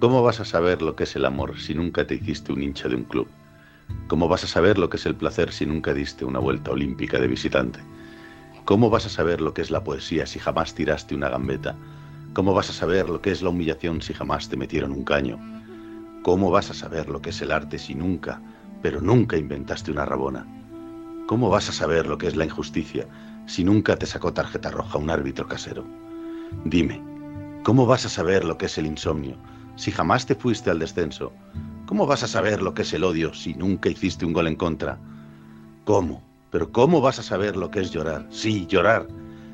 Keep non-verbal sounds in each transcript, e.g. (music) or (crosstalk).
¿Cómo vas a saber lo que es el amor si nunca te hiciste un hincha de un club? ¿Cómo vas a saber lo que es el placer si nunca diste una vuelta olímpica de visitante? ¿Cómo vas a saber lo que es la poesía si jamás tiraste una gambeta? ¿Cómo vas a saber lo que es la humillación si jamás te metieron un caño? ¿Cómo vas a saber lo que es el arte si nunca, pero nunca inventaste una rabona? ¿Cómo vas a saber lo que es la injusticia si nunca te sacó tarjeta roja un árbitro casero? Dime, ¿cómo vas a saber lo que es el insomnio si jamás te fuiste al descenso, ¿cómo vas a saber lo que es el odio si nunca hiciste un gol en contra? ¿Cómo? Pero ¿cómo vas a saber lo que es llorar? Sí, llorar.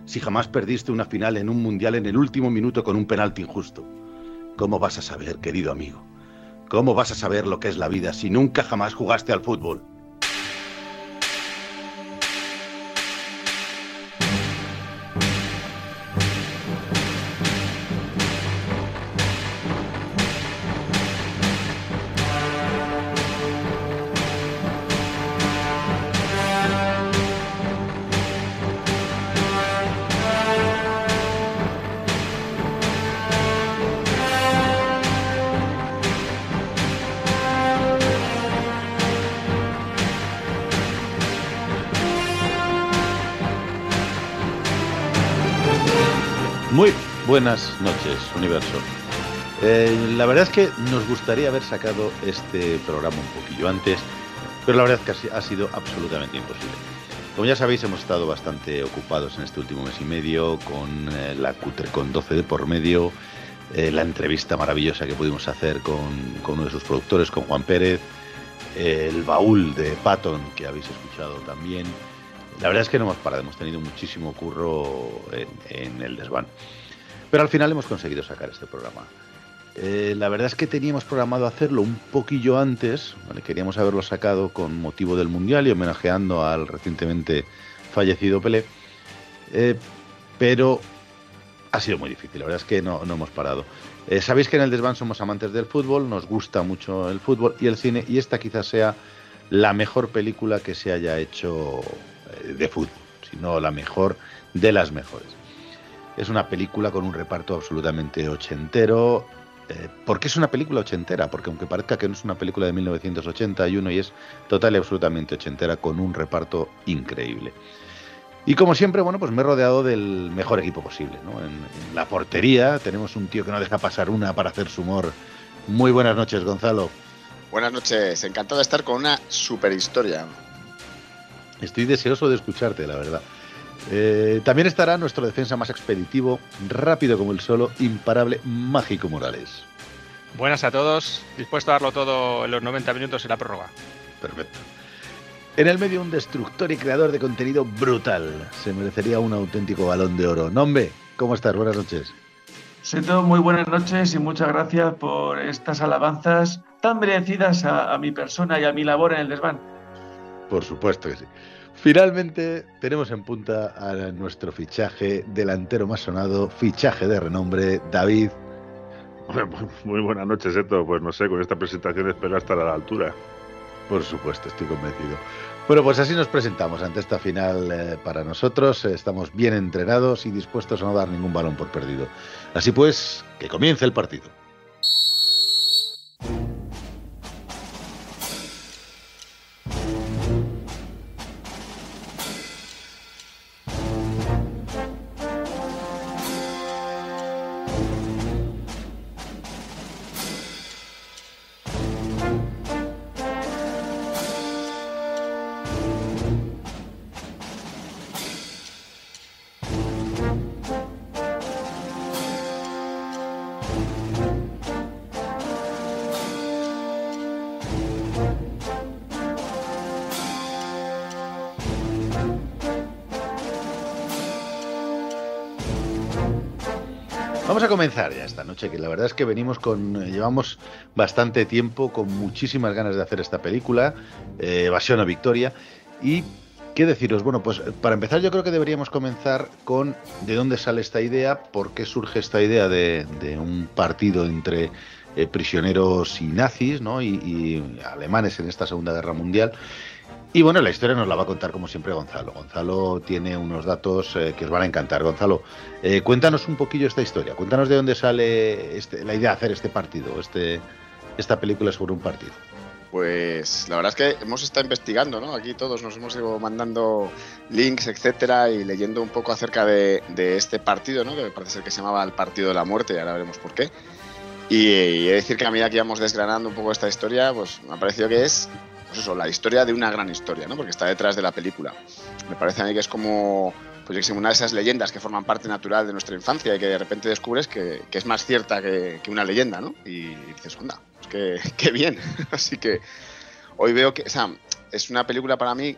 Si jamás perdiste una final en un mundial en el último minuto con un penalti injusto. ¿Cómo vas a saber, querido amigo? ¿Cómo vas a saber lo que es la vida si nunca jamás jugaste al fútbol? Buenas noches, universo. Eh, la verdad es que nos gustaría haber sacado este programa un poquillo antes, pero la verdad es que ha sido absolutamente imposible. Como ya sabéis, hemos estado bastante ocupados en este último mes y medio con eh, la cutre con 12 de por medio, eh, la entrevista maravillosa que pudimos hacer con, uno de sus productores, con Juan Pérez, el baúl de Patton que habéis escuchado también. La verdad es que no hemos parado, hemos tenido muchísimo curro en el desván. Pero al final hemos conseguido sacar este programa. Eh, la verdad es que teníamos programado hacerlo un poquillo antes, queríamos haberlo sacado con motivo del Mundial y homenajeando al recientemente fallecido Pelé, eh, pero ha sido muy difícil, la verdad es que no, hemos parado. Eh, sabéis que en el desván somos amantes del fútbol, nos gusta mucho el fútbol y el cine, y esta quizás sea la mejor película que se haya hecho de fútbol, si no la mejor de las mejores. Es una película con un reparto absolutamente ochentero. Eh, ¿Por qué es una película ochentera? Porque aunque parezca que no es una película de 1981 y es total y absolutamente ochentera con un reparto increíble. Y como siempre, bueno, pues me he rodeado del mejor equipo posible. ¿no? En, en, la portería tenemos un tío que no deja pasar una para hacer su humor. Muy buenas noches, Gonzalo. Buenas noches, encantado de estar con una super historia. Estoy deseoso de escucharte, la verdad. Eh, también estará nuestro defensa más expeditivo, rápido como el solo, imparable, mágico Morales. Buenas a todos, dispuesto a darlo todo en los 90 minutos en la prórroga. Perfecto. En el medio un destructor y creador de contenido brutal. Se merecería un auténtico balón de oro. Nombre, ¿cómo estás? Buenas noches. Seto, muy buenas noches y muchas gracias por estas alabanzas tan merecidas a mi persona y a mi labor en el desván. Por supuesto que sí. Finalmente tenemos en punta a nuestro fichaje delantero más sonado, fichaje de renombre, David. (laughs) Muy buenas noches, Eto. Pues no sé, con esta presentación espero estar a la altura. Por supuesto, estoy convencido. Bueno, pues así nos presentamos ante esta final eh, para nosotros. Estamos bien entrenados y dispuestos a no dar ningún balón por perdido. Así pues, que comience el partido. Noche, que la verdad es que venimos con. eh, Llevamos bastante tiempo con muchísimas ganas de hacer esta película, eh, Evasión a Victoria. Y. ¿Qué deciros? Bueno, pues eh, para empezar, yo creo que deberíamos comenzar con de dónde sale esta idea, por qué surge esta idea de, un partido entre eh, prisioneros y nazis, ¿no? Y alemanes en esta Segunda Guerra Mundial. Y bueno, la historia nos la va a contar como siempre Gonzalo. Gonzalo tiene unos datos eh, que os van a encantar. Gonzalo, eh, cuéntanos un poquillo esta historia. Cuéntanos de dónde sale este- la idea de hacer este partido, este, esta película sobre un partido. Pues la verdad es que hemos estado investigando, ¿no? Aquí todos nos hemos ido mandando links, etcétera, y leyendo un poco acerca de, este partido, ¿no? Que parece ser que se llamaba el Partido de la Muerte, y ahora veremos por qué. Y, y decir que a medida que íbamos desgranando un poco esta historia, pues me ha parecido que es, pues eso, la historia de una gran historia, ¿no? Porque está detrás de la película. Me parece a mí que es como, pues que una de esas leyendas que forman parte natural de nuestra infancia y que de repente descubres que, que es más cierta que, que una leyenda, ¿no? Y dices, onda, pues qué, (laughs) qué bien. (laughs) Así que hoy veo que, o sea, es una película para mí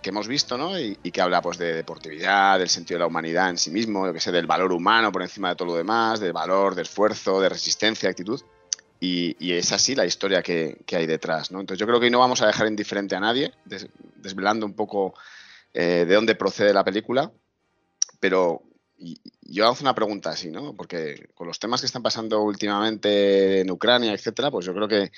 que hemos visto, ¿no? Y, que habla pues de deportividad, del sentido de la humanidad en sí mismo, yo que sé, del valor humano por encima de todo lo demás, del valor, de esfuerzo, de resistencia, actitud. Y, y es así la historia que, que hay detrás, ¿no? Entonces yo creo que hoy no vamos a dejar indiferente a nadie, des- desvelando un poco eh, de dónde procede la película, pero y- yo hago una pregunta así, ¿no? Porque con los temas que están pasando últimamente en Ucrania, etcétera, pues yo creo que,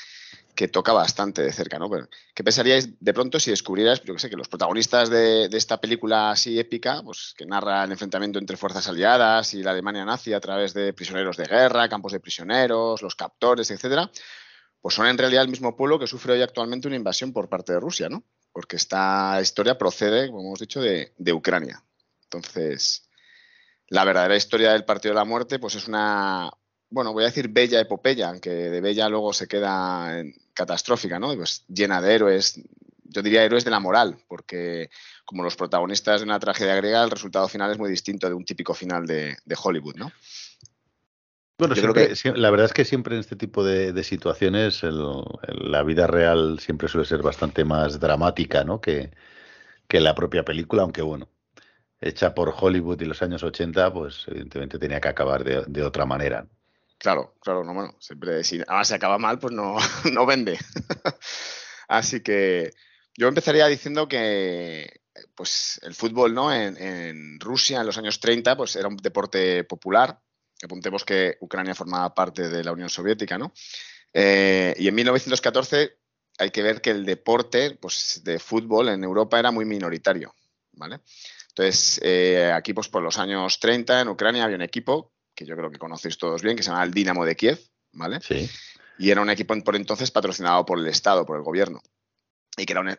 que toca bastante de cerca, ¿no? ¿Qué pensaríais de pronto si descubrierais, yo que sé, que los protagonistas de, esta película así épica, pues que narra el enfrentamiento entre fuerzas aliadas y la Alemania nazi a través de prisioneros de guerra, campos de prisioneros, los captores, etcétera, pues son en realidad el mismo pueblo que sufre hoy actualmente una invasión por parte de Rusia, ¿no? Porque esta historia procede, como hemos dicho, de, de Ucrania. Entonces, la verdadera historia del Partido de la Muerte, pues es una, bueno, voy a decir bella epopeya, aunque de bella luego se queda en- catastrófica, ¿no? Pues llena de héroes, yo diría héroes de la moral, porque como los protagonistas de una tragedia griega, el resultado final es muy distinto de un típico final de, de Hollywood, ¿no? Bueno, siempre- que- la verdad es que siempre en este tipo de, de situaciones el- el- la vida real siempre suele ser bastante más dramática ¿no? que, que la propia película, aunque bueno, hecha por Hollywood y los años 80, pues evidentemente tenía que acabar de, de otra manera. Claro, claro, no, bueno, siempre, si además se acaba mal, pues no, (laughs) no vende. (laughs) Así que yo empezaría diciendo que pues el fútbol, ¿no? En, en Rusia, en los años 30, pues era un deporte popular. Apuntemos que Ucrania formaba parte de la Unión Soviética, ¿no? Eh, y en 1914 hay que ver que el deporte pues, de fútbol en Europa era muy minoritario, ¿vale? Entonces, eh, aquí pues por los años 30 en Ucrania había un equipo que yo creo que conocéis todos bien, que se llama el Dinamo de Kiev, ¿vale? Sí. Y era un equipo por entonces patrocinado por el Estado, por el gobierno. Y que era un,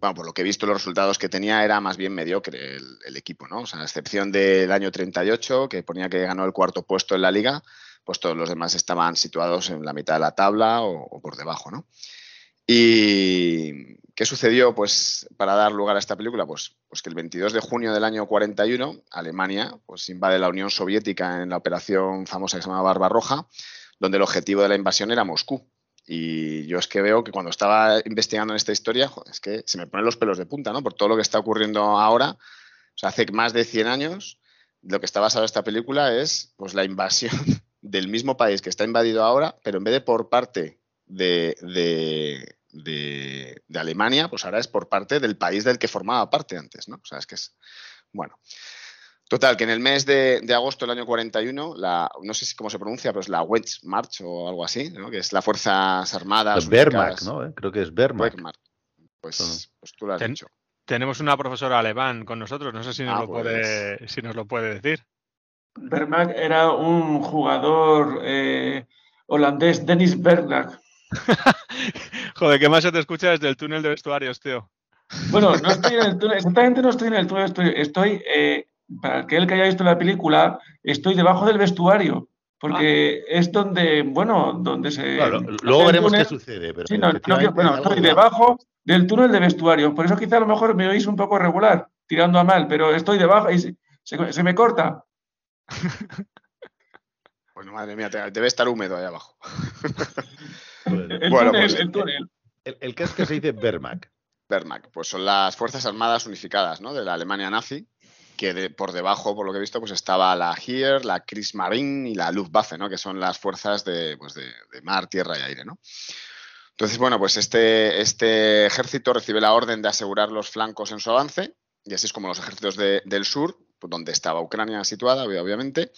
bueno, por lo que he visto los resultados que tenía era más bien mediocre el, el equipo, ¿no? O sea, a excepción del año 38, que ponía que ganó el cuarto puesto en la liga, pues todos los demás estaban situados en la mitad de la tabla o, o por debajo, ¿no? ¿Y qué sucedió pues, para dar lugar a esta película? Pues, pues que el 22 de junio del año 41, Alemania pues, invade la Unión Soviética en la operación famosa que se llama Barbarroja, donde el objetivo de la invasión era Moscú. Y yo es que veo que cuando estaba investigando en esta historia, joder, es que se me ponen los pelos de punta, ¿no? Por todo lo que está ocurriendo ahora. O sea, hace más de 100 años, lo que está basado esta película es pues, la invasión (laughs) del mismo país que está invadido ahora, pero en vez de por parte de, de, de, Alemania, pues ahora es por parte del país del que formaba parte antes, ¿no? O sea, es que es. Bueno. Total, que en el mes de, de agosto del año 41, la, no sé si cómo se pronuncia, pero es la Wedge March o algo así, ¿no? que es la Fuerzas Armadas. Wehrmacht, ¿no? ¿Eh? Creo que es Wehrmacht. Wehrmacht. Pues, pues, tú lo has Ten, dicho. Tenemos una profesora alemán con nosotros, no sé si nos, Ah, lo, pues. puede, si nos lo puede decir. Bergmack era un jugador eh, holandés, Dennis Bergmack. (laughs) Joder, ¿qué más se te escucha desde el túnel de vestuarios, tío? Bueno, no estoy en el túnel, exactamente no estoy en el túnel, estoy, estoy eh, para aquel que haya visto la película, estoy debajo del vestuario, porque ah. es donde, bueno, donde se... Claro, luego veremos túnel. qué sucede. Pero sí, no, no, bueno, estoy debajo del túnel de vestuario, por eso quizá a lo mejor me oís un poco regular, tirando a mal, pero estoy debajo y se, se, se me corta. Bueno, (laughs) madre mía, debe estar húmedo ahí abajo. (laughs) el, bueno, túnel, pues, el túnel. El, el, que es que se dice Wehrmacht. Wehrmacht, pues son las Fuerzas Armadas Unificadas, ¿no? De la Alemania nazi. que por debajo, por lo que he visto, pues estaba la Heer, la Kriegsmarine y la Luftwaffe, ¿no? que son las fuerzas de, pues de, mar, tierra y aire. ¿no? Entonces, bueno, pues este, este ejército recibe la orden de asegurar los flancos en su avance, y así es como los ejércitos del sur, pues, donde estaba Ucrania situada, obviamente,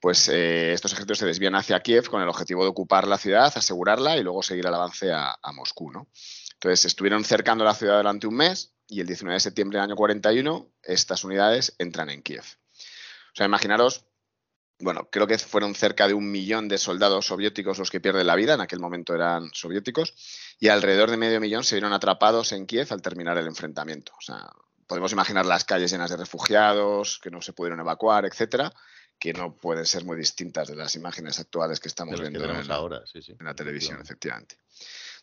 pues eh, estos ejércitos se desvían hacia Kiev con el objetivo de ocupar la ciudad, asegurarla y luego seguir el avance a, a Moscú. ¿no? Entonces, estuvieron cercando la ciudad durante un mes, y el 19 de septiembre del año 41 estas unidades entran en Kiev. O sea, imaginaros, bueno, creo que fueron cerca de un millón de soldados soviéticos los que pierden la vida, en aquel momento eran soviéticos, y alrededor de medio millón se vieron atrapados en Kiev al terminar el enfrentamiento. O sea, podemos imaginar las calles llenas de refugiados que no se pudieron evacuar, etcétera, que no pueden ser muy distintas de las imágenes actuales que estamos viendo en, ahora, en la televisión, efectivamente.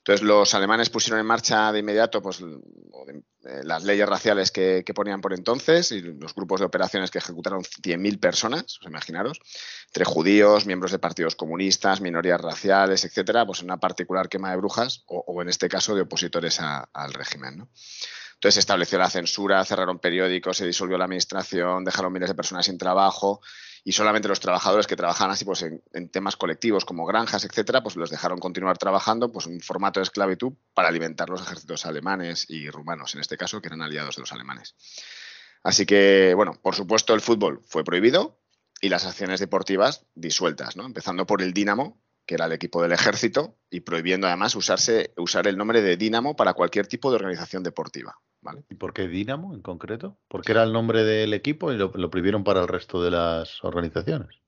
Entonces los alemanes pusieron en marcha de inmediato pues, eh, las leyes raciales que, ponían por entonces y los grupos de operaciones que ejecutaron 100.000 personas, os imaginaros, entre judíos, miembros de partidos comunistas, minorías raciales, etcétera, pues en una particular quema de brujas o, en este caso de opositores al régimen. Entonces se estableció la censura, cerraron periódicos, se disolvió la administración, dejaron miles de personas sin trabajo y solamente los trabajadores que trabajaban así pues, en, temas colectivos como granjas, etcétera, pues los dejaron continuar trabajando pues en formato de esclavitud para alimentar los ejércitos alemanes y rumanos, en este caso, que eran aliados de los alemanes. Así que, bueno, por supuesto el fútbol fue prohibido y las acciones deportivas disueltas, ¿no? Empezando por el Dinamo, que era el equipo del ejército, y prohibiendo además usarse, usar el nombre de Dinamo para cualquier tipo de organización deportiva. ¿Y por qué Dinamo en concreto? Porque era el nombre del equipo y lo, prohibieron para el resto de las organizaciones.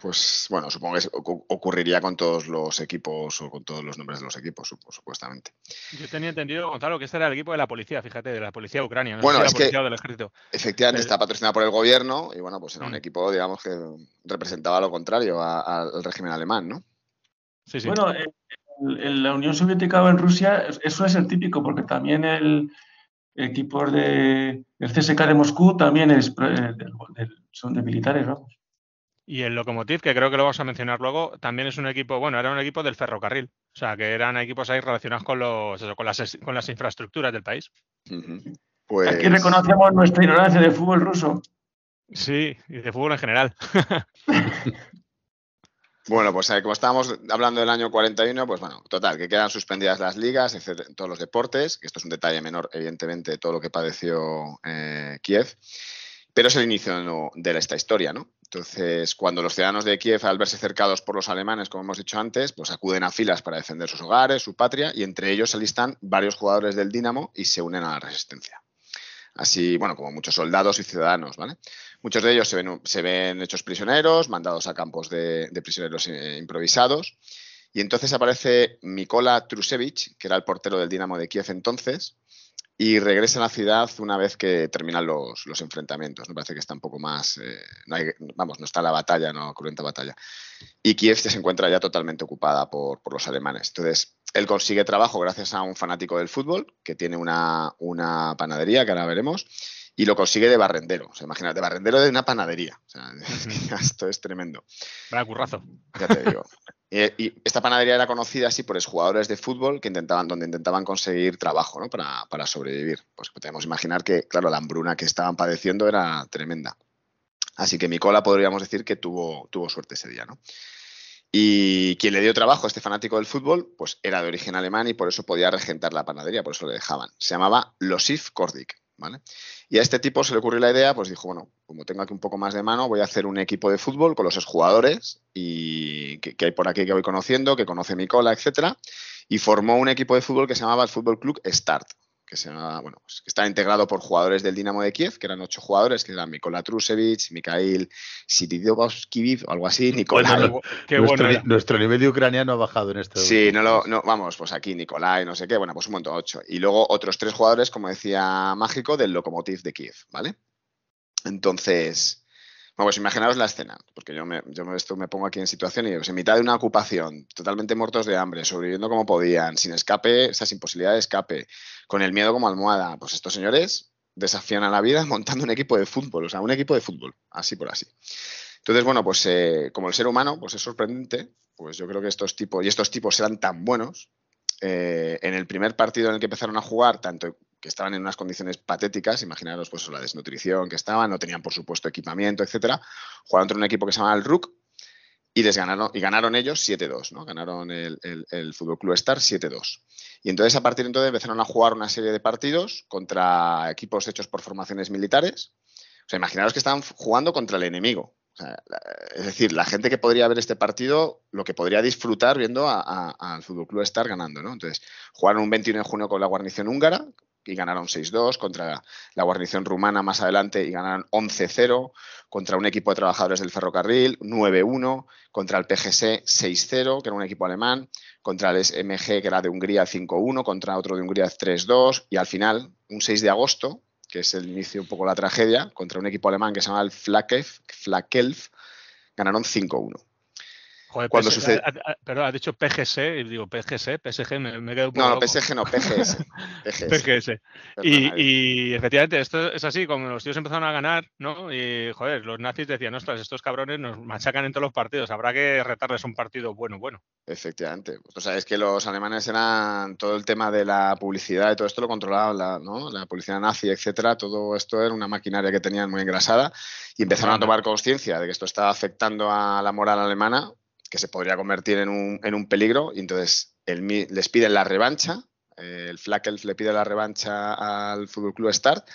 Pues bueno, supongo que ocurriría con todos los equipos o con todos los nombres de los equipos, supuestamente. Yo tenía entendido, Gonzalo, que este era el equipo de la policía, fíjate, de la policía ucrania. No bueno, es que del ejército. efectivamente está patrocinado por el gobierno y bueno, pues era un mm. equipo, digamos, que representaba lo contrario al régimen alemán, ¿no? Sí, sí. Bueno, en, la Unión Soviética o en Rusia eso es el típico, porque también el, equipos de el CSK de Moscú también es, eh, son de militares, vamos. Y el Lokomotiv, que creo que lo vamos a mencionar luego, también es un equipo, bueno, era un equipo del ferrocarril. O sea, que eran equipos ahí relacionados con los con las, con las infraestructuras del país. pues... Aquí reconocemos nuestra ignorancia del fútbol ruso. Sí, y de fútbol en general. (laughs) Bueno, pues eh, como estábamos hablando del año 41, pues bueno, total, que quedan suspendidas las ligas, todos los deportes, que esto es un detalle menor, evidentemente, de todo lo que padeció eh, Kiev, pero es el inicio de esta historia, ¿no? Entonces, cuando los ciudadanos de Kiev, al verse cercados por los alemanes, como hemos dicho antes, pues acuden a filas para defender sus hogares, su patria, y entre ellos se alistan varios jugadores del Dinamo y se unen a la resistencia. Así, bueno, como muchos soldados y ciudadanos, ¿vale? Muchos de ellos se ven, hechos prisioneros, mandados a campos de, prisioneros eh, improvisados. Y entonces aparece Mikola Trusevich, que era el portero del Dinamo de Kiev entonces, y regresa a la ciudad una vez que terminan los, enfrentamientos. Me parece que está un poco más. Eh, vamos, no está la batalla, no cruenta batalla. Y Kiev se encuentra ya totalmente ocupada por, los alemanes. Entonces, él consigue trabajo gracias a un fanático del fútbol que tiene una, una panadería, que ahora veremos y lo consigue de barrendero. O sea, imagínate, de barrendero de una panadería. O sea, (laughs) (laughs) esto es tremendo. Vaya currazo. Ya te digo. (laughs) Y, esta panadería era conocida así por jugadores de fútbol que intentaban, donde intentaban conseguir trabajo ¿no? para, para sobrevivir. Pues podemos imaginar que, claro, la hambruna que estaban padeciendo era tremenda. Así que Micola podríamos decir que tuvo, tuvo suerte ese día, ¿no? Y quien le dio trabajo a este fanático del fútbol, pues era de origen alemán y por eso podía regentar la panadería, por eso le dejaban. Se llamaba Losif Kordik. Y a este tipo se le ocurrió la idea, pues dijo, bueno, como tengo aquí un poco más de mano, voy a hacer un equipo de fútbol con los exjugadores y que, hay por aquí que voy conociendo, que conoce mi cola, etcétera, y formó un equipo de fútbol que se llamaba el Fútbol Club Start, que se bueno, pues, que está integrado por jugadores del Dinamo de Kiev, que eran ocho jugadores, que eran Mikola Trusevich, Mikhail Sididovskiviv, o algo así, Nikolai. nuestro, nivel de ucraniano ha bajado en este Sí, no lo, no, vamos, pues aquí Nikolai, no sé qué, bueno, pues un montón, ocho. Y luego otros tres jugadores, como decía Mágico, del Lokomotiv de Kiev, ¿vale? Entonces, bueno, pues imaginaos la escena, porque yo me, yo esto me pongo aquí en situación y pues en mitad de una ocupación, totalmente muertos de hambre, sobreviviendo como podían, sin escape, o sea, sin posibilidad de escape, con el miedo como almohada, pues estos señores desafían a la vida (laughs) montando un equipo de fútbol, o sea, un equipo de fútbol, así por así. Entonces, bueno, pues eh, como el ser humano, pues es sorprendente, pues yo creo que estos tipos, y estos tipos eran tan buenos, eh, en el primer partido en el que empezaron a jugar, tanto que estaban en unas condiciones patéticas, imaginaros pues la desnutrición que estaban, no tenían por supuesto equipamiento, etcétera. Jugaron contra un equipo que se llama el RUC y les ganaron, y ganaron ellos 7-2, ¿no? Ganaron el, el, el Fútbol Club Star 7-2. Y entonces a partir de entonces empezaron a jugar una serie de partidos contra equipos hechos por formaciones militares. O sea, imaginaros que estaban jugando contra el enemigo. O sea, es decir, la gente que podría ver este partido, lo que podría disfrutar viendo al Fútbol Club Star ganando, ¿no? Entonces, jugaron un 21 de junio con la guarnición húngara, y ganaron 6-2 contra la guarnición rumana más adelante y ganaron 11-0 contra un equipo de trabajadores del ferrocarril 9-1 contra el PGS 6-0 que era un equipo alemán contra el SMG que era de Hungría 5-1 contra otro de Hungría 3-2 y al final un 6 de agosto que es el inicio un poco la tragedia contra un equipo alemán que se llama el Flakelf, Flakelf ganaron 5-1 Joder, cuando sucede... pero ha dicho PGS, y digo PGS, PSG, me, me quedo un poco No, no, PSG no, PGS. (laughs) PGS. PGS. Y, y, efectivamente, esto es así, como los tíos empezaron a ganar, ¿no? Y, joder, los nazis decían, ostras, estos cabrones nos machacan en todos los partidos, habrá que retarles un partido bueno, bueno. Efectivamente. O sea, es que los alemanes eran todo el tema de la publicidad y todo esto lo controlaba la, ¿no? la publicidad nazi, etcétera. Todo esto era una maquinaria que tenían muy engrasada y empezaron a tomar conciencia de que esto estaba afectando a la moral alemana que se podría convertir en un, en un peligro y entonces el, les piden la revancha, eh, el Flakelf le pide la revancha al Fútbol Club Start.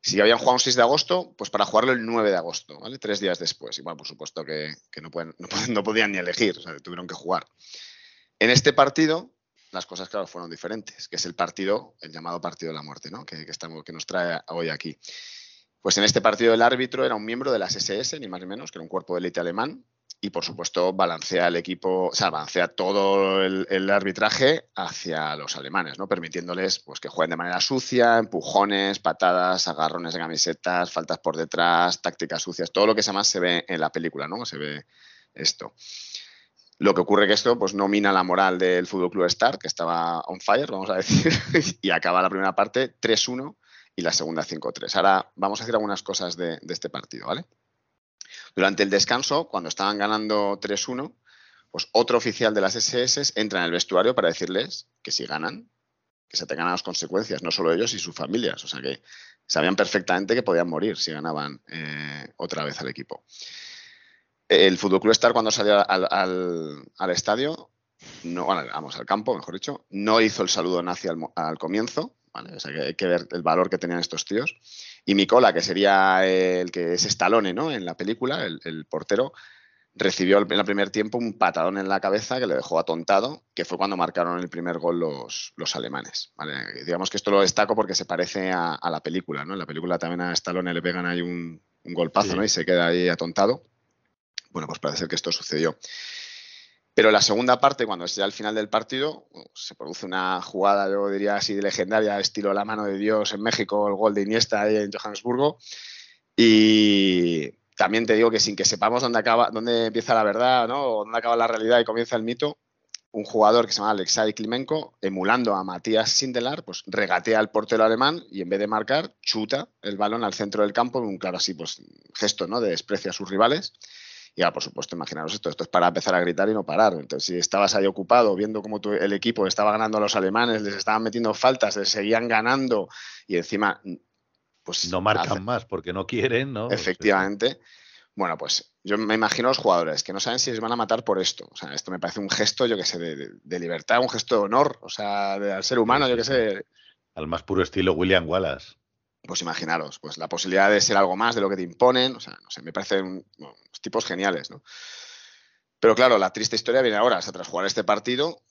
Si habían jugado un 6 de agosto, pues para jugarlo el 9 de agosto, ¿vale? Tres días después. Y bueno, por supuesto que, que no, pueden, (laughs) no, no, podían ni elegir, o sea, tuvieron que jugar. En este partido, las cosas, claro, fueron diferentes, que es el partido, el llamado partido de la muerte, ¿no? Que, que, estamos, que nos trae hoy aquí. Pues en este partido el árbitro era un miembro de las SS, ni más ni menos, que era un cuerpo de élite alemán, y por supuesto balancea el equipo, o sea, balancea todo el, arbitraje hacia los alemanes, ¿no? Permitiéndoles pues, que jueguen de manera sucia, empujones, patadas, agarrones de camisetas, faltas por detrás, tácticas sucias, todo lo que se más se ve en la película, ¿no? Se ve esto. Lo que ocurre que esto pues no mina la moral del Fútbol Club Star, que estaba on fire, vamos a decir, (laughs) y acaba la primera parte 3-1 y la segunda 5-3. Ahora vamos a decir algunas cosas de este partido, ¿vale? Durante el descanso, cuando estaban ganando 3-1, pues otro oficial de las SS entra en el vestuario para decirles que si ganan, que se tengan las consecuencias, no solo ellos y sus familias. O sea que sabían perfectamente que podían morir si ganaban eh, otra vez al equipo. El Fútbol Club Star cuando salió al, estadio, no, bueno, vamos, al campo, mejor dicho, no hizo el saludo nazi al, al comienzo, ¿vale? O sea que hay que ver el valor que tenían estos tíos. Y Micola, que sería el que es Stallone, ¿no? En la película, el, el portero, recibió en el primer tiempo un patadón en la cabeza que le dejó atontado, que fue cuando marcaron el primer gol los, los alemanes. ¿vale? Digamos que esto lo destaco porque se parece a, a, la película, ¿no? En la película también a Stallone le pegan ahí un, un golpazo, sí. ¿no? Y se queda ahí atontado. Bueno, pues parece ser que esto sucedió. Pero la segunda parte, cuando es ya al final del partido, se produce una jugada, yo diría así, legendaria, estilo la mano de Dios en México, el gol de Iniesta en Johannesburgo. Y también te digo que sin que sepamos dónde acaba, dónde empieza la verdad, ¿no? Dónde acaba la realidad y comienza el mito, un jugador que se llama Alexei Klimenko, emulando a Matías Sindelar, pues regatea al portero alemán y en vez de marcar, chuta el balón al centro del campo, un claro así, pues gesto, ¿no? De desprecio a sus rivales. Y ahora, por supuesto, imaginaros esto, esto es para empezar a gritar y no parar. Entonces, si estabas ahí ocupado viendo cómo tu, el equipo estaba ganando a los alemanes, les estaban metiendo faltas, les seguían ganando y encima... Pues, no marcan hace... más porque no quieren, ¿no? Efectivamente. Bueno, pues yo me imagino a los jugadores que no saben si les van a matar por esto. O sea, esto me parece un gesto, yo que sé, de, de libertad, un gesto de honor, o sea, de, al ser humano, yo que sé. Al más puro estilo William Wallace pues imaginaros, pues la posibilidad de ser algo más de lo que te imponen, o sea, no sé, me parecen bueno, tipos geniales, ¿no? Pero claro, la triste historia viene ahora, sea, tras jugar este partido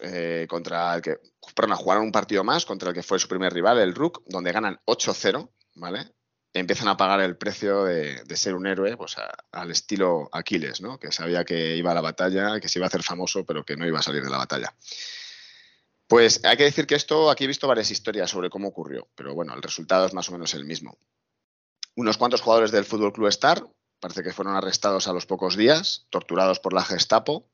eh, contra el que, perdón, jugaron un partido más contra el que fue su primer rival, el Rook, donde ganan 8-0, ¿vale? empiezan a pagar el precio de, ser un héroe pues al estilo Aquiles, ¿no? Que sabía que iba a la batalla, que se iba a hacer famoso, pero que no iba a salir de la batalla. Pues hay que decir que esto, aquí he visto varias historias sobre cómo ocurrió, pero bueno, el resultado es más o menos el mismo. Unos cuantos jugadores del Fútbol Club Star parece que fueron arrestados a los pocos días, torturados por la Gestapo,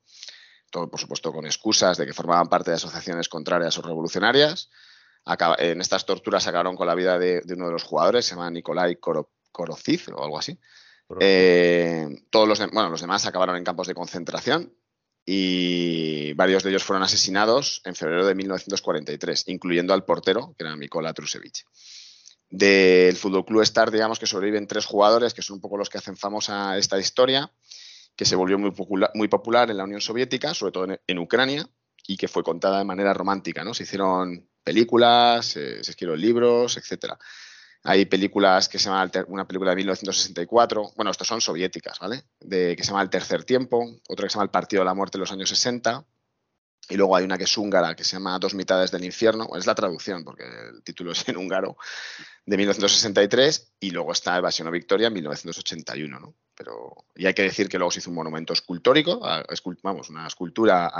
todo por supuesto con excusas de que formaban parte de asociaciones contrarias o revolucionarias. En estas torturas acabaron con la vida de, de, uno de los jugadores, se llama Nikolai Koro, Korociz o algo así. Eh, todos los, bueno, los demás acabaron en campos de concentración y varios de ellos fueron asesinados en febrero de 1943, incluyendo al portero, que era Mikola Trusevich. Del Fútbol Club Star, digamos que sobreviven tres jugadores, que son un poco los que hacen famosa esta historia, que se volvió muy popular, muy popular en la Unión Soviética, sobre todo en, Ucrania, y que fue contada de manera romántica. ¿no? Se hicieron películas, se escribieron libros, etcétera. Hay películas que se llaman, una película de 1964, bueno, estas son soviéticas, ¿vale? De, que se llama El Tercer Tiempo, otra que se llama El Partido de la Muerte de los años 60, y luego hay una que es húngara, que se llama Dos mitades del infierno, es la traducción, porque el título es en húngaro, de 1963, y luego está Evasión o Victoria en 1981, ¿no? Pero, y hay que decir que luego se hizo un monumento escultórico, vamos, una escultura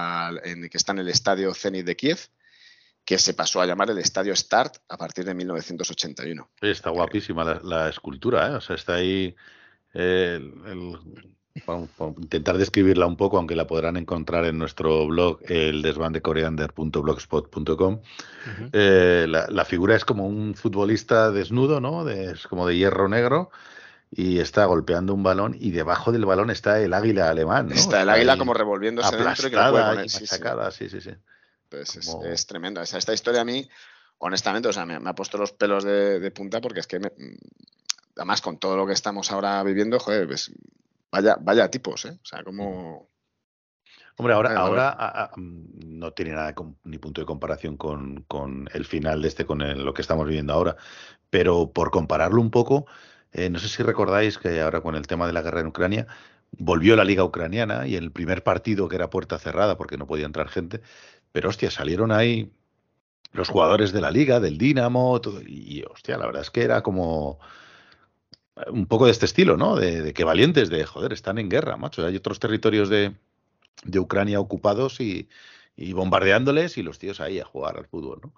en, que está en el estadio Zenit de Kiev, que se pasó a llamar el Estadio Start a partir de 1981. Está guapísima la, escultura, ¿eh? O sea, está ahí intentar describirla un poco, aunque la podrán encontrar en nuestro blog, el desbandecoreander.blogspot.com. Eh, la, figura es como un futbolista desnudo, ¿no? es como de hierro negro y está golpeando un balón y debajo del balón está el águila alemán. Está el águila como revolviéndose dentro y que puede sí, sí, sí. Pues es, tremendo. esta historia a mí, honestamente, o sea, me, ha puesto los pelos de, punta porque es que, además, con todo lo que estamos ahora viviendo, joder, pues, vaya, vaya tipos, ¿eh? O sea, como... Hombre, ahora, ahora mm, no tiene nada ni punto de comparación con, el final de este, con lo que estamos viviendo ahora. Pero por compararlo un poco, eh, no sé si recordáis que ahora con el tema de la guerra en Ucrania, volvió la liga ucraniana y el primer partido, que era puerta cerrada porque no podía entrar gente, pero hostia, salieron ahí los jugadores de la liga, del Dinamo, y hostia, la verdad es que era como un poco de este estilo, ¿no? De, que valientes, de joder, están en guerra, macho. Hay otros territorios de, Ucrania ocupados y, bombardeándoles y los tíos ahí a jugar al fútbol, ¿no?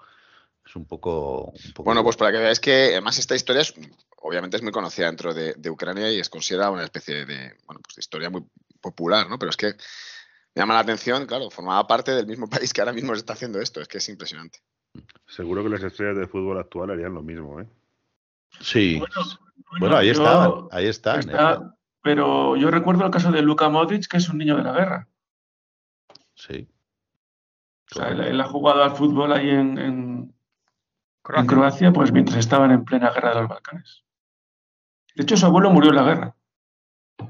Es un poco, Bueno, pues para que veáis que además esta historia es, obviamente es muy conocida dentro de, de Ucrania y es considerada una especie de, bueno, pues de historia muy popular, ¿no? Pero es que me llama la atención, claro, formaba parte del mismo (laughs) país que ahora mismo se está haciendo esto, es que es impresionante. Seguro que las estrellas del fútbol actual harían lo mismo, ¿eh? Sí. Bueno, ahí está, ahí está. ¿eh? Pero yo recuerdo el caso de Luka Modric, que es un niño de la guerra. Sí. O sea, él, ha jugado al fútbol ahí en, en, Croacia, pues mientras estaban en plena guerra de los Balcanes. De hecho, su abuelo murió en la guerra.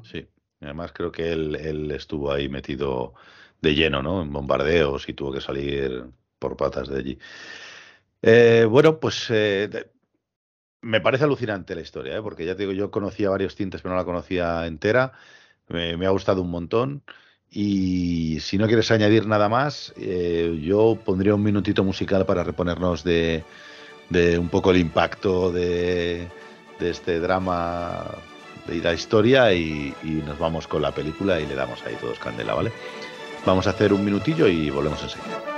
Sí. Además, creo que él, estuvo ahí metido de lleno, ¿no? En bombardeos y tuvo que salir por patas de allí. Eh, bueno, pues eh, me parece alucinante la historia, ¿eh? porque ya te digo, yo conocía varios tintes, pero no la conocía entera. Me, ha gustado un montón. Y si no quieres añadir nada más, yo pondría un minutito musical para reponernos de, un poco el impacto de, este drama de la historia y, nos vamos con la película y le damos ahí todos candela, ¿vale? Vamos a hacer un minutillo y volvemos enseguida.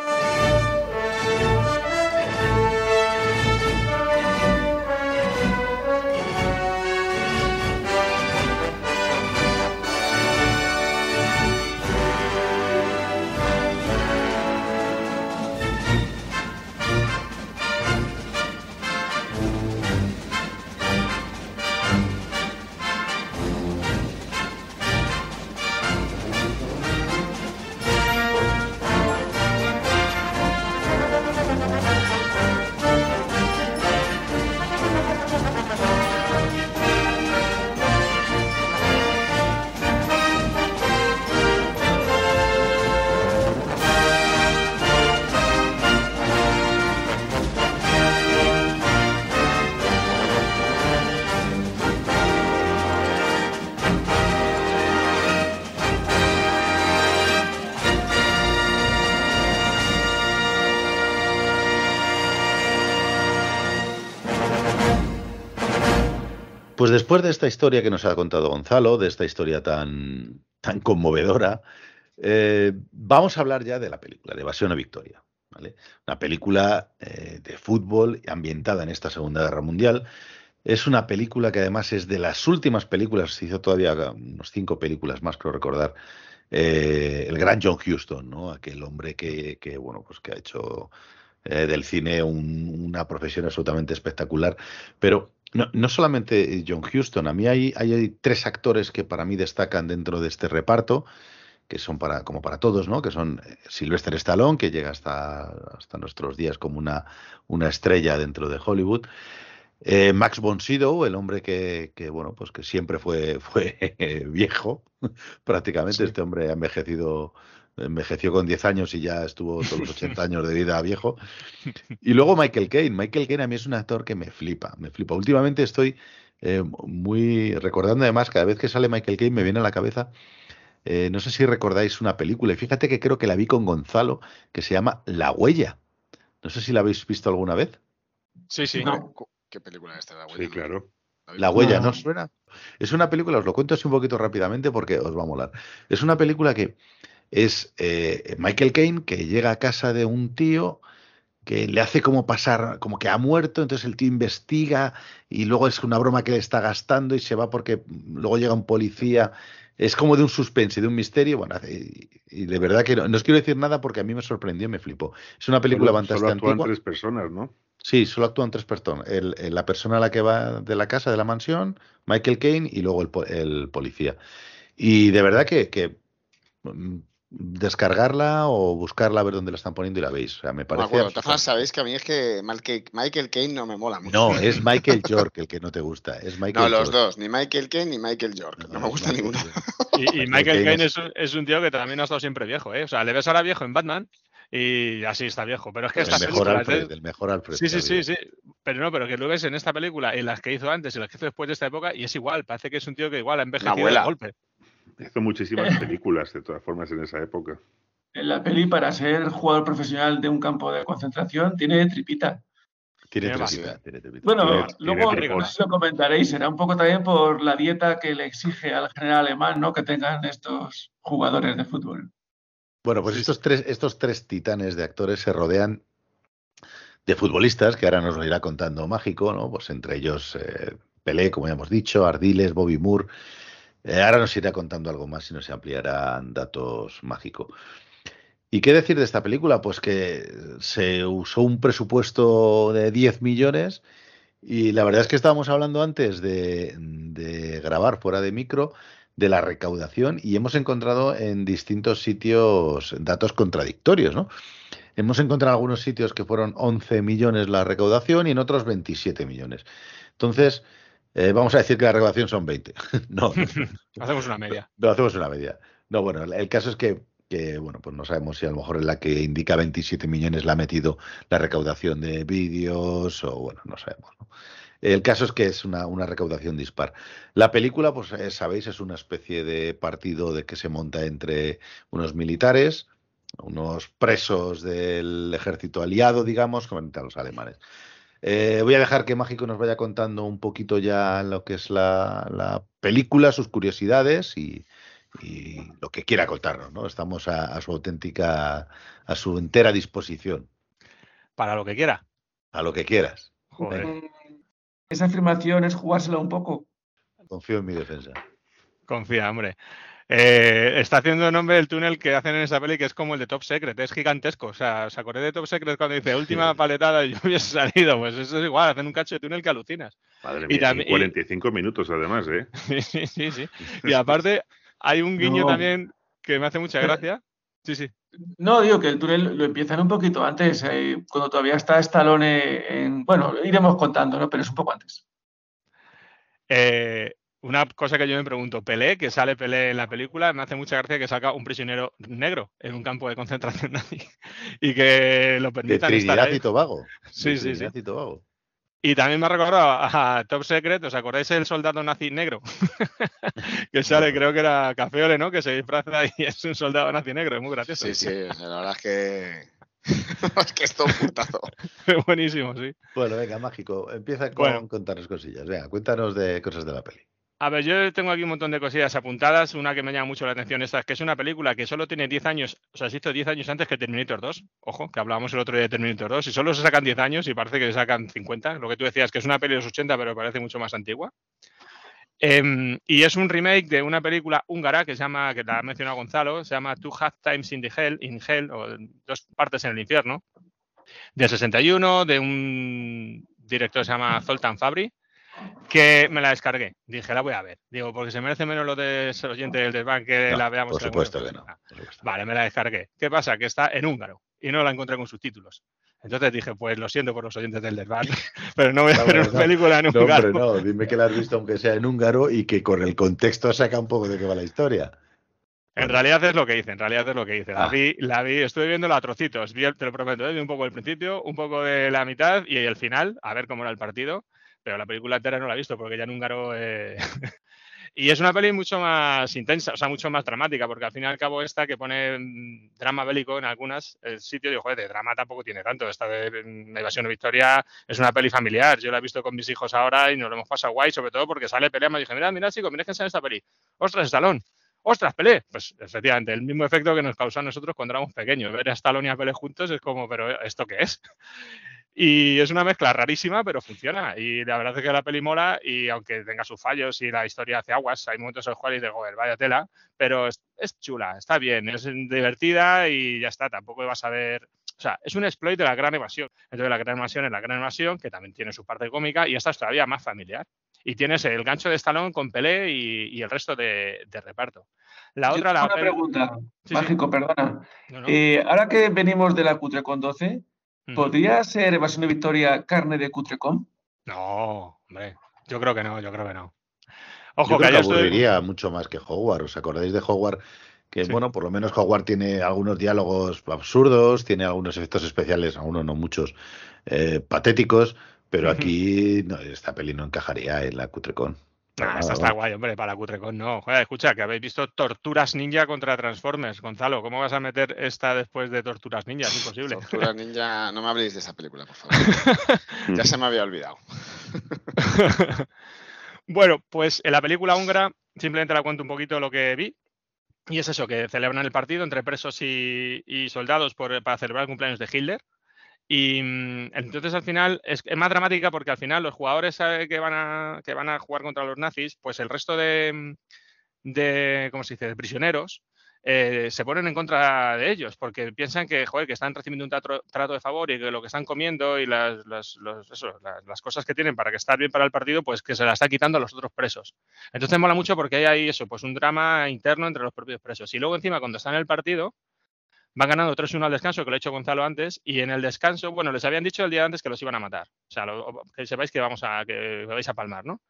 Historia que nos ha contado Gonzalo, de esta historia tan, tan conmovedora, eh, vamos a hablar ya de la película, de Evasión a Victoria. Una película eh, de fútbol ambientada en esta Segunda Guerra Mundial. Es una película que además es de las últimas películas, se hizo todavía unos cinco películas más, creo recordar, eh, el gran John Huston, ¿no? aquel hombre que, bueno, pues que ha hecho del cine una profesión absolutamente espectacular. Pero no, no, solamente John Huston, a mí hay, hay, tres actores que para mí destacan dentro de este reparto, que son para, como para todos, ¿no? Que son eh, Sylvester Stallone, que llega hasta, hasta nuestros días como una, una estrella dentro de Hollywood. Eh, Max von Sydow, el hombre que, que, bueno, pues que siempre fue, (laughs) fue viejo, (laughs) prácticamente. Este hombre ha envejecido, envejeció con 10 años y ya estuvo todos los (laughs) 80 años de vida viejo. Y luego Michael Caine. Michael Caine a mí es un actor que me flipa, me flipa. Últimamente estoy eh, muy recordando además, cada vez que sale Michael Caine me viene a la cabeza eh, no sé si recordáis una película, y fíjate que creo que la vi con Gonzalo, que se llama La Huella. No sé si la habéis visto alguna vez. Sí, sí. ¿Qué película es esta? La Huella. Sí, claro. La Huella, ¿no suena? Es una película, os lo cuento así un poquito rápidamente porque os va a molar. Es una película que es eh, Michael Caine que llega a casa de un tío que le hace como pasar, como que ha muerto, entonces el tío investiga y luego es una broma que le está gastando y se va porque luego llega un policía es como de un suspense, de un misterio. Bueno, y, de verdad que no, os quiero decir nada porque a mí me sorprendió, me flipó. Es una película fantástica. Solo actúan tres personas, ¿no? Sí, solo actúan tres personas. El, la persona a la que va de la casa, de la mansión, Michael Caine y luego el, el policía. Y de verdad que, que mm, descargarla o buscarla a ver dónde la están poniendo y la veis. O sea, me parece. Bueno, sabéis que a mí es que Michael Caine no me mola mucho. No, es (laughs) Michael York el que no te gusta. Es Michael no, los dos, ni Michael Caine ni Michael York. No, me gusta ninguno. (laughs) Y, Michael Caine es, un tío que también ha estado siempre viejo, ¿eh? O sea, le ves ahora viejo en Batman y así está viejo. Pero es que el mejor Alfred, el mejor Alfred. Sí, sí, sí, sí. Pero no, pero que lo ves en esta película, en las que hizo antes y las que hizo después de esta época, y es igual. Parece que es un tío que igual ha envejecido de golpe. Hizo muchísimas películas, de todas formas, en esa época en la peli para ser jugador profesional de un campo de concentración tiene tripita. Tiene, tripita, Bueno, luego lo comentaréis, será un poco también por la dieta que le exige al general alemán, ¿no? Que tengan estos jugadores de fútbol. Bueno, pues estos tres, estos tres titanes de actores se rodean de futbolistas, que ahora nos lo irá contando Mágico, ¿no? Pues entre ellos eh, Pelé, como ya hemos dicho, Ardiles, Bobby Moore. Eh, ahora nos irá contando algo más y nos ampliarán datos Mágico. ¿Y qué decir de esta película? Pues que se usó un presupuesto de 10 millones y la verdad es que estábamos hablando antes de, grabar fuera de micro de la recaudación y hemos encontrado en distintos sitios datos contradictorios, ¿no? Hemos encontrado algunos sitios que fueron 11 millones la recaudación y en otros 27 millones. Entonces, eh, vamos a decir que la recaudación son 20. (laughs) no. (laughs) hacemos una media. No, hacemos una media. No, bueno, el caso es que que bueno, pues no sabemos si a lo mejor en la que indica 27 millones la ha metido la recaudación de vídeos o bueno, no sabemos. El caso es que es una, recaudación dispar. La película, pues eh, sabéis, es una especie de partido de que se monta entre unos militares, unos presos del ejército aliado, digamos, como a los alemanes. Eh, voy a dejar que Mágico nos vaya contando un poquito ya lo que es la, la película, sus curiosidades y, y lo que quiera contarnos, ¿no? Estamos a, su auténtica, a su entera disposición. Para lo que quiera. A lo que quieras. Esa afirmación es jugársela un poco. Confío en mi defensa. Confía, hombre. Eh, está haciendo nombre el túnel que hacen en esa peli que es como el de Top Secret, es gigantesco. O sea, ¿os acordé de Top Secret cuando dice última paletada y yo hubiese salido? Pues eso es igual, hacen un cacho de túnel que alucinas. Madre mía, y 45 minutos además, ¿eh? (laughs) sí, sí, sí. Y aparte, hay un guiño también que me hace mucha gracia. Sí, sí. No, digo que el túnel lo empiezan un poquito antes, eh, cuando todavía está Stallone en... Bueno, iremos contando, ¿no? Pero es un poco antes. Eh, una cosa que yo me pregunto, Pelé, que sale Pelé en la película, me hace mucha gracia que saca un prisionero negro en un campo de concentración (laughs) nazi y que lo permitan de Trinidad y Tobago. Sí, sí, sí. Y Tobago. Y también me ha recordado a Top Secret, ¿os acordáis del soldado nazi negro? (laughs) que sale, creo que era Cafeole, ¿no? Que se disfraza y (laughs) es un soldado nazi negro, es muy gracioso. Sí, sí, la verdad es que. es que es todo putazo. Buenísimo, sí. Bueno, venga, mágico, empieza con contarnos cosillas. Venga, cuéntanos de cosas de la peli. A ver, yo tengo aquí un montón de cosillas apuntadas. Una que me llama mucho la atención esta es que es una película que solo tiene 10 años, o sea, se hizo 10 años antes que Terminator 2. Ojo, que hablábamos el otro día de Terminator 2. Y solo se sacan 10 años y parece que se sacan 50. Lo que tú decías, que es una peli de los 80, pero parece mucho más antigua. Em, y es un remake de una película húngara que se llama, que la ha mencionado Gonzalo, se llama Two Half Times in the Hell, in Hell, o Dos Partes en el Infierno, del 61, de un director que se llama Zoltan Fabri que me la descargué. Dije, la voy a ver. Digo, porque se merece menos lo de ser oyente del desván que No, la veamos. por supuesto que no. oportunidad. por supuesto. Vale, me la descargué. ¿Qué pasa? Que está en húngaro y no la encontré con subtítulos. Entonces dije, pues lo siento por los oyentes del desván, (laughs) pero no voy a No, ver una no. película en No, húngaro. hombre, no, dime que la has visto aunque sea en húngaro y que con el contexto saca un poco de qué va la historia. En realidad es lo que hice, en realidad es lo que hice. La Ah. vi, la vi, estuve viéndola a trocitos, vi el- te lo prometo, ¿eh? vi un poco el principio, un poco de la mitad y el final, a ver cómo era el partido, pero la película entera no la he visto porque ya en húngaro... eh, (laughs) y es una peli mucho más intensa, o sea, mucho más dramática, porque al fin y al cabo esta que pone mm, drama bélico en algunas el sitio, digo, joder, de drama tampoco tiene tanto. Esta de mm, Evasión de Victoria es una peli familiar, yo la he visto con mis hijos ahora y nos lo hemos pasado guay, sobre todo porque sale pelea, me dije, mira, mira chicos, mira que sale esta peli. ¡Ostras, Stallone! ¡Ostras, Pelé! Pues efectivamente, el mismo efecto que nos causó a nosotros cuando éramos pequeños. Ver a Stallone y a Pelé juntos es como, ¿pero esto qué es? Y es una mezcla rarísima, pero funciona. Y la verdad es que la peli mola y aunque tenga sus fallos y la historia hace aguas, hay momentos en los cuales digo, joder, vaya tela, pero es, es chula, está bien, es divertida y ya está, tampoco vas a ver... O sea, es un exploit de la gran evasión. Entonces la gran evasión es la gran evasión, que también tiene su parte cómica, y esta es todavía más familiar. Y tienes el gancho de Stallone con Pelé y, y el resto de, de reparto. La Yo otra, tengo la una pregunta, Sí, sí. Mágico, perdona. No, no. Eh, ahora que venimos de la cutre con 12, Ujú. ¿Podría ser Evasión de Victoria carne de cutrecom? No, hombre, yo creo que no, yo creo que no. Yo Ojo, que creo que aburriría mucho más que Hogwarts. ¿Os acordáis de Hogwarts? Que Sí. bueno, por lo menos Hogwarts tiene algunos diálogos absurdos, tiene algunos efectos especiales, algunos no muchos, eh, patéticos, pero aquí no, esta peli no encajaría en la Cutrecon. Nah, nada, esta está guay, hombre, para Cutrecon no. Joder, escucha, que habéis visto Torturas Ninja contra Transformers. Gonzalo, ¿cómo vas a meter esta después de Torturas Ninja? Es imposible. Tortuga Ninja, no me habléis de esa película, por favor. (laughs) ya se me había olvidado. (laughs) bueno, pues en la película húngara simplemente la cuento un poquito lo que vi. Y es eso, que celebran el partido entre presos y, y soldados por- para celebrar el cumpleaños de Hitler. Y mm, entonces al final es, es más dramática porque al final los jugadores eh, que van, a, que van a jugar contra los nazis, pues el resto de, mm, de ¿cómo se dice?, de prisioneros, eh, se ponen en contra de ellos porque piensan que, joder, que están recibiendo un trato, de favor y que lo que están comiendo y las, las- las- las cosas que tienen para que estar bien para el partido, pues que se la está quitando a los otros presos. Entonces mola mucho porque hay ahí eso, pues un drama interno entre los propios presos. Y luego encima cuando están en el partido, van ganando 3-1 al descanso, que lo ha hecho Gonzalo antes, y en el descanso, bueno, les habían dicho el día antes que los iban a matar. O sea, lo- que sepáis que vamos a, que vais a palmar, ¿no?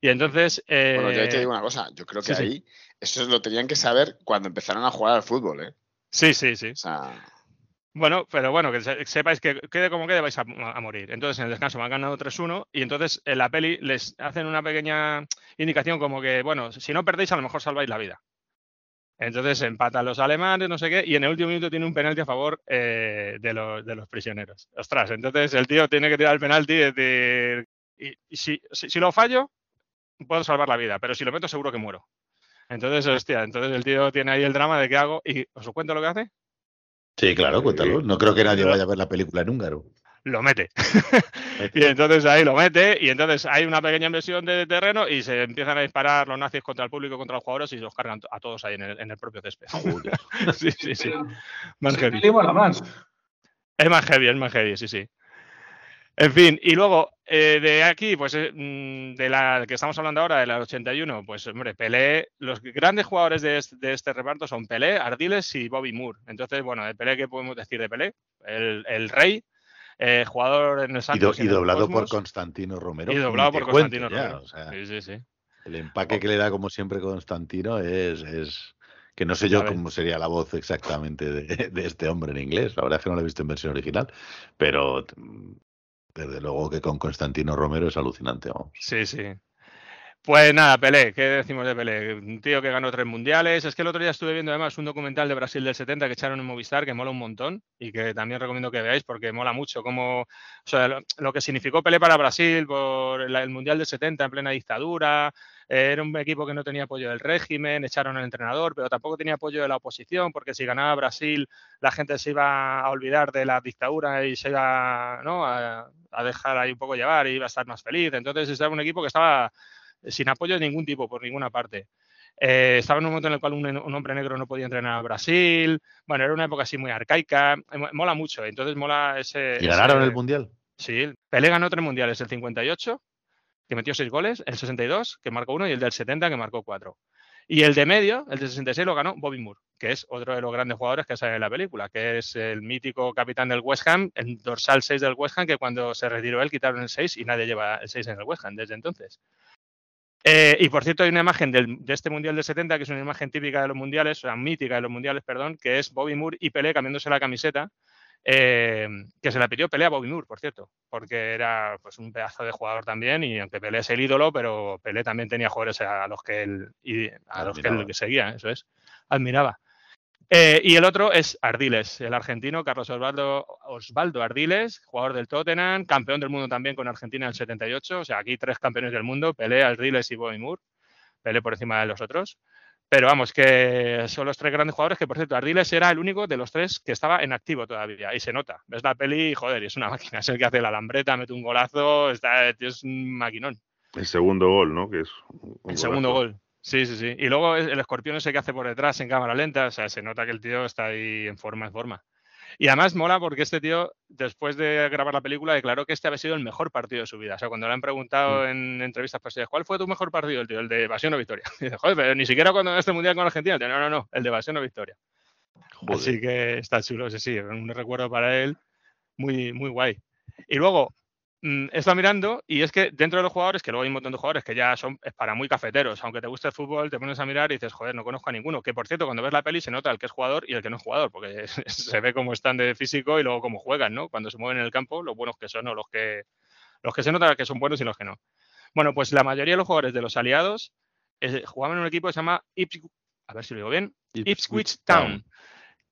Y entonces... Bueno, yo te eh, digo una cosa, yo creo que sí, sí. ahí eso lo tenían que saber cuando empezaron a jugar al fútbol, ¿eh? Sí, sí, sí. O sea, Bueno, pero bueno, que se- sepáis que quede como quede vais a, a morir. Entonces en el descanso van ganando 3-1 y entonces en la peli les hacen una pequeña indicación como que, bueno, si no perdéis a lo mejor salváis la vida. Entonces empatan los alemanes, no sé qué, y en el último minuto tiene un penalti a favor eh, de, los, de los prisioneros. Ostras, entonces el tío tiene que tirar el penalti y decir, y, y si, si, si lo fallo, puedo salvar la vida, pero si lo meto seguro que muero. Entonces, hostia, entonces el tío tiene ahí el drama de qué hago y os cuento lo que hace. Sí, claro, cuéntalo. No creo que nadie vaya a ver la película en húngaro. Lo mete. (laughs) y entonces ahí lo mete y entonces hay una pequeña inversión de terreno y se empiezan a disparar los nazis contra el público, contra los jugadores y los cargan a todos ahí en el, en el propio césped. Joder. (laughs) sí, sí, sí. Más heavy. Es más heavy, es más heavy, sí, sí. En fin, y luego eh, de aquí, pues eh, mm, de la que estamos hablando ahora, de la 81, pues hombre, Pelé, los grandes jugadores de este, de este reparto son Pelé, Ardiles y Bobby Moore. Entonces, bueno, de Pelé, ¿qué podemos decir de Pelé? El, el rey, eh, jugador en el Y, do- Santos y doblado por Constantino Romero. Y doblado por cuento Constantino ya, Romero. o sea, Sí, sí, sí. El empaque que le da, como siempre, Constantino es, es que no sé yo cómo sería la voz exactamente de, (laughs) de este hombre en inglés. La verdad es que no lo he visto en versión original, pero mm, desde luego que con Constantino Romero es alucinante. Vamos. Sí, sí. Pues nada, Pelé, ¿qué decimos de Pelé? Un tío que ganó tres mundiales. Es que el otro día estuve viendo además un documental de Brasil del 70 que echaron en Movistar que mola un montón y que también recomiendo que veáis porque mola mucho cómo, o sea, lo, que significó Pelé para Brasil por el, mundial del 70 en plena dictadura. eh, era un equipo que no tenía apoyo del régimen, echaron al entrenador, pero tampoco tenía apoyo de la oposición porque si ganaba Brasil la gente se iba a olvidar de la dictadura y se iba ¿no? a, a dejar ahí un poco llevar y iba a estar más feliz. Entonces estaba un equipo que estaba sin apoyo de ningún tipo, por ninguna parte. Eh, estaba en un momento en el cual un, un, hombre negro no podía entrenar a Brasil. Bueno, era una época así muy arcaica. Mola mucho. Entonces mola ese. ¿Y ganaron ese... el mundial? Sí, Pelé ganó tres mundiales, el 58, que metió seis goles, el 62, que marcó uno, y el del 70, que marcó cuatro. Y el de medio, el de 66, lo ganó Bobby Moore, que es otro de los grandes jugadores que sale en la película, que es el mítico capitán del West Ham, el dorsal 6 del West Ham, que cuando se retiró él quitaron el 6 y nadie lleva el 6 en el West Ham desde entonces. Eh, y por cierto, hay una imagen del- de este Mundial del 70, que es una imagen típica de los mundiales, o sea, mítica de los mundiales, perdón, que es Bobby Moore y Pelé cambiándose la camiseta, eh, que se la pidió Pelé a Bobby Moore, por cierto, porque era pues, un pedazo de jugador también, y aunque Pelé es el ídolo, pero Pelé también tenía jugadores a los que él, y a los que él seguía, eso es, admiraba. Eh, y el otro es Ardiles, el argentino Carlos Osvaldo, Osvaldo Ardiles, jugador del Tottenham, campeón del mundo también con Argentina en el 78. O sea, aquí tres campeones del mundo, Pelé, Ardiles y Bobby Moore. Pelé por encima de los otros. Pero vamos, que son los tres grandes jugadores que, por cierto, Ardiles era el único de los tres que estaba en activo todavía. Y se nota. Ves la peli y, joder, y es una máquina. Es el que hace la lambreta, mete un golazo, está, es un maquinón. El segundo gol, ¿no? Que es un El segundo gol. Sí, sí, sí. Y luego el escorpión ese que hace por detrás en cámara lenta, o sea, se nota que el tío está ahí en forma, en forma. Y además mola porque este tío, después de grabar la película, declaró que este había sido el mejor partido de su vida. O sea, cuando le han preguntado en entrevistas posteriores, ¿cuál fue tu mejor partido? El tío, el de Evasión o Victoria. (laughs) Y dice, joder, pero ni siquiera cuando este mundial con Argentina. Dice, no, no, no, el de Evasión o Victoria. Joder. Así que está chulo, sí, sí, un recuerdo para él muy, muy guay. Y luego, mm, he estado mirando y es que dentro de los jugadores, que luego hay un montón de jugadores que ya son es para muy cafeteros, aunque te guste el fútbol, te pones a mirar y dices, joder, no conozco a ninguno. Que por cierto, cuando ves la peli se nota el que es jugador y el que no es jugador, porque (laughs) se ve cómo están de físico y luego cómo juegan, ¿no? Cuando se mueven en el campo, los buenos que son o los que, los que se nota que son buenos y los que no. Bueno, pues la mayoría de los jugadores de los aliados eh, jugaban en un equipo que se llama Ipswich, a ver si lo digo bien, Ipswich Town,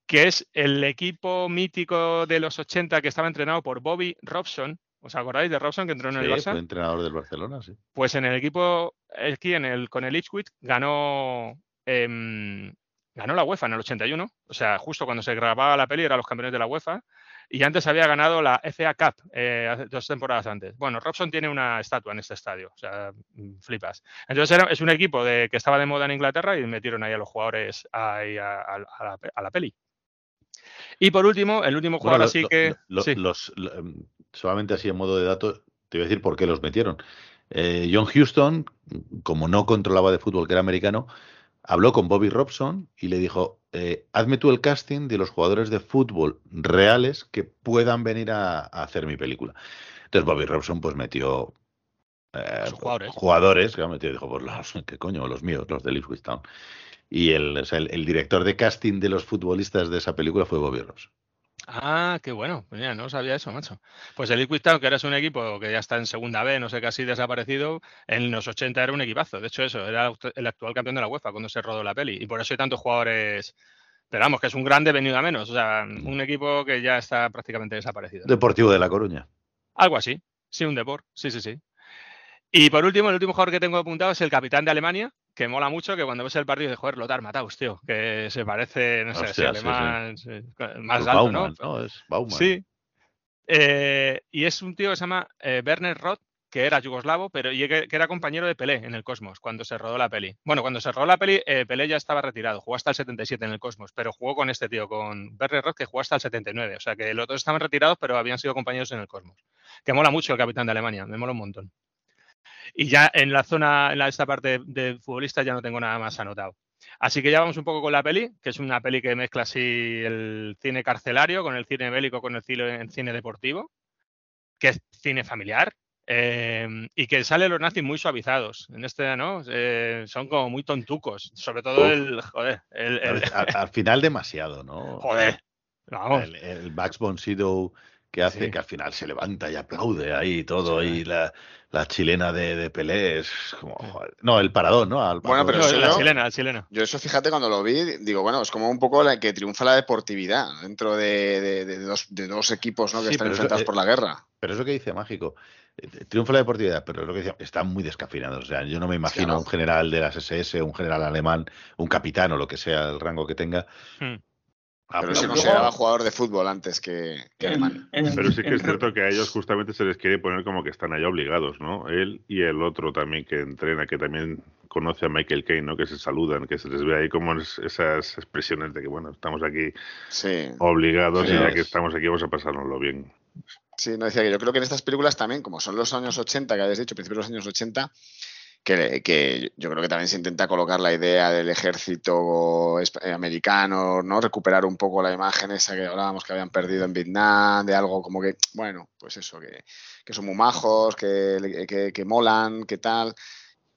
que es el equipo mítico de los 80 que estaba entrenado por Bobby Robson. ¿Os acordáis de Robson que entró en el Sí, Barça? fue entrenador del Barcelona, sí. Pues en el equipo, aquí en el, con el Ipswich ganó, em, ganó la UEFA en el 81. O sea, justo cuando se grababa la peli eran los campeones de la UEFA. Y antes había ganado la FA Cup eh, dos temporadas antes. Bueno, Robson tiene una estatua en este estadio. O sea, flipas. Entonces era, es un equipo de, que estaba de moda en Inglaterra y metieron ahí a los jugadores ahí a, a- a la, a la peli. Y por último, el último Bueno, jugador lo- así lo- que... lo- sí. los, lo- em, solamente así en modo de dato, te voy a decir por qué los metieron. Eh, John Houston, como no controlaba de fútbol, que era americano, habló con Bobby Robson y le dijo, eh, hazme tú el casting de los jugadores de fútbol reales que puedan venir a, a hacer mi película. Entonces Bobby Robson pues metió eh, jugadores. jugadores, que metió, dijo, pues los, ¿qué coño? Los míos, los de Town. Y el, o sea, el, el director de casting de los futbolistas de esa película fue Bobby Robson. Ah, qué bueno. Pues Mira, no sabía eso, macho. Pues el Ipswich Town, que ahora es un equipo que ya está en segunda B, no sé, casi desaparecido, en los 80 era un equipazo. De hecho, eso, era el actual campeón de la UEFA cuando se rodó la peli. Y por eso hay tantos jugadores. Pero vamos, que es un grande venido a menos. O sea, un equipo que ya está prácticamente desaparecido. Deportivo de La Coruña. Algo así. Sí, un deport. Sí, sí, sí. Y por último, el último jugador que tengo apuntado es el capitán de Alemania, que mola mucho, que cuando ves el partido dices, joder, Lothar Matthaus, tío, que se parece, no sé, si Hostia, sí, sí. alemán, sí, más alto, ¿no? Baumann, ¿no? Es Baumann. Sí. Eh, y es un tío que se llama eh, Werner Roth, que era yugoslavo, pero y que, que era compañero de Pelé en el Cosmos cuando se rodó la peli. Bueno, cuando se rodó la peli, eh, Pelé ya estaba retirado, jugó hasta el 77 en el Cosmos, pero jugó con este tío, con Werner Roth, que jugó hasta el 79. O sea que los dos estaban retirados, pero habían sido compañeros en el Cosmos. Que mola mucho el capitán de Alemania, me mola un montón. Y ya en la zona, en la- esta parte de futbolista ya no tengo nada más anotado. Así que ya vamos un poco con la peli, que es una peli que mezcla así el cine carcelario con el cine bélico, con el cine, el cine deportivo, que es cine familiar. eh, y que sale los nazis muy suavizados. En este, ¿no? Eh, son como muy tontucos. Sobre todo Uf. el. Joder. El, el- Al, al final demasiado, ¿no? joder. Vamos. El, el Bugs von Sydow que hace Sí. que al final se levanta y aplaude ahí todo, y la, la chilena de, de Pelé es como... joder. No, el paradón, ¿no? Al Bueno, pero No, eso la yo- chilena, la chilena. Yo eso, fíjate, cuando lo vi, digo, bueno, es como un poco la que triunfa la deportividad dentro de, de- de dos, de dos equipos ¿no? que Sí, están eso, enfrentados eh, por la guerra. Pero es lo que dice Mágico. Eh, Triunfa la deportividad, pero es lo que dice, están muy descafinados. O sea, yo no me imagino un general de las SS, un general alemán, un capitán o lo que sea el rango que tenga. Hmm. Pero aplaudiendo. se consideraba jugador de fútbol antes que, que alemán. En- Pero sí que es cierto que a ellos justamente se les quiere poner como que están ahí obligados, ¿no? Él y el otro también que entrena, que también conoce a Michael Caine, ¿no? Que se saludan, que se les ve ahí como es- esas expresiones de que, bueno, estamos aquí Sí. obligados y ya es. que estamos aquí vamos a pasárnoslo bien. Sí, no decía que yo creo que en estas películas también, como son los años 80, que habéis dicho, principios de los años 80, que, que, yo creo que también se intenta colocar la idea del ejército eh, americano, ¿no? Recuperar un poco la imagen esa que hablábamos que habían perdido en Vietnam, de algo como que, bueno, pues eso, que, que son muy majos, que, que, que molan, que tal.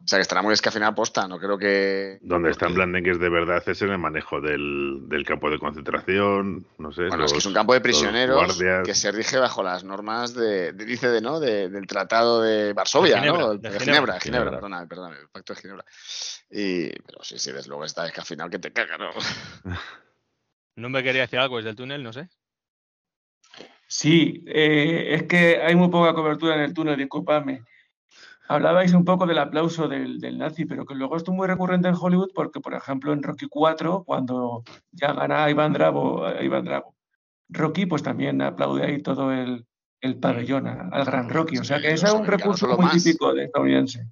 O sea, que estará muy escafinada aposta, no creo que... Donde está en Blandengues de verdad es en el manejo del, del, campo de concentración, no sé. Bueno, los, es que es un campo de prisioneros que se rige bajo las normas de, de dice de, ¿no? De, del Tratado de Varsovia, de Ginebra, ¿no? De, de Ginebra, Ginebra, Ginebra, perdona, perdona, el Pacto de Ginebra. Y, pero sí, sí, desde luego está escafinado que te caga, ¿no? (laughs) ¿No me quería decir algo desde el túnel? No sé. Sí, eh, es que hay muy poca cobertura en el túnel, disculpadme. Hablabais un poco del aplauso del, del, nazi, pero que luego esto es muy recurrente en Hollywood porque, por ejemplo, en Rocky 4, cuando ya gana Iván Drago, Iván Drago Rocky, pues también aplaude ahí todo el, el pabellón al gran Rocky. O sea que ese es un recurso muy más. típico de estadounidense.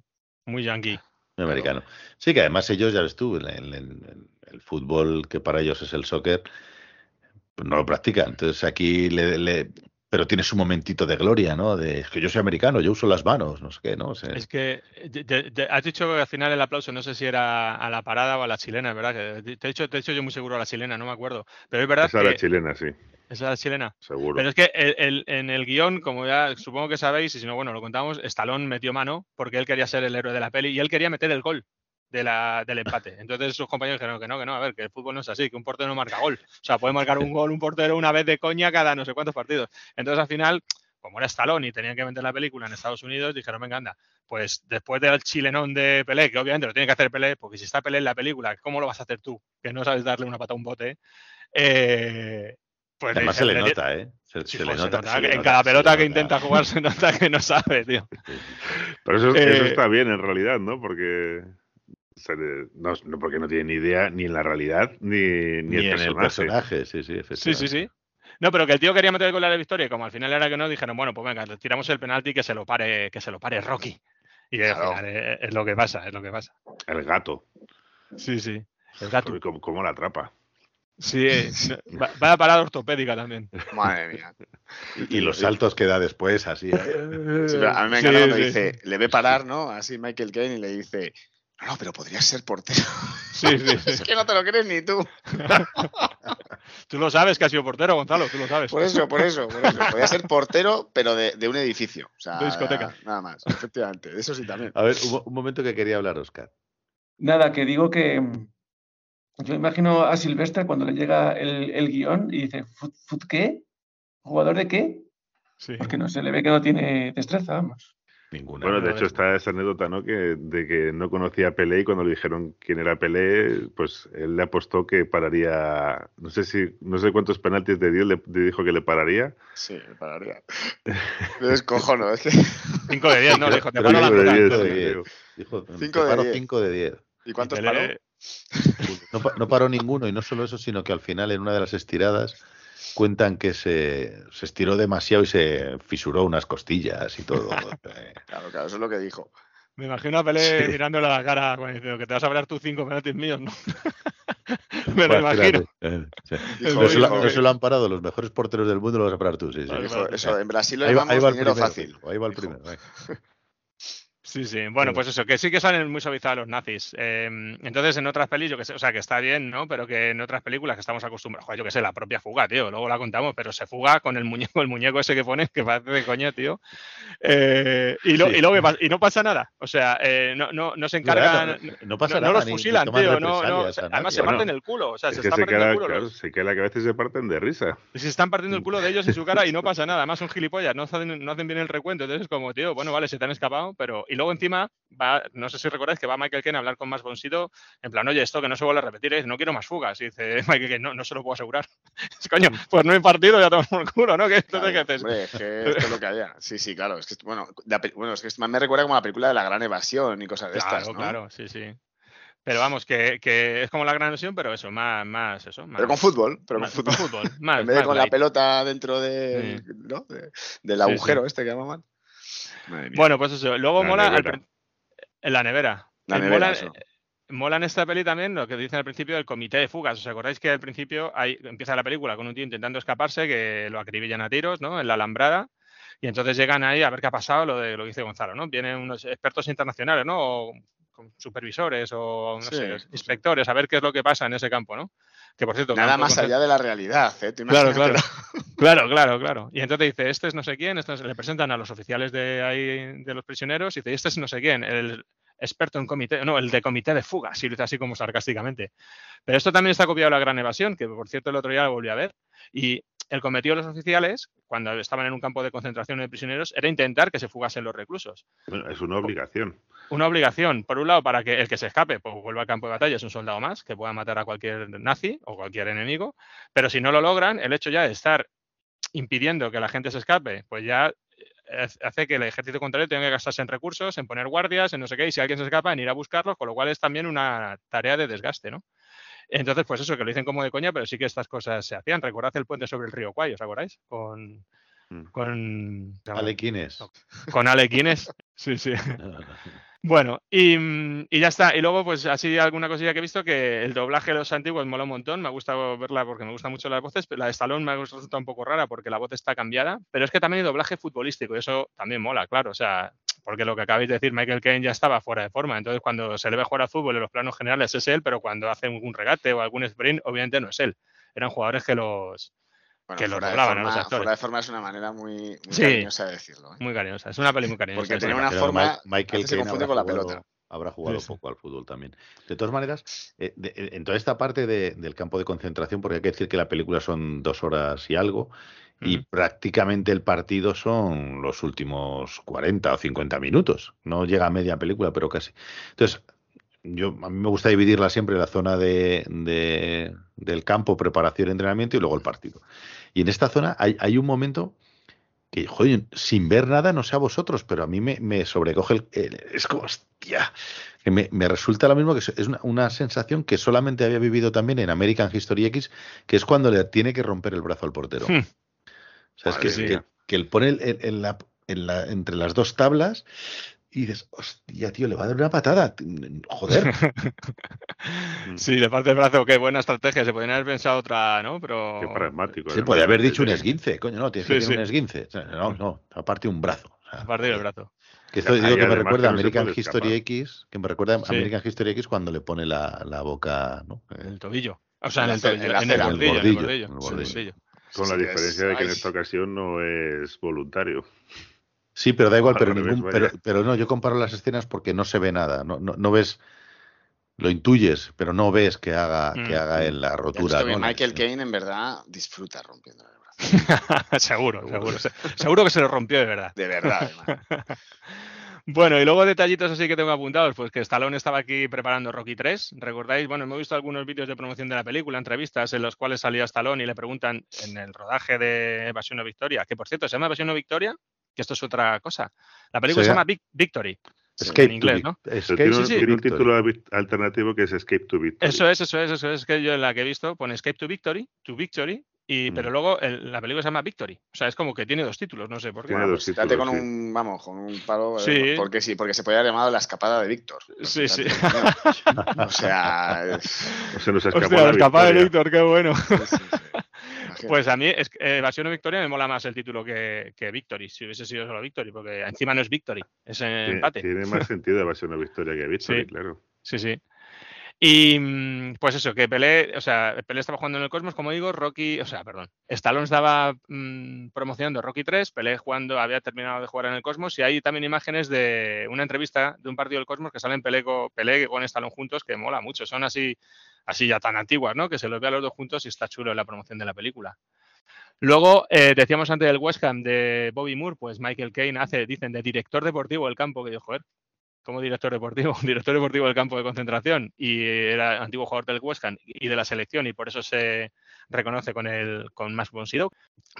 Muy yankee. Muy americano. Sí, que además ellos, ya ves tú, el, el, el, el fútbol que para ellos es el soccer, pues no lo practican. Entonces aquí le, le, pero tiene su momentito de gloria, ¿no? De es que yo soy americano, yo uso las manos, no sé qué, ¿no? O sea, es que te, te, has dicho que al final el aplauso, no sé si era a la parada o a la chilena, ¿verdad? Que te he dicho, te he dicho yo muy seguro a la chilena, no me acuerdo. Pero es verdad Esa que... la chilena, sí. Esa es la chilena. Seguro. Pero es que el, el, en el guion, como ya supongo que sabéis, y si no, bueno, lo contamos, Stallone metió mano porque él quería ser el héroe de la peli y él quería meter el gol de la, del empate. Entonces sus compañeros dijeron que no, que no, a ver, que el fútbol no es así, que un portero no marca gol. O sea, puede marcar un gol un portero una vez de coña cada no sé cuántos partidos. Entonces al final, como era Stallone y tenían que vender la película en Estados Unidos, dijeron, venga, anda, pues después del chilenón de Pelé, que obviamente lo tiene que hacer Pelé, porque si está Pelé en la película, ¿cómo lo vas a hacer tú? Que no sabes darle una pata a un bote. Eh, pues Además se le nota, ¿eh? Se, Sí, se le nota. se en cada pelota que intenta jugar se nota que no sabe, tío. Pero eso, Eh, eso está bien en realidad, ¿no? Porque se le- no, no, porque no tiene ni idea ni en la realidad ni, ni, Ni el en personaje. el personaje, sí, sí, Sí, sí, sí. No, pero que el tío quería meter el gol a la victoria y como al final era que no, dijeron, bueno, pues venga, tiramos el penalti que se lo pare, que se lo pare Rocky. Y Claro. al final es, es lo que pasa, es lo que pasa. El gato. Sí, sí. El gato. ¿Cómo, cómo la atrapa? Sí, eh, va- vaya parada ortopédica también. Madre mía. Y, y los saltos que da después, así. Sí, pero a mí me Sí, encanta cuando sí. dice, le ve parar, ¿no? Así Michael Caine y le dice, no, no, pero podrías ser portero. (laughs) Sí, sí, sí. es que no te lo crees ni tú. (laughs) Tú lo sabes que ha sido portero, Gonzalo, tú lo sabes. Por eso, por eso, por eso. Podría ser portero, pero de, de un edificio. O sea, De discoteca. Nada más, efectivamente. De eso sí también. A ver, un momento que quería hablar, Oscar. Nada, que digo que mm, yo imagino a Silvestre cuando le llega el, el guion y dice, ¿Fut, fut qué? ¿Jugador de qué? Sí. Porque no se le ve que no tiene destreza, vamos. Ninguna. Bueno, de no, hecho está esa anécdota, ¿no? Que, de que no conocía a Pelé y cuando le dijeron quién era Pelé, pues él le apostó que pararía, no sé si, no sé cuántos penaltis de Dios le, le dijo que le pararía. Sí, me pararía. Me (laughs) descojono, es que. 5 de 10, no, le dijo, te paro la cinco de mitad. diez, Cinco sí. de diez. Dijo, Cinco te de paro diez. 5 de 10. ¿Y cuántos Pelé- paró? No, pa- no paró ninguno, y no solo eso, sino que al final, en una de las estiradas, cuentan que se, se estiró demasiado y se fisuró unas costillas y todo. Eh, (laughs) Claro, claro, eso es lo que dijo. Me imagino a Pelé Sí. mirándole a la cara cuando diciendo que te vas a hablar tus 5 penaltis míos, ¿no? (laughs) Me lo imagino. eh, sí. Dijo, No se, lo, dijo, han parado los mejores porteros del mundo, lo vas a parar tú, sí, sí. Dijo, eso, en Brasil lo Ahí va, el dinero primero, fácil. ahí va el primero. (laughs) Sí, sí. Bueno, pues eso, que sí que salen muy suavizados los nazis. Eh, entonces, en otras pelis, yo que sé, o sea, que está bien, ¿no? Pero que en otras películas que estamos acostumbrados, joder, yo que sé, la propia fuga, tío, luego la contamos, pero se fuga con el muñeco, el muñeco ese que pone, que parece de coña, tío. Eh, y, lo, Sí. y, luego, y no pasa nada. O sea, eh, no, no, no se encargan. No, no pasa no, no nada. los fusilan, tío. No, no, además nadie. se parten el culo. O sea, es se están se partiendo queda, el culo. claro, los- se queda que a veces se parten de risa. y se están partiendo el culo de ellos y su cara y no (laughs) pasa nada. Además son gilipollas, no hacen, no hacen bien el recuento. Entonces es como, tío, bueno, vale, se te han escapado, pero... Y luego encima, va, no sé si recordáis que va Michael Caine a hablar con más Bonsito, en plan, oye, esto que no se vuelve a repetir, no quiero más fugas. Y dice (laughs) Michael Caine, no, no se lo puedo asegurar. (laughs) Es, coño, pues no he partido, ya tomo el culo, ¿no? ¿Qué, Claro, entonces, ¿qué haces? hombre, es que esto es lo que había. Sí, sí, claro. Es que, bueno, la bueno, es que más me recuerda como a la película de la gran evasión y cosas de Claro, estas, ¿no? claro, sí, sí. Pero vamos, que, que es como la gran versión, pero eso, más, más eso. Más, Pero con fútbol, pero con más- fútbol. Más, (laughs) en vez de más con la pelota dentro de, Sí. ¿no? de- del Sí, agujero este que llamaban. Bueno, pues eso. Luego La mola nevera. en la nevera. La Eh, nevera, mola, eso. mola en esta peli también lo que dicen al principio del comité de fugas. ¿Os acordáis que al principio hay, empieza la película con un tío intentando escaparse, que lo acribillan a tiros, ¿no? En la alambrada. Y entonces llegan ahí a ver qué ha pasado, lo de lo que dice Gonzalo, ¿no? Vienen unos expertos internacionales, ¿no? O supervisores o no sé, inspectores, a ver qué es lo que pasa en ese campo, ¿no? Que por cierto, nada más allá de la realidad, ¿eh? Claro, claro. (laughs) claro, claro, claro. Y entonces dice, este es no sé quién, este le presentan a los oficiales de ahí de los prisioneros y dice, este es no sé quién, el experto en comité, no, el de comité de fuga, si lo dice así como sarcásticamente. Pero esto también está copiado la gran evasión, que por cierto el otro día lo volví a ver. Y el cometido de los oficiales, cuando estaban en un campo de concentración de prisioneros, era intentar que se fugasen los reclusos. es una obligación. Una obligación, por un lado, para que el que se escape pues, vuelva al campo de batalla, es un soldado más, que pueda matar a cualquier nazi o cualquier enemigo, pero si no lo logran, el hecho ya de estar impidiendo que la gente se escape, pues ya eh, hace que el ejército contrario tenga que gastarse en recursos, en poner guardias, en no sé qué, y si alguien se escapa, en ir a buscarlos, con lo cual es también una tarea de desgaste, ¿no? Entonces, pues eso, que lo dicen como de coña, pero sí que estas cosas se hacían. Recordad el puente sobre el río Cuay, ¿os acordáis? Con. Mm. Con. Alequines. Con Alequines. (laughs) Sí, sí. (laughs) Bueno, y, ya está. Y luego, pues así alguna cosilla que he visto que el doblaje de los antiguos mola un montón. Me ha gustado verla porque me gustan mucho las voces. Pero la de Stallone me ha resultado un poco rara porque la voz está cambiada. Pero es que también hay doblaje futbolístico y eso también mola, claro. O sea, porque lo que acabáis de decir, Michael Caine ya estaba fuera de forma. Entonces, cuando se le ve jugar a fútbol en los planos generales es él, pero cuando hace un regate o algún sprint, obviamente no es él. Eran jugadores que los, que los doblaban a los actores. Fuera de forma es una manera muy, cariñosa de decirlo. ¿eh? Muy cariñosa. Es una peli muy cariñosa. Porque tiene una forma. Michael se confunde con la pelota habrá jugado poco al fútbol también. De todas maneras, eh, en toda esta parte del campo de concentración, porque hay que decir que la película son dos horas y algo, y prácticamente el partido son los últimos 40 o 50 minutos. No llega a media película, pero casi. Entonces, yo a mí me gusta dividirla siempre en la zona de, del campo, preparación, entrenamiento y luego el partido. Y en esta zona hay, hay un momento que, joder, sin ver nada, no sé a vosotros, pero a mí me, sobrecoge el, Es como, hostia, que me, resulta lo mismo que es una, una, sensación que solamente había vivido también en American History X, que es cuando le tiene que romper el brazo al portero. Hmm. O sea, es que, que, él pone en, la, en la, entre las dos tablas y dices, hostia, tío, le va a dar una patada. Joder. (laughs) sí, le parte el brazo, qué buena estrategia. Se podría haber pensado otra, ¿no? Pero. Qué pragmático. Se podría haber dicho un esguince, coño, no, tienes que tener un esguince. No, no, aparte un brazo. aparte del brazo. Que esto digo que me recuerda a American History X, que me recuerda a American History X cuando le pone la, la boca, ¿no? El tobillo. O sea, en el, tobillo, en el, bordillo, en el bordillo. Con la diferencia de que en esta ocasión no es voluntario. Sí, pero da igual, (laughs) pero, ningún, pero, pero, no, yo comparo las escenas porque no se ve nada, no, no, no ves, lo intuyes, pero no ves que haga, que haga mm. en la rotura. ¿no? Michael Caine en verdad disfruta rompiendo el brazo. (laughs) seguro, seguro, seguro que se lo rompió de verdad. De verdad, (laughs) Bueno, y luego detallitos así que tengo apuntados, pues que Stallone estaba aquí preparando Rocky 3, ¿recordáis? Bueno, hemos visto algunos vídeos de promoción de la película, entrevistas en los cuales salía Stallone y le preguntan en el rodaje de Evasión o Victoria, que por cierto, ¿se llama Evasión o Victoria? Que esto es otra cosa. La película se, llama Victory. Escape en inglés, ¿no? tiene, un título alternativo que es Escape to Victory. Eso es, eso es, eso es que yo en la que he visto pone Escape to Victory, to Victory, y, pero mm. luego la película se llama Victory. O sea, es como que tiene dos títulos, no sé por qué. Tiene Date con un, vamos, con un palo. Eh, porque sí, porque se podría haber llamado la escapada de Víctor. Sí, sí. o sea. (laughs) Se nos escapó Hostia, la, escapada de Víctor, qué bueno. (laughs) Pues a mí, es, eh, Evasión o Victoria me mola más el título que, que, Victory, si hubiese sido solo Victory, porque encima no es Victory, es empate. Tiene más sentido Evasión o Victoria que Victory, claro. Sí, sí. Y mm, pues eso, que Pelé, o sea, Pelé estaba jugando en el Cosmos, como digo, Rocky, o sea, perdón, Stallone estaba mm, promocionando Rocky 3, Pelé jugando, había terminado de jugar en el Cosmos y hay también imágenes de una entrevista de un partido del Cosmos que salen Pelé con, Pelé con Stallone juntos, que mola mucho, son así, así ya tan antiguas, ¿no? Que se los ve a los dos juntos y está chulo la promoción de la película. Luego, eh, decíamos antes del West Ham de Bobby Moore, pues Michael Caine hace, dicen, de director deportivo del campo, que dijo, joder, como director deportivo, (laughs) director deportivo del campo de concentración y era antiguo jugador del West y de la selección y por eso se reconoce con el con Max von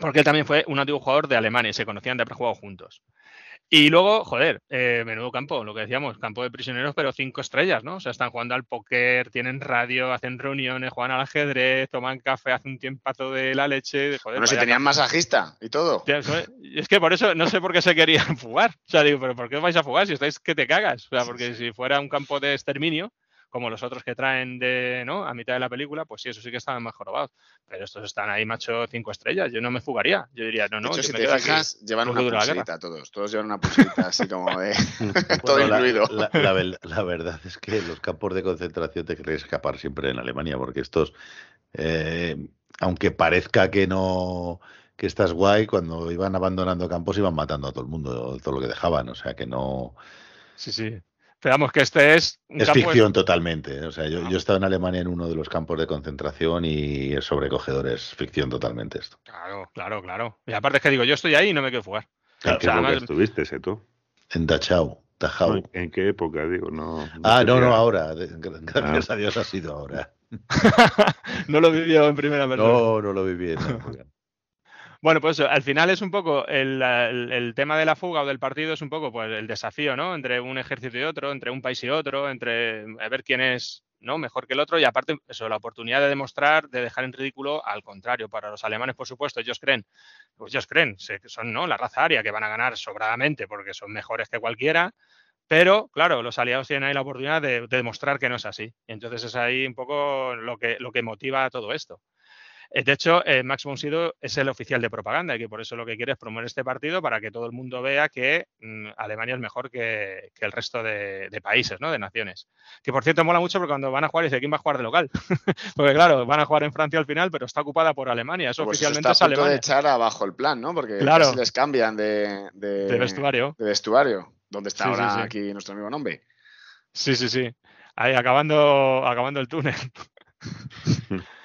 porque él también fue un antiguo jugador de Alemania y se conocían de haber jugado juntos. Y luego, joder, eh, menudo campo, lo que decíamos, campo de prisioneros, pero cinco estrellas, ¿no? O sea, están jugando al póker, tienen radio, hacen reuniones, juegan al ajedrez, toman café, hacen un tiempazo de la leche. Joder, bueno, si tenían masajista y todo. Es que por eso no sé por qué se querían (laughs) fugar. O sea, digo, pero ¿por qué vais a fugar si estáis que te cagas? O sea, porque si fuera un campo de exterminio, como los otros que traen de, ¿no? A mitad de la película, pues sí, eso sí que estaban mejor robados. Pero estos están ahí, macho, cinco estrellas. Yo no me fugaría. Yo diría, no, no. De hecho, yo si me te quedo aquí. fijas, llevan una pulserita todos. Todos llevan una pulserita así como de (laughs) (laughs) todo Bueno, incluido. La, la vel- la verdad es que los campos de concentración te querés escapar siempre en Alemania, porque estos, eh, aunque parezca que no que estás guay, cuando iban abandonando campos iban matando a todo el mundo, todo lo que dejaban, o sea que no Sí, sí. Pero vamos, que este es un es campo de- ficción totalmente. ¿eh? O sea, yo, Ah. yo he estado en Alemania en uno de los campos de concentración y es sobrecogedor, es ficción totalmente esto. Claro, claro, claro. Y aparte es que digo, yo estoy ahí y no me quiero fugar. Claro, ¿En qué o sea, época además- estuviste, ese tú? En Dachau, Dachau. No, ¿En qué época? Digo, no. Ah, no, no, era- ahora. de- Gracias Ah. a Dios ha sido ahora. (laughs) no lo vivió en primera persona. No, no lo viví en. Bueno, pues al final es un poco el, el- tema de la fuga o del partido es un poco pues el desafío, ¿no? Entre un ejército y otro, entre un país y otro, entre ver quién es ¿no? mejor que el otro y aparte eso, la oportunidad de demostrar, de dejar en ridículo al contrario. Para los alemanes, por supuesto, ellos creen, pues ellos creen, son ¿no? la raza aria que van a ganar sobradamente porque son mejores que cualquiera. Pero, claro, los aliados tienen ahí la oportunidad de, de demostrar que no es así. Entonces es ahí un poco lo que, lo que motiva todo esto. Eh, De hecho, eh, Max von Sydow es el oficial de propaganda y que por eso lo que quiere es promover este partido para que todo el mundo vea que mm, Alemania es mejor que, que el resto de, de países, ¿no? De naciones. Que por cierto mola mucho porque cuando van a jugar dice quién va a jugar de local. (laughs) porque claro, van a jugar en Francia al final, pero está ocupada por Alemania. Eso Pues eso oficialmente está a es punto de echar abajo el plan, ¿no? Porque Claro. les cambian de, de, De vestuario. de vestuario. ¿Dónde está Sí, sí, ahora sí. aquí nuestro amigo Nombre? Sí, sí, sí. Ahí acabando, acabando el túnel. (laughs)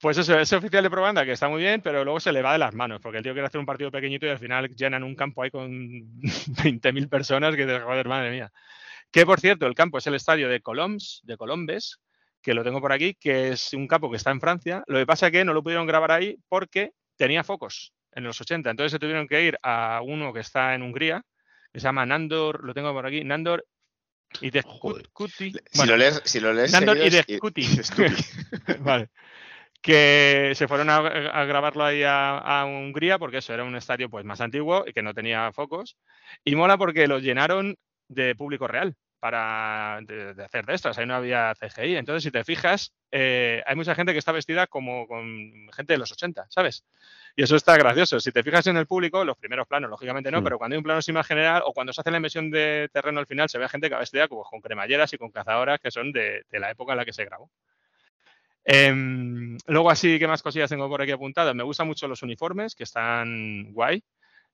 Pues eso, ese oficial de propaganda que está muy bien, pero luego se le va de las manos, porque el tío quiere hacer un partido pequeñito y al final llenan un campo ahí con (laughs) 20.000 personas que te joder, madre mía. Que por cierto, el campo es el estadio de Colombes, de Colombes, que lo tengo por aquí, que es un campo que está en Francia. Lo que pasa es que no lo pudieron grabar ahí porque tenía focos en los 80. Entonces se tuvieron que ir a uno que está en Hungría, que se llama Nandor, lo tengo por aquí, Nandor y de Joder. Si lo lees, si lo lees Nandor y y- Descuti. (laughs) vale. Que se fueron a, a grabarlo ahí a, a Hungría porque eso era un estadio pues más antiguo y que no tenía focos. Y mola porque lo llenaron de público real para de, de hacer de extras. Ahí no había CGI. Entonces, si te fijas, eh, hay mucha gente que está vestida como con gente de los 80, ¿sabes? Y eso está gracioso. Si te fijas en el público, los primeros planos, lógicamente no, Hmm. pero cuando hay un plano sin general o cuando se hace la inversión de terreno al final, se ve a gente que va vestida como con cremalleras y con cazadoras que son de, de la época en la que se grabó. Em, luego así, ¿qué más cosillas tengo por aquí apuntadas? Me gustan mucho los uniformes, que están guay,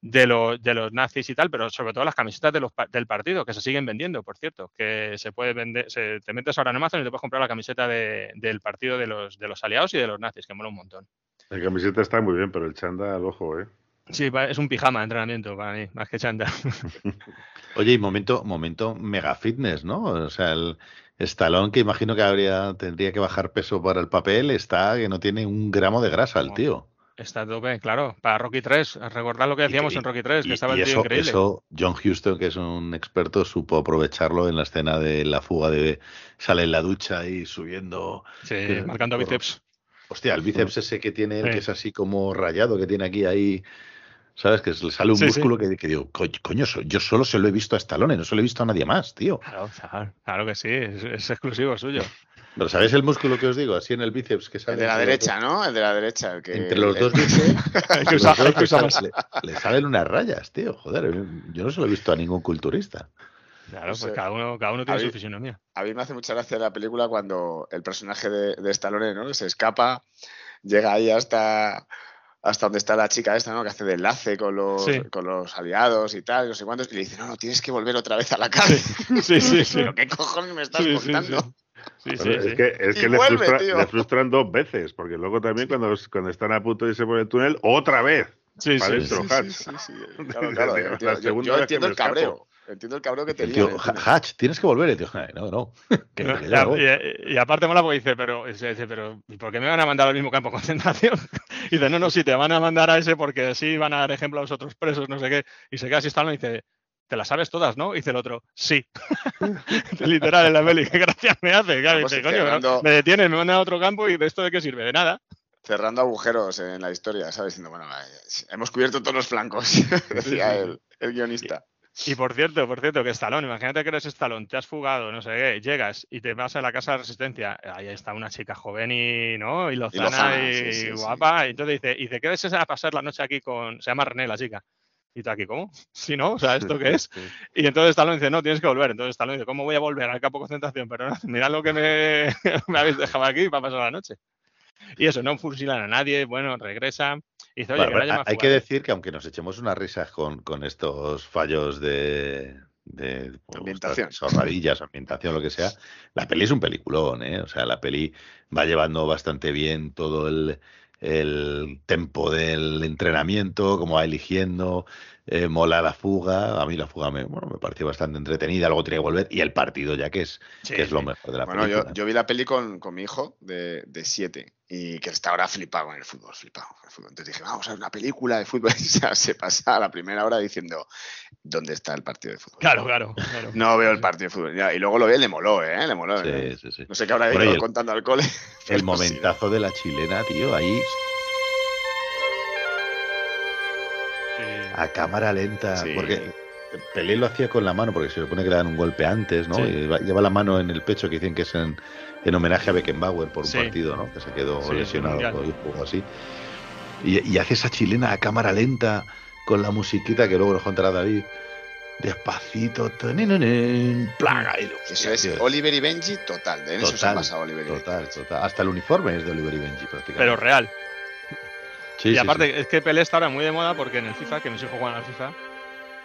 de, los de los nazis y tal, pero sobre todo las camisetas de los pa- del partido, que se siguen vendiendo, por cierto, que se puede vender, se- te metes ahora en Amazon y te puedes comprar la camiseta de- del partido de los, de los aliados y de los nazis, que mola un montón. La camiseta está muy bien, pero el chándal, ojo, ¿eh? Sí, es un pijama de entrenamiento para mí, más que chanda. (laughs) Oye, y momento, momento mega fitness, ¿no? O sea, el Stallone, que imagino que habría, tendría que bajar peso para el papel, está que no tiene un gramo de grasa el tío. Está a tope, claro, para Rocky 3, recordad lo que decíamos y- en Rocky 3, que Y, estaba y el tío eso, increíble. eso, John Huston, que es un experto, supo aprovecharlo en la escena de la fuga de sale en la ducha y subiendo. Sí, que- marcando por- bíceps. Hostia, el bíceps ese que tiene él, Sí. que es así como rayado, que tiene aquí ahí. ¿Sabes? Que le sale un Sí, sí. músculo que, que digo, "Co- coño, so- yo solo se lo he visto a Stallone, no se lo he visto a nadie más, tío. Claro, claro, claro que sí, es, es exclusivo suyo. (laughs) Pero ¿sabéis el músculo que os digo? Así en el bíceps que sale. El de la derecha, ¿no? El de la derecha. El que, Entre los dos bíceps. (laughs) Los dos que le, sale- le- le salen unas rayas, tío. Joder, yo no se lo he visto a ningún culturista. Claro, pues cada uno, cada uno tiene A su mí- fisionomía. A mí me hace mucha gracia la película cuando el personaje de, de Stallone, ¿no? Se escapa, llega ahí hasta, hasta donde está la chica esta, ¿no? Que hace de enlace con los, Sí. con los aliados y tal, y no sé cuántos, y le dice, no, no, tienes que volver otra vez a la cárcel. (laughs) Sí, sí, sí. ¿Pero qué cojones me estás contando? sí. Sí, sí, Pero sí. es que, es que le, vuelve, frustra- le frustran dos veces, porque luego también cuando, cuando están a punto de irse por el túnel, otra vez. Sí, para sí, sí. Sí, sí. Claro, claro, (laughs) yo- la yo, entiendo el escapo. cabreo. Entiendo el cabreo que tenía. tío, en el "Ha- túnel. Hatch, tienes que volver. Y el tío, "Ay, no, no. Que- que Y, ya voy". (laughs) y- y aparte mola porque dice, pero, dice, pero ¿y por qué me van a mandar al mismo campo de concentración? Y (laughs) dice, no, no, sí, te van a mandar a ese porque así van a dar ejemplo a los otros presos, no sé qué. Y se queda así y dice, ¿te las sabes todas, no? Y dice el otro, sí. (laughs) Literal, en la peli, qué gracia me hace. Claro, Vamos, dice, y coño, cerrando- me detienen, me mandan a otro campo y de esto de qué sirve, de nada. cerrando agujeros en la historia, ¿sabes? Diciendo, bueno, hemos cubierto todos los flancos, decía el, el guionista. Y por cierto, por cierto, que Stallone, imagínate que eres Stallone, te has fugado, no sé qué, llegas y te vas a la casa de resistencia, ahí está una chica joven y, ¿no? Y lozana y, lozana, y sí, sí, sí. guapa, y entonces dice, y dice, ¿qué ves a pasar la noche aquí con, se llama René la chica? Y tú aquí, ¿cómo? Si no, o sea, ¿esto qué es? Y entonces Stallone dice, no, tienes que volver. Entonces Stallone dice, ¿cómo voy a volver al campo de concentración? Pero no, (laughs) mirad lo que me, (laughs) me habéis dejado aquí para pasar la noche. Y eso, no fusilan a nadie, bueno, regresa. Y dice, oye, Bueno, que no pero haya más hay que fugaces". decir que aunque nos echemos unas risas con, con estos fallos de, de pues, Ambientación. estas chorradillas, ambientación, lo que sea, la peli es un peliculón, ¿eh? O sea, la peli va llevando bastante bien todo el, el tempo del entrenamiento, cómo va eligiendo, eh, mola la fuga, a mí la fuga me, bueno, me pareció bastante entretenida, luego tiene que volver, y el partido ya que es, Sí, que es lo mejor de la Bueno, película. yo, yo vi la peli con, con mi hijo de, de siete y que está ahora flipado con el fútbol, flipado con el fútbol. Entonces dije, vamos a ver una película de fútbol. (laughs) Y se se pasa a la primera hora diciendo, ¿dónde está el partido de fútbol? Claro, claro. claro. No veo el partido de fútbol. Ya, y luego lo vi, y le moló, ¿eh? Le moló. ¿eh? Sí, sí, sí. No sé qué habrá ido contando al cole. (laughs) El sí, momentazo de la chilena, tío, ahí a cámara lenta, Sí. porque Pelé lo hacía con la mano, porque se supone que le dan un golpe antes, ¿no? Sí. Lleva la mano en el pecho, que dicen que es en, en homenaje a Beckenbauer por un Sí. partido, ¿no? Que se quedó lesionado o algo así. Y, y hace esa chilena a cámara lenta, con la musiquita que luego nos contará David. Despacito, plaga, y lo- Eso es Oliver y Benji total. En eso se basa Oliver y Benji. Total, total. Hasta el uniforme es de Oliver y Benji, prácticamente. Pero real. Sí, y aparte, sí. es que Pelé está ahora muy de moda porque en el FIFA, que mis hijos juegan al FIFA,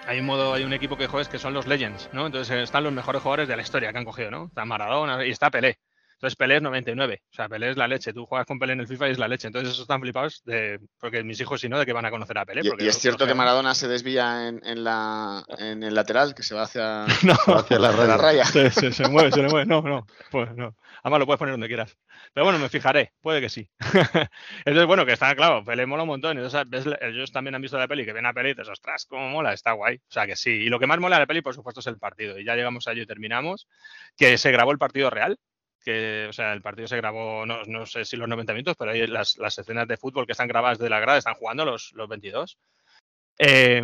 hay un modo, hay un equipo que juegas que son los Legends, ¿no? Entonces eh, están los mejores jugadores de la historia que han cogido, ¿no? Está Maradona y está Pelé. Entonces Pelé es 99. O sea, Pelé es la leche. Tú juegas con Pelé en el FIFA y es la leche. Entonces esos están flipados de, porque mis hijos, si no, de que van a conocer a Pelé. Y, porque y es cierto que. Maradona se desvía en, en la, en el lateral, que se va hacia, (laughs) No, Hacia la la raya. raya. se, se- se mueve, se le mueve. No, no. Pues no. Además lo puedes poner donde quieras. Pero bueno, me fijaré. Puede que sí. (laughs) Entonces, bueno, que está claro. Pelé mola un montón. Entonces, ellos también han visto la peli, que ven a peli y dices, ostras, cómo mola, está guay. O sea que sí. Y lo que más mola de la peli, por supuesto, es el partido. Y ya llegamos a ello y terminamos. Que se grabó el partido real. Que, o sea, el partido se grabó, no, sé si los 90 minutos, pero ahí las, escenas de fútbol que están grabadas de la grada están jugando los, los 22. Eh,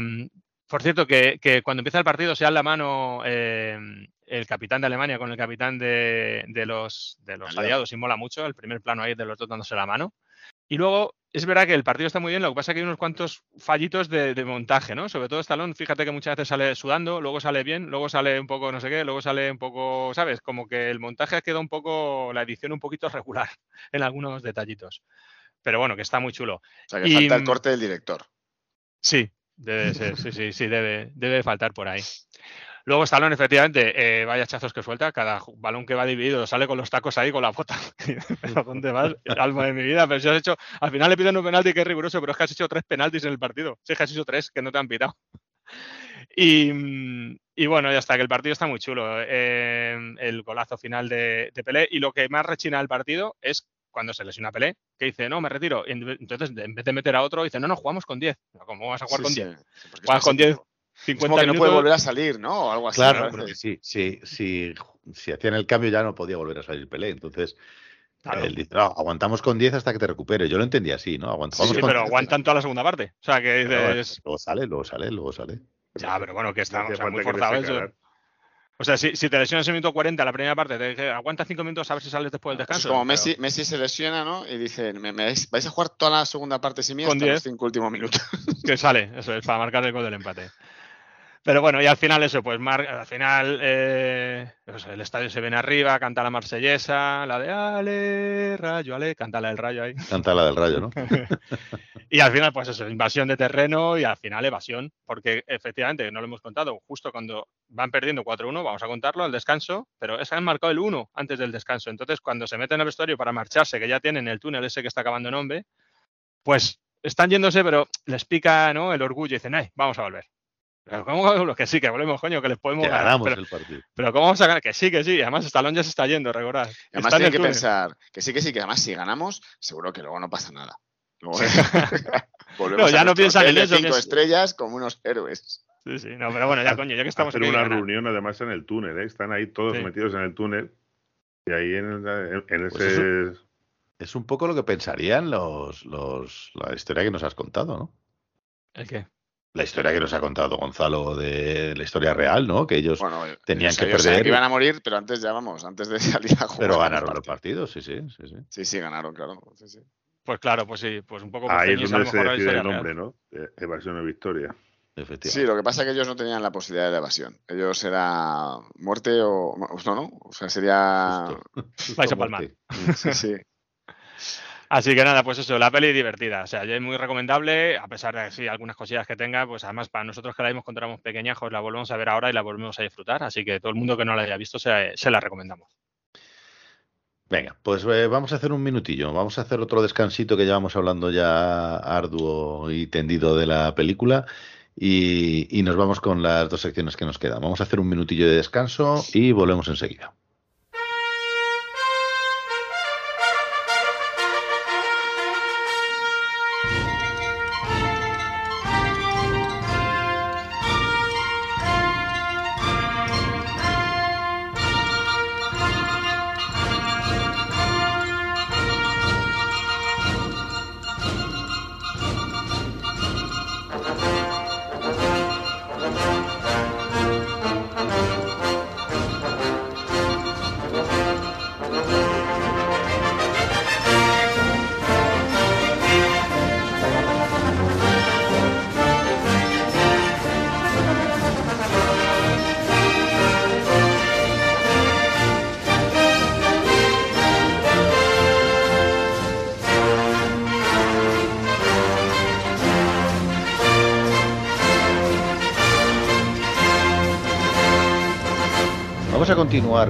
por cierto, que, cuando empieza el partido se da la mano eh, el capitán de Alemania con el capitán de, de los, de los Aliados. y mola mucho el primer plano ahí de los dos dándose la mano. Y luego es verdad que el partido está muy bien, lo que pasa es que hay unos cuantos fallitos de, de montaje, ¿no? Sobre todo Stallone, fíjate que muchas veces sale sudando, luego sale bien, luego sale un poco no sé qué, luego sale un poco, ¿sabes? Como que el montaje queda un poco, la edición un poquito (laughs) regular en algunos detallitos. Pero bueno, que está muy chulo. O sea, que Y, falta el mm, corte del director. Sí, debe ser, sí, sí, sí, debe, debe faltar por ahí. Luego Stallone, efectivamente, eh, vaya chazos que suelta, cada balón que va dividido sale con los tacos ahí, con la bota. (laughs) pero ¿dónde vas? Alma de mi vida, pero si has hecho, al final le piden un penalti que es riguroso, pero es que has hecho tres penaltis en el partido. Sí, es que has hecho tres que no te han pitado. (laughs) Y, mm, y bueno, ya está, que el partido está muy chulo. eh, el golazo final de, de Pelé. Y lo que más rechina del partido es cuando se lesiona Pelé, que dice, no, me retiro. Entonces, en vez de meter a otro, dice, no, no, jugamos con 10. ¿Cómo vas a jugar Sí, con sí, 10? sí, Juegas con 10, básico. Es 50 como que no puede volver a salir, ¿no? O algo así. Claro, me porque parece. si, hacían el cambio ya no podía volver a salir Pelé. Entonces, Claro. él dice, no, aguantamos con 10 hasta que te recupere. Yo lo entendía así, ¿no? Aguantamos Sí, con pero 10. aguantan toda la segunda parte. O sea, que Pero, dices, Luego sale, luego sale, luego sale. ya, pero bueno, que está o sea, muy forzado eso. O sea, si, si te lesionas en el minuto 40 la primera parte, te dice, aguanta 5 minutos a ver si sales después del Eso es descanso. como Pero- Messi, Messi se lesiona, ¿no? Y dice, me, me vais, vais a jugar toda la segunda parte sin mí Con hasta 10. los cinco últimos minutos. que sale, eso es, para marcar el gol del empate. Pero bueno, y al final eso, pues mar- al final eh, pues el estadio se viene arriba, canta la marsellesa, la de Ale, Rayo, Ale, canta la del Rayo ahí. Canta la del rayo, ¿no? (laughs) Y al final, pues eso, invasión de terreno y al final evasión, porque efectivamente, no lo hemos contado, justo cuando van perdiendo 4-1, vamos a contarlo al descanso, pero es que han marcado el 1 antes del descanso. Entonces, cuando se meten al vestuario para marcharse, que ya tienen el túnel ese que está acabando en Hombre, pues están yéndose, pero les pica ¿no? el orgullo y dicen, ay, vamos a volver. Pero ¿cómo? Que sí, que volvemos, coño, que les podemos Que ganar. ganamos Pero, el partido. pero ¿cómo vamos a ganar? Que sí, que sí. Además, Stallone ya se está yendo, recordad. Además en tienen el que túnel. pensar que sí, que sí, que además si ganamos, seguro que luego no pasa nada. Luego- (laughs) No, ya a no piensan en eso, cinco estrellas como unos héroes. Sí, sí, no, pero bueno, ya, coño, ya que estamos Hacer aquí, una ganar. reunión además en el túnel, ¿eh? Están ahí todos Sí. metidos en el túnel. Y ahí en, en- en Pues ese... Es un poco lo que pensarían los, los, la historia que nos has contado, ¿no? ¿El qué? La historia que nos ha contado Gonzalo de la historia real, ¿no? Que ellos Bueno, tenían ellos- que perder. que iban a morir, pero antes ya vamos, antes de (laughs) salir a jugar. Pero ganaron los partido. partidos, sí, sí, sí, sí. Sí, sí, ganaron, claro. Sí, sí. Pues claro, pues sí, pues un poco Ahí es ceñirse a lo donde se decide el nombre, real. ¿no? Eh, Evasión o victoria. Efectivamente. Sí, lo que pasa es que ellos no tenían la posibilidad de evasión. Ellos era muerte o. No, no. O sea, sería. Vais a palmar. Sí, sí. (laughs) Así que nada, pues eso, la peli divertida. O sea, es muy recomendable, a pesar de sí, algunas cosillas que tenga, pues además para nosotros que la vimos cuando éramos pequeñajos, la volvemos a ver ahora y la volvemos a disfrutar. Así que todo el mundo que no la haya visto se, se la recomendamos. Venga, pues eh, vamos a hacer un minutillo. Vamos a hacer otro descansito que llevamos hablando ya arduo y tendido de la película. Y, y nos vamos con las dos secciones que nos quedan. Vamos a hacer un minutillo de descanso y volvemos enseguida.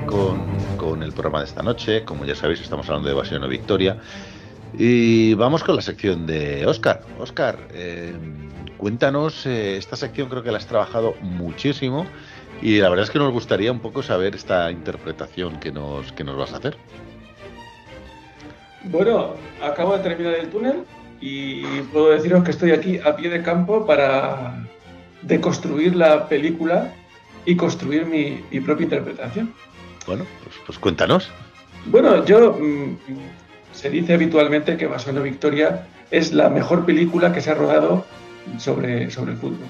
Con, el programa de esta noche. Como ya sabéis, estamos hablando de Evasión o Victoria. Y vamos con la sección de Oscar. Oscar, eh, cuéntanos, eh, esta sección creo que la has trabajado muchísimo y la verdad es que nos gustaría un poco saber esta interpretación que nos, que nos vas a hacer. Bueno, acabo de terminar el túnel y puedo deciros que estoy aquí a pie de campo para deconstruir la película y construir mi propia interpretación. Bueno, pues, pues cuéntanos. Bueno, yo mm, se dice habitualmente que Basano Victoria es la mejor película que se ha rodado sobre, sobre el fútbol.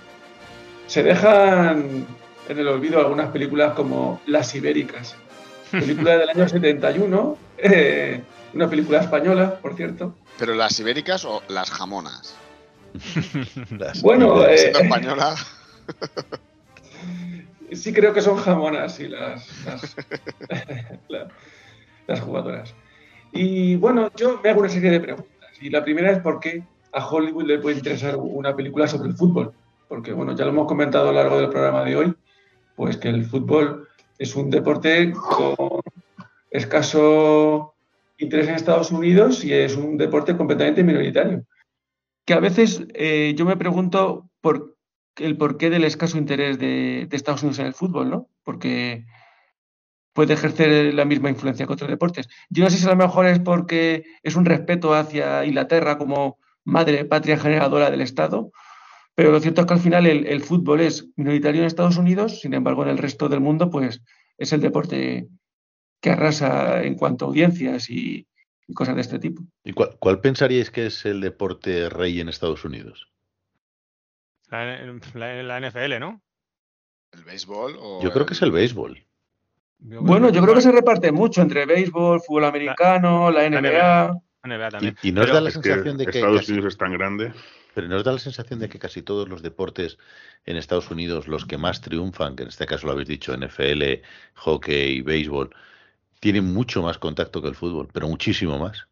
Se dejan en el olvido algunas películas como Las Ibéricas, (laughs) película del año 71, eh, una película española, por cierto. Pero las ibéricas o las jamonas. Las- Bueno, eh, española. (laughs) Sí creo que son jamonas, sí, las, las, (laughs) la- las jugadoras. Y bueno, yo me hago una serie de preguntas. Y la primera es por qué a Hollywood le puede interesar una película sobre el fútbol. Porque bueno, ya lo hemos comentado a lo largo del programa de hoy, pues que el fútbol es un deporte con escaso interés en Estados Unidos y es un deporte completamente minoritario. Que a veces eh, yo me pregunto por el porqué del escaso interés de, Estados Unidos en el fútbol, ¿no? Porque puede ejercer la misma influencia que otros deportes. Yo no sé si a lo mejor es porque es un respeto hacia Inglaterra como madre patria generadora del Estado, pero lo cierto es que al final el, fútbol es minoritario en Estados Unidos, sin embargo en el resto del mundo pues es el deporte que arrasa en cuanto a audiencias y, cosas de este tipo. ¿Y cuál pensaríais que es el deporte rey en Estados Unidos? La, la- la NFL, ¿no? ¿El béisbol o Yo creo que es el béisbol. Yo Bueno, yo creo que se reparte mucho entre béisbol, fútbol americano, la la NBA. la NBA Y, también. y no os Pero- da la sensación de que Estados casi- Unidos es tan grande. pero no os da la sensación de que casi todos los deportes en Estados Unidos, los que más triunfan, que en este caso lo habéis dicho, NFL, hockey, béisbol, tienen mucho más contacto que el fútbol, pero muchísimo más.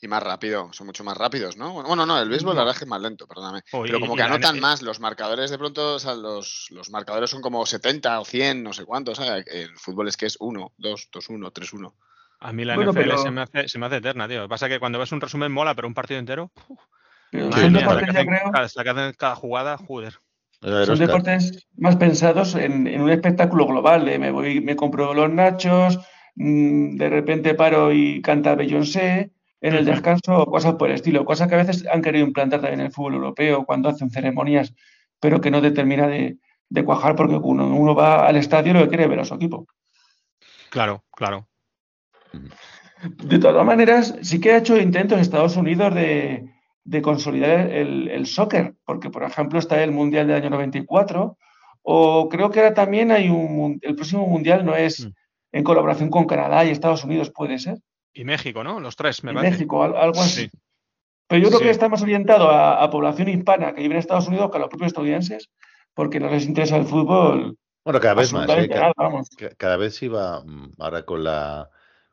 Y más rápido, son mucho más rápidos, ¿no? Bueno, no, el béisbol la verdad es que es más lento, perdóname. Oh, Pero como y que la anotan más, los marcadores de pronto, o sea, los, los marcadores son como 70 o 100, no sé cuántos, ¿sabes? El fútbol es que es 1, 2, 2, 1, 3, 1. A mí la Bueno, NFL pero- se, me hace, se me hace eterna, tío. Lo que pasa es que cuando ves un resumen mola, pero un partido entero, Sí, madre mía, que hacen creo, que hacen cada jugada, joder. Son deportes más pensados en, en un espectáculo global, de me voy, me compro los nachos, mm, de repente paro y canta Beyoncé en el descanso, o cosas por el estilo, cosas que a veces han querido implantar también en el fútbol europeo cuando hacen ceremonias, pero que no te termina de, de cuajar porque uno, uno va al estadio y lo que quiere ver a su equipo. Claro, claro. De todas maneras, sí que ha hecho intentos Estados Unidos de, de consolidar el, el, soccer, porque por ejemplo está el Mundial del año 94, o creo que ahora también hay un, el próximo Mundial no es mm. en colaboración con Canadá y Estados Unidos, puede ser. Y México, ¿no? Los tres, me y México, algo así. Pero yo creo que está más orientado a, población hispana que vive en Estados Unidos que a los propios estadounidenses, porque no les interesa el fútbol. Bueno, cada vez más. ¿eh? Cada, vez va mm, ahora con la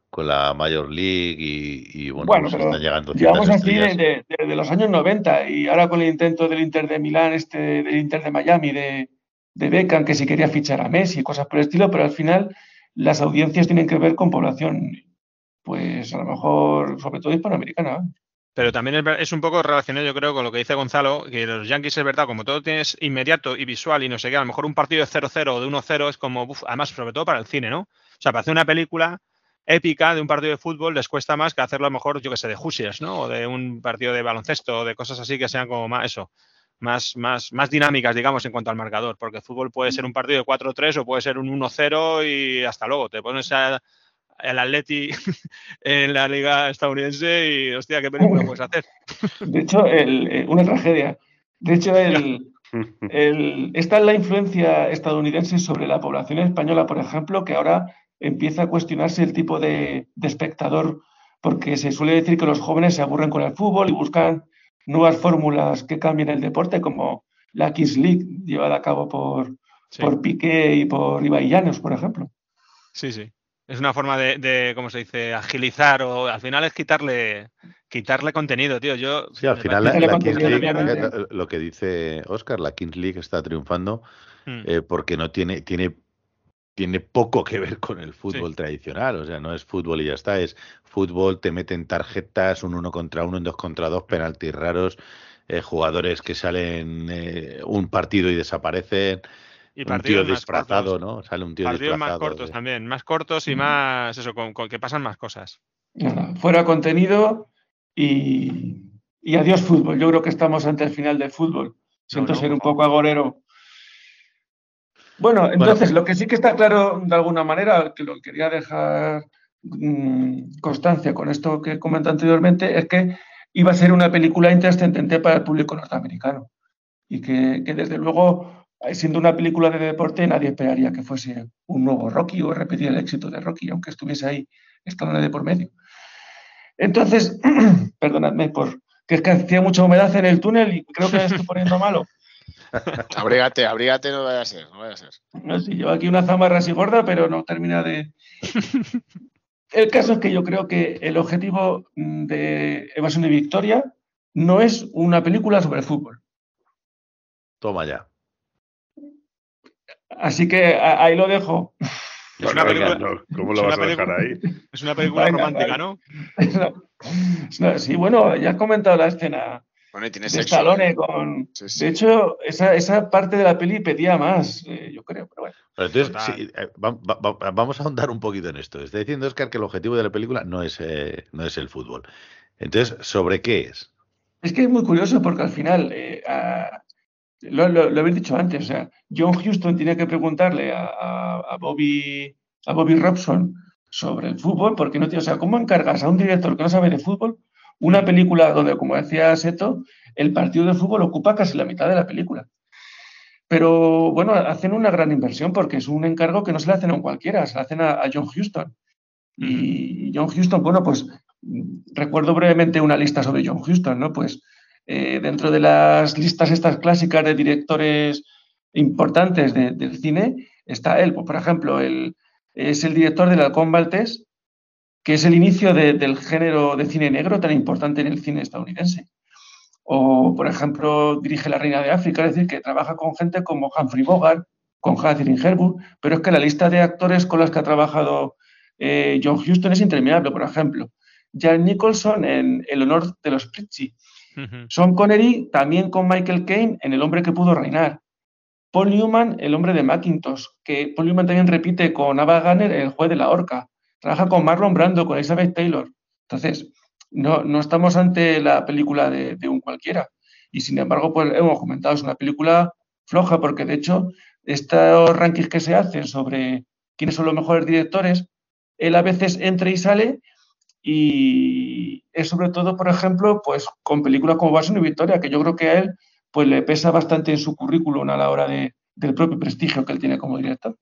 con la Major League y, bueno, pues están llegando llevamos así desde de, los años 90 y ahora con el intento del Inter de Milán, este, del Inter de Miami, de, de Beckham, que si quería fichar a Messi y cosas por el estilo, pero al final las audiencias tienen que ver con población, pues a lo mejor, sobre todo hispanoamericana. Pero también es, un poco relacionado, yo creo, con lo que dice Gonzalo, que los Yankees es verdad, como todo tienes inmediato y visual y no sé qué, a lo mejor un partido de 0-0 o de 1-0 es como, además, sobre todo para el cine, ¿no? O sea, para hacer una película épica de un partido de fútbol les cuesta más que hacerlo a lo mejor, yo que sé, de Hoosiers, ¿no? O de un partido de baloncesto o de cosas así que sean como más eso, más, más, más dinámicas, digamos, en cuanto al marcador, porque el fútbol puede ser un partido de 4-3 o puede ser un 1-0 y hasta luego, te pones a el Atleti (laughs) en la liga estadounidense y, hostia, ¿qué película puedes hacer? (laughs) De hecho, eh, una tragedia. De hecho, el, el, esta es la influencia estadounidense sobre la población española, por ejemplo, que ahora empieza a cuestionarse el tipo de, de espectador, porque se suele decir que los jóvenes se aburren con el fútbol y buscan nuevas fórmulas que cambien el deporte, como la Kings League, llevada a cabo por, por Piqué y por Ibai Llanos, por ejemplo. Sí, sí es una forma de, de, ¿cómo se dice? Agilizar o al final es quitarle quitarle contenido, tío. Yo sí, al final la, Kings League, lo que dice Oscar, la Kings League está triunfando hmm. eh, porque no tiene tiene tiene poco que ver con el fútbol tradicional, o sea, no es fútbol y ya está, es fútbol, te meten tarjetas, un uno contra uno, un dos contra dos, penaltis raros, eh, jugadores que salen eh, un partido y desaparecen, y un tío disfrazado, ¿no? Sale un tío partidos más cortos también, más cortos y más, eso, con, que pasan más cosas. fuera contenido y, adiós fútbol. Yo creo que estamos ante el final del fútbol. Siento ser un poco agorero. Bueno, entonces, lo que sí que está claro de alguna manera, que lo quería dejar mm, constancia con esto que comenté anteriormente, es que iba a ser una película intrascendente para el público norteamericano. Y que, que desde luego siendo una película de deporte, nadie esperaría que fuese un nuevo Rocky o repetir el éxito de Rocky, aunque estuviese ahí estando de por medio. Entonces, (clears throat) perdonadme por que es que hacía mucha humedad en el túnel y creo que me estoy poniendo malo. (laughs) abrígate, abrígate, no vaya a ser, no vaya a ser. No, sí, llevo aquí una zamarra así gorda, pero no termina de. (laughs) El caso es que yo creo que el objetivo de Evasión y Victoria no es una película sobre fútbol. Toma ya. Así que ahí lo dejo. Es una película, ¿Cómo lo vas a dejar ahí? Es una película romántica, ¿no? (laughs) sí, bueno, ya has comentado la escena bueno, y tiene de Stallone con... De hecho, esa, esa, parte de la peli pedía más, eh, yo creo, pero bueno. entonces, eh, vamos a ahondar un poquito en esto. Está diciendo Oscar que el objetivo de la película no es, eh, no es el fútbol. Entonces, ¿sobre qué es? Es que es muy curioso porque al final lo, habéis dicho antes, o sea, John Houston tiene que preguntarle a, Bobby, a Bobby Robson sobre el fútbol, porque no tiene, o sea, ¿cómo encargas a un director que no sabe de fútbol una película donde, como decía Seto, el partido de fútbol ocupa casi la mitad de la película? Pero bueno, hacen una gran inversión porque es un encargo que no se le hacen a cualquiera, se le hacen a, a John Houston. Y John Houston, bueno, pues recuerdo brevemente una lista sobre John Houston, ¿no? Pues eh, dentro de las listas estas clásicas de directores importantes del cine, está él. Pues, por ejemplo, él es el director del Halcón Baltés, que es el inicio del género de cine negro tan importante en el cine estadounidense. O, por ejemplo, dirige La Reina de África, es decir, que trabaja con gente como Humphrey Bogart, con Catherine Hepburn, pero es que la lista de actores con los que ha trabajado eh, John Huston es interminable. Por ejemplo, Jack Nicholson en El honor de los Pritchie, son Connery también con Michael Caine en El hombre que pudo reinar. Paul Newman, el hombre de Macintosh, que Paul Newman también repite con Ava Gardner, el juez de la horca. Trabaja con Marlon Brando, con Elizabeth Taylor. Entonces, no, no estamos ante la película de, un cualquiera. Y sin embargo, pues hemos comentado, es una película floja, porque de hecho, estos rankings que se hacen sobre quiénes son los mejores directores, él a veces entra y sale y es sobre todo, por ejemplo, pues con películas como Barson y Victoria, que yo creo que a él pues le pesa bastante en su currículum a la hora de, del propio prestigio que él tiene como director.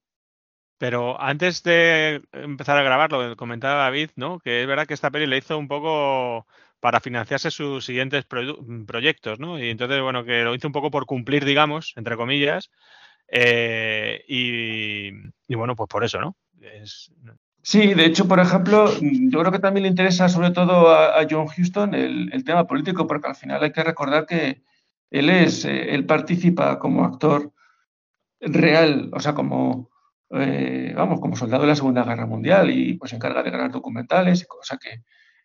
Pero antes de empezar a grabarlo, comentaba David, ¿no? Que es verdad que esta peli le hizo un poco para financiarse sus siguientes proyectos, ¿no? Y entonces, bueno, que lo hizo un poco por cumplir, digamos, entre comillas. Eh, y, bueno, pues por eso, ¿no? Sí, de hecho, por ejemplo, yo creo que también le interesa sobre todo a, John Huston el, tema político, porque al final hay que recordar que él es, eh, él participa como actor real, o sea, como eh, vamos, como soldado de la Segunda Guerra Mundial y pues se encarga de ganar documentales, o sea que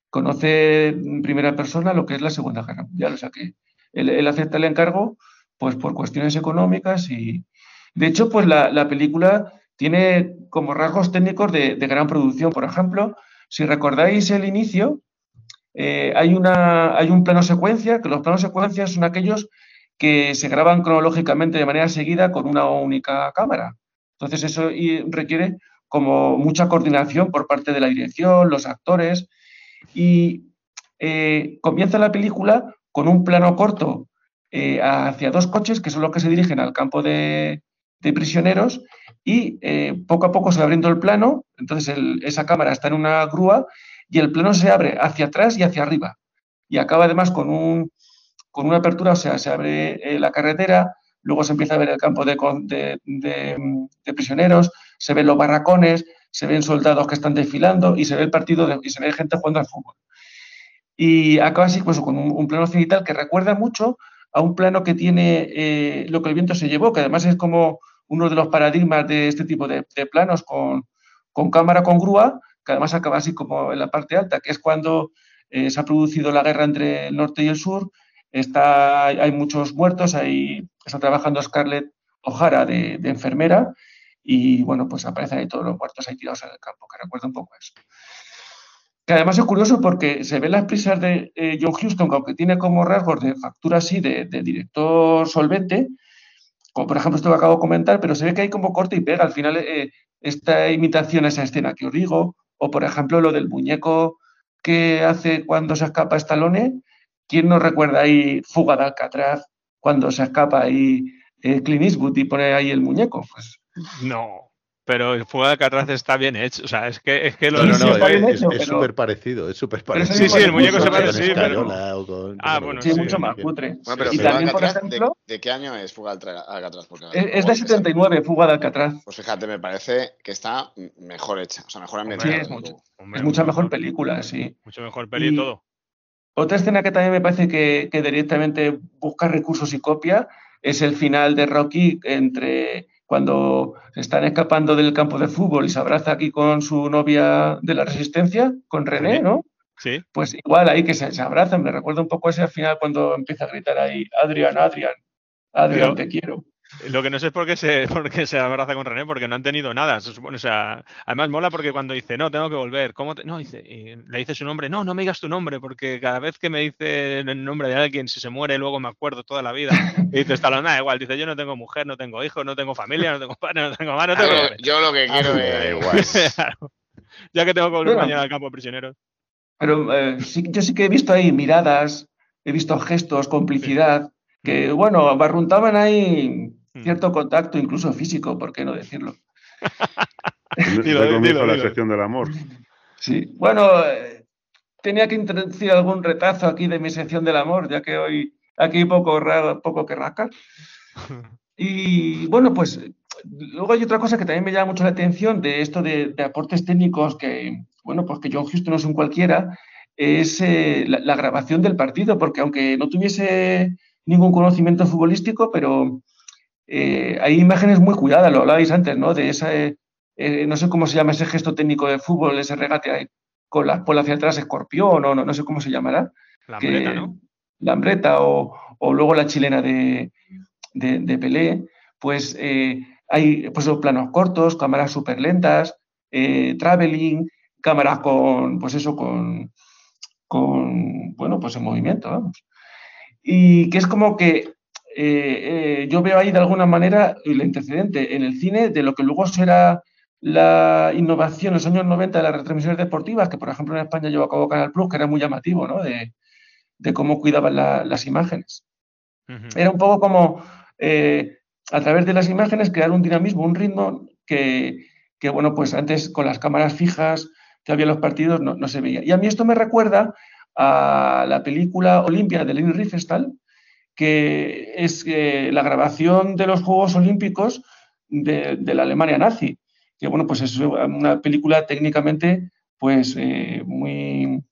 conoce en primera persona lo que es la Segunda Guerra Mundial, o sea que él, acepta el encargo pues por cuestiones económicas y de hecho pues la, película tiene como rasgos técnicos de, gran producción, por ejemplo, si recordáis el inicio, eh, hay, un plano secuencia, que los planos secuencias son aquellos que se graban cronológicamente de manera seguida con una única cámara. Entonces eso requiere como mucha coordinación por parte de la dirección, los actores y eh, comienza la película con un plano corto eh, hacia dos coches que son los que se dirigen al campo de, prisioneros y eh, poco a poco se va abriendo el plano, entonces esa cámara está en una grúa y el plano se abre hacia atrás y hacia arriba y acaba además con, un, con una apertura, o sea, se abre la carretera, luego se empieza a ver el campo de, prisioneros, se ven los barracones, se ven soldados que están desfilando y se ve el partido y se ve gente jugando al fútbol. Y acaba así pues, con un, plano cenital que recuerda mucho a un plano que tiene eh, lo que el viento se llevó, que además es como uno de los paradigmas de este tipo de, planos con, cámara con grúa, que además acaba así como en la parte alta, que es cuando eh, se ha producido la guerra entre el norte y el sur, está, hay muchos muertos, hay está trabajando Scarlett O'Hara de, enfermera y bueno, pues aparecen ahí todos los muertos ahí tirados en el campo, que recuerda un poco eso. Que además es curioso porque se ven las prisas de eh, John Huston, que aunque tiene como rasgos de factura así, de, director solvente, como por ejemplo esto que acabo de comentar, pero se ve que hay como corte y pega. Al final, eh, esta imitación esa escena que os digo, o por ejemplo lo del muñeco que hace cuando se escapa Stallone, ¿quién nos recuerda ahí Fuga de Alcatraz? cuando se escapa ahí eh, Clint Eastwood y pone ahí el muñeco. Pues. No, pero el fuego de Alcatraz está bien hecho. O sea, es que, es que lo no, no, es súper parecido. Es súper parecido. Sí, sí, el muñeco se parece. Sí, pero... ah, bueno, sí, mucho más cutre. y también, por ejemplo, ¿de, qué año es Fuga de Alcatraz? es, de 79, Fuga de Alcatraz. Pues fíjate, me parece que está mejor hecha. O sea, mejor ambientada. Sí, es, mucho, es mucha mejor película, sí. Mucho mejor peli y todo. Otra escena que también me parece que, directamente busca recursos y copia es el final de Rocky entre cuando están escapando del campo de fútbol y se abraza aquí con su novia de la resistencia, con René, ¿no? Sí. Pues igual ahí que se, abrazan, me recuerda un poco ese al final cuando empieza a gritar ahí, Adrián, Adrián, Adrián, te quiero. Lo que no sé es por qué se, (laughs) por se abraza con René, porque no han tenido nada. O sea, además mola porque cuando dice, no, tengo que volver, ¿cómo No, dice, le dice su nombre, no, no me digas tu nombre, porque cada vez que me dice el nombre de alguien, si se muere, luego me acuerdo toda la vida. Y dice, está nada igual, dice, yo no tengo mujer, no tengo hijos, no tengo familia, no tengo padre, no tengo madre, no tengo Yo lo que quiero es igual. (laughs) Ya que tengo que volver mañana al campo de prisioneros. Pero eh, sí, yo sí que he visto ahí miradas, he visto gestos, complicidad, que, bueno, barruntaban ahí. Cierto contacto, incluso físico, ¿por qué no decirlo? (laughs) dilo, la sección del amor. Sí, bueno, eh, tenía que introducir algún retazo aquí de mi sección del amor, ya que hoy aquí poco poco que rascar. Y bueno, pues luego hay otra cosa que también me llama mucho la atención de esto de, aportes técnicos que, bueno, pues que John Houston no es un cualquiera, es eh, la, grabación del partido, porque aunque no tuviese ningún conocimiento futbolístico, pero eh, hay imágenes muy cuidadas, lo hablabais antes, ¿no? De ese, eh, no sé cómo se llama ese gesto técnico de fútbol, ese regate con la espalda hacia atrás, escorpión, o no, no sé cómo se llamará. Lambreta, ¿no? Lambreta, o, o, luego la chilena de, de, Pelé, pues eh, hay pues, planos cortos, cámaras súper lentas, traveling, cámaras con, pues eso, con, con, bueno, pues en movimiento, vamos. Y que es como que eh, eh, yo veo ahí de alguna manera el antecedente en el cine de lo que luego será la innovación en los años 90 de las retransmisiones deportivas, que por ejemplo en España llevó a cabo Canal Plus, que era muy llamativo, ¿no? De, cómo cuidaban las imágenes. Era un poco como eh, a través de las imágenes crear un dinamismo, un ritmo que, bueno, pues antes con las cámaras fijas que había en los partidos no, se veía. Y a mí esto me recuerda a la película Olimpia de Leni Riefenstahl, que es eh, la grabación de los Juegos Olímpicos de, la Alemania nazi, que bueno, pues es una película técnicamente pues eh, muy,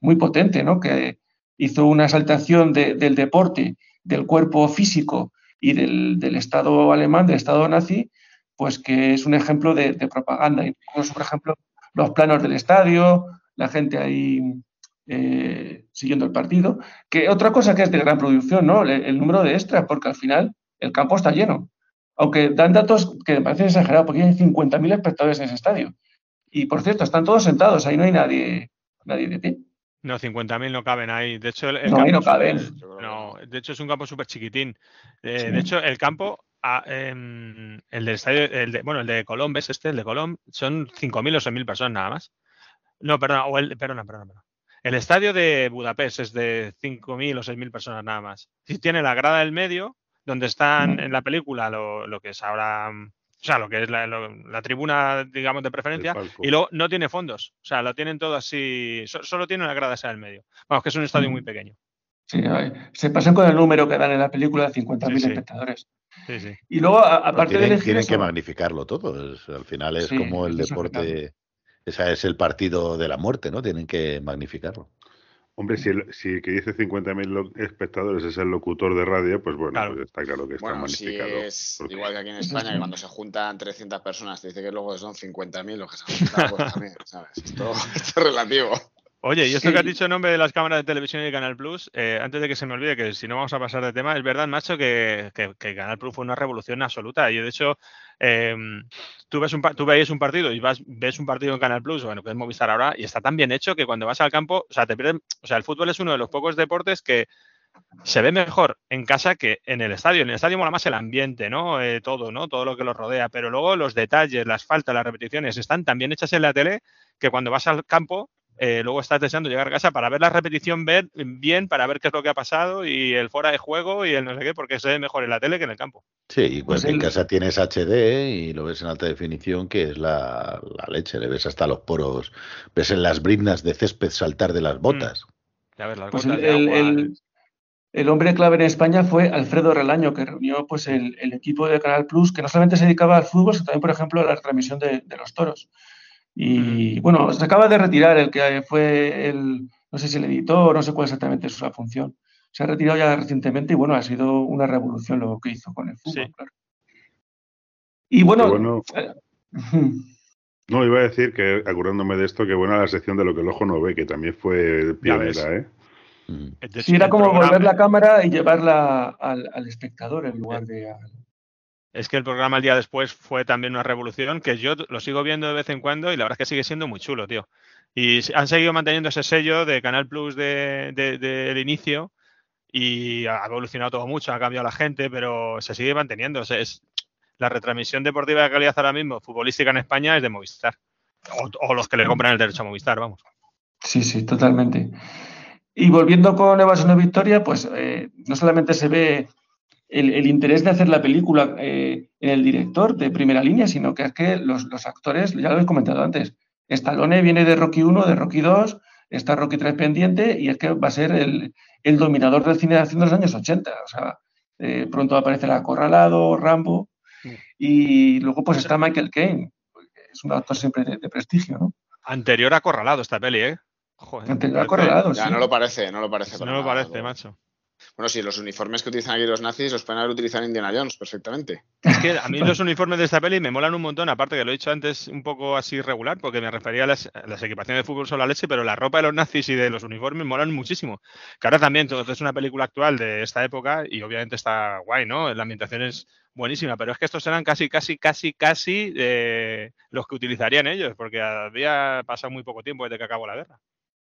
muy potente, ¿no? Que hizo una exaltación del deporte, del cuerpo físico y del, Estado alemán, del Estado nazi, pues que es un ejemplo de, propaganda. por ejemplo, los planos del estadio, la gente ahí eh, siguiendo el partido. Que otra cosa que es de gran producción, ¿no? El, número de extras, porque al final el campo está lleno. Aunque dan datos que me parecen exagerados, porque hay 50.000 espectadores en ese estadio. Y por cierto, están todos sentados, ahí no hay nadie, nadie de pie. No, 50.000 no caben ahí. De hecho, el, no, ahí no caben. no, de hecho es un campo súper chiquitín. Eh, de hecho, el campo, ah, em, el del estadio, el de, bueno, el de Colón, ¿ves este? El de Colón, son 5.000 o 6.000 personas nada más. No, perdona, o el, perdona, perdona, perdona. El estadio de Budapest es de 5.000 o 6.000 personas nada más. Si tiene la grada del medio, donde están en la película lo, lo que es ahora o sea, lo que es la, tribuna, digamos, de preferencia, y luego no tiene fondos. O sea, lo tienen todo así, solo tiene una grada esa del medio. Vamos, que es un estadio muy pequeño. Sí, se pasan con el número que dan en la película de 50.000 espectadores. Sí, sí. Y luego, aparte tienen, de Tienen que magnificarlo todo. al final es como el deporte, esa es el partido de la muerte, ¿no? Tienen que magnificarlo. Hombre, si, el, si que dice 50.000 espectadores es el locutor de radio, pues bueno, pues está claro que está bueno, magnificado. es igual que aquí en España, que cuando se juntan 300 personas, te dice que luego son 50.000 los que se han juntado, pues también, ¿sabes? Esto, (laughs) esto es relativo. Oye, y esto que has dicho en nombre de las cámaras de televisión y Canal Plus, eh, antes de que se me olvide, que si no vamos a pasar de tema, es verdad, macho, que, que, Canal Plus fue una revolución absoluta. Y de hecho, eh, tú, ves un, tú veis un partido y vas, ves un partido en Canal Plus, bueno, que es Movistar ahora, y está tan bien hecho que cuando vas al campo, o sea, te pierden, o sea, el fútbol es uno de los pocos deportes que se ve mejor en casa que en el estadio. En el estadio mola más el ambiente, ¿no? Eh, todo, ¿no? Todo lo que lo rodea. Pero luego los detalles, las faltas, las repeticiones están tan bien hechas en la tele que cuando vas al campo eh, luego estás deseando llegar a casa para ver la repetición ver bien, para ver qué es lo que ha pasado y el fuera de juego y el no sé qué, porque se ve mejor en la tele que en el campo. Sí, y pues, en casa tienes HD y lo ves en alta definición, que es la, leche, le ves hasta los poros, ves en las brindas de césped saltar de las mm. botas. Ya ves, las pues botas el, hombre clave en España fue Alfredo Relaño, que reunió pues el, equipo de Canal Plus, que no solamente se dedicaba al fútbol, sino también, por ejemplo, a la transmisión de los toros. Y bueno, se acaba de retirar el que fue el, no sé si el editor, no sé cuál exactamente es su función. Se ha retirado ya recientemente y bueno, ha sido una revolución lo que hizo con el fútbol, claro. Y bueno, eh, no, iba a decir que, acordándome de esto, que buena la sección de lo que el ojo no ve, que también fue pionera, ¿eh? Sí, era como volver la cámara y llevarla al, al espectador en lugar de al, es que el programa el día después fue también una revolución que yo lo sigo viendo de vez en cuando y la verdad es que sigue siendo muy chulo, tío. Y han seguido manteniendo ese sello de Canal Plus del de, inicio y ha evolucionado todo mucho, ha cambiado la gente, pero se sigue manteniendo. es, la retransmisión deportiva de calidad ahora mismo, futbolística en España, es de Movistar. O, los que le compran el derecho a Movistar, vamos. Sí, sí, totalmente. Y volviendo con Evasión Victoria, pues eh, no solamente se ve el, interés de hacer la película eh, en el director de primera línea, sino que es que los, actores, ya lo he comentado antes, Stallone viene de Rocky 1, de Rocky 2, está Rocky 3 pendiente y es que va a ser el, dominador del cine de acción de los años 80. O sea, eh, pronto va a aparecer Acorralado, Rambo y luego pues está Michael Caine, es un actor siempre de, prestigio, ¿no? Anterior a Acorralado esta peli, ¿eh? Anterior a Acorralado, Ya no lo parece, no lo parece. No lo parece, macho. Bueno, sí, los uniformes que utilizan aquí los nazis los pueden haber utilizado en Indiana Jones perfectamente. Es que a mí (laughs) los uniformes de esta peli me molan un montón, aparte que lo he dicho antes un poco así regular, porque me refería a las, equipaciones de fútbol solo la leche, pero la ropa de los nazis y de los uniformes molan muchísimo. Que ahora también, entonces es una película actual de esta época y obviamente está guay, ¿no? La ambientación es buenísima, pero es que estos eran casi, casi, casi, casi eh, los que utilizarían ellos, porque había pasado muy poco tiempo desde que acabó la guerra.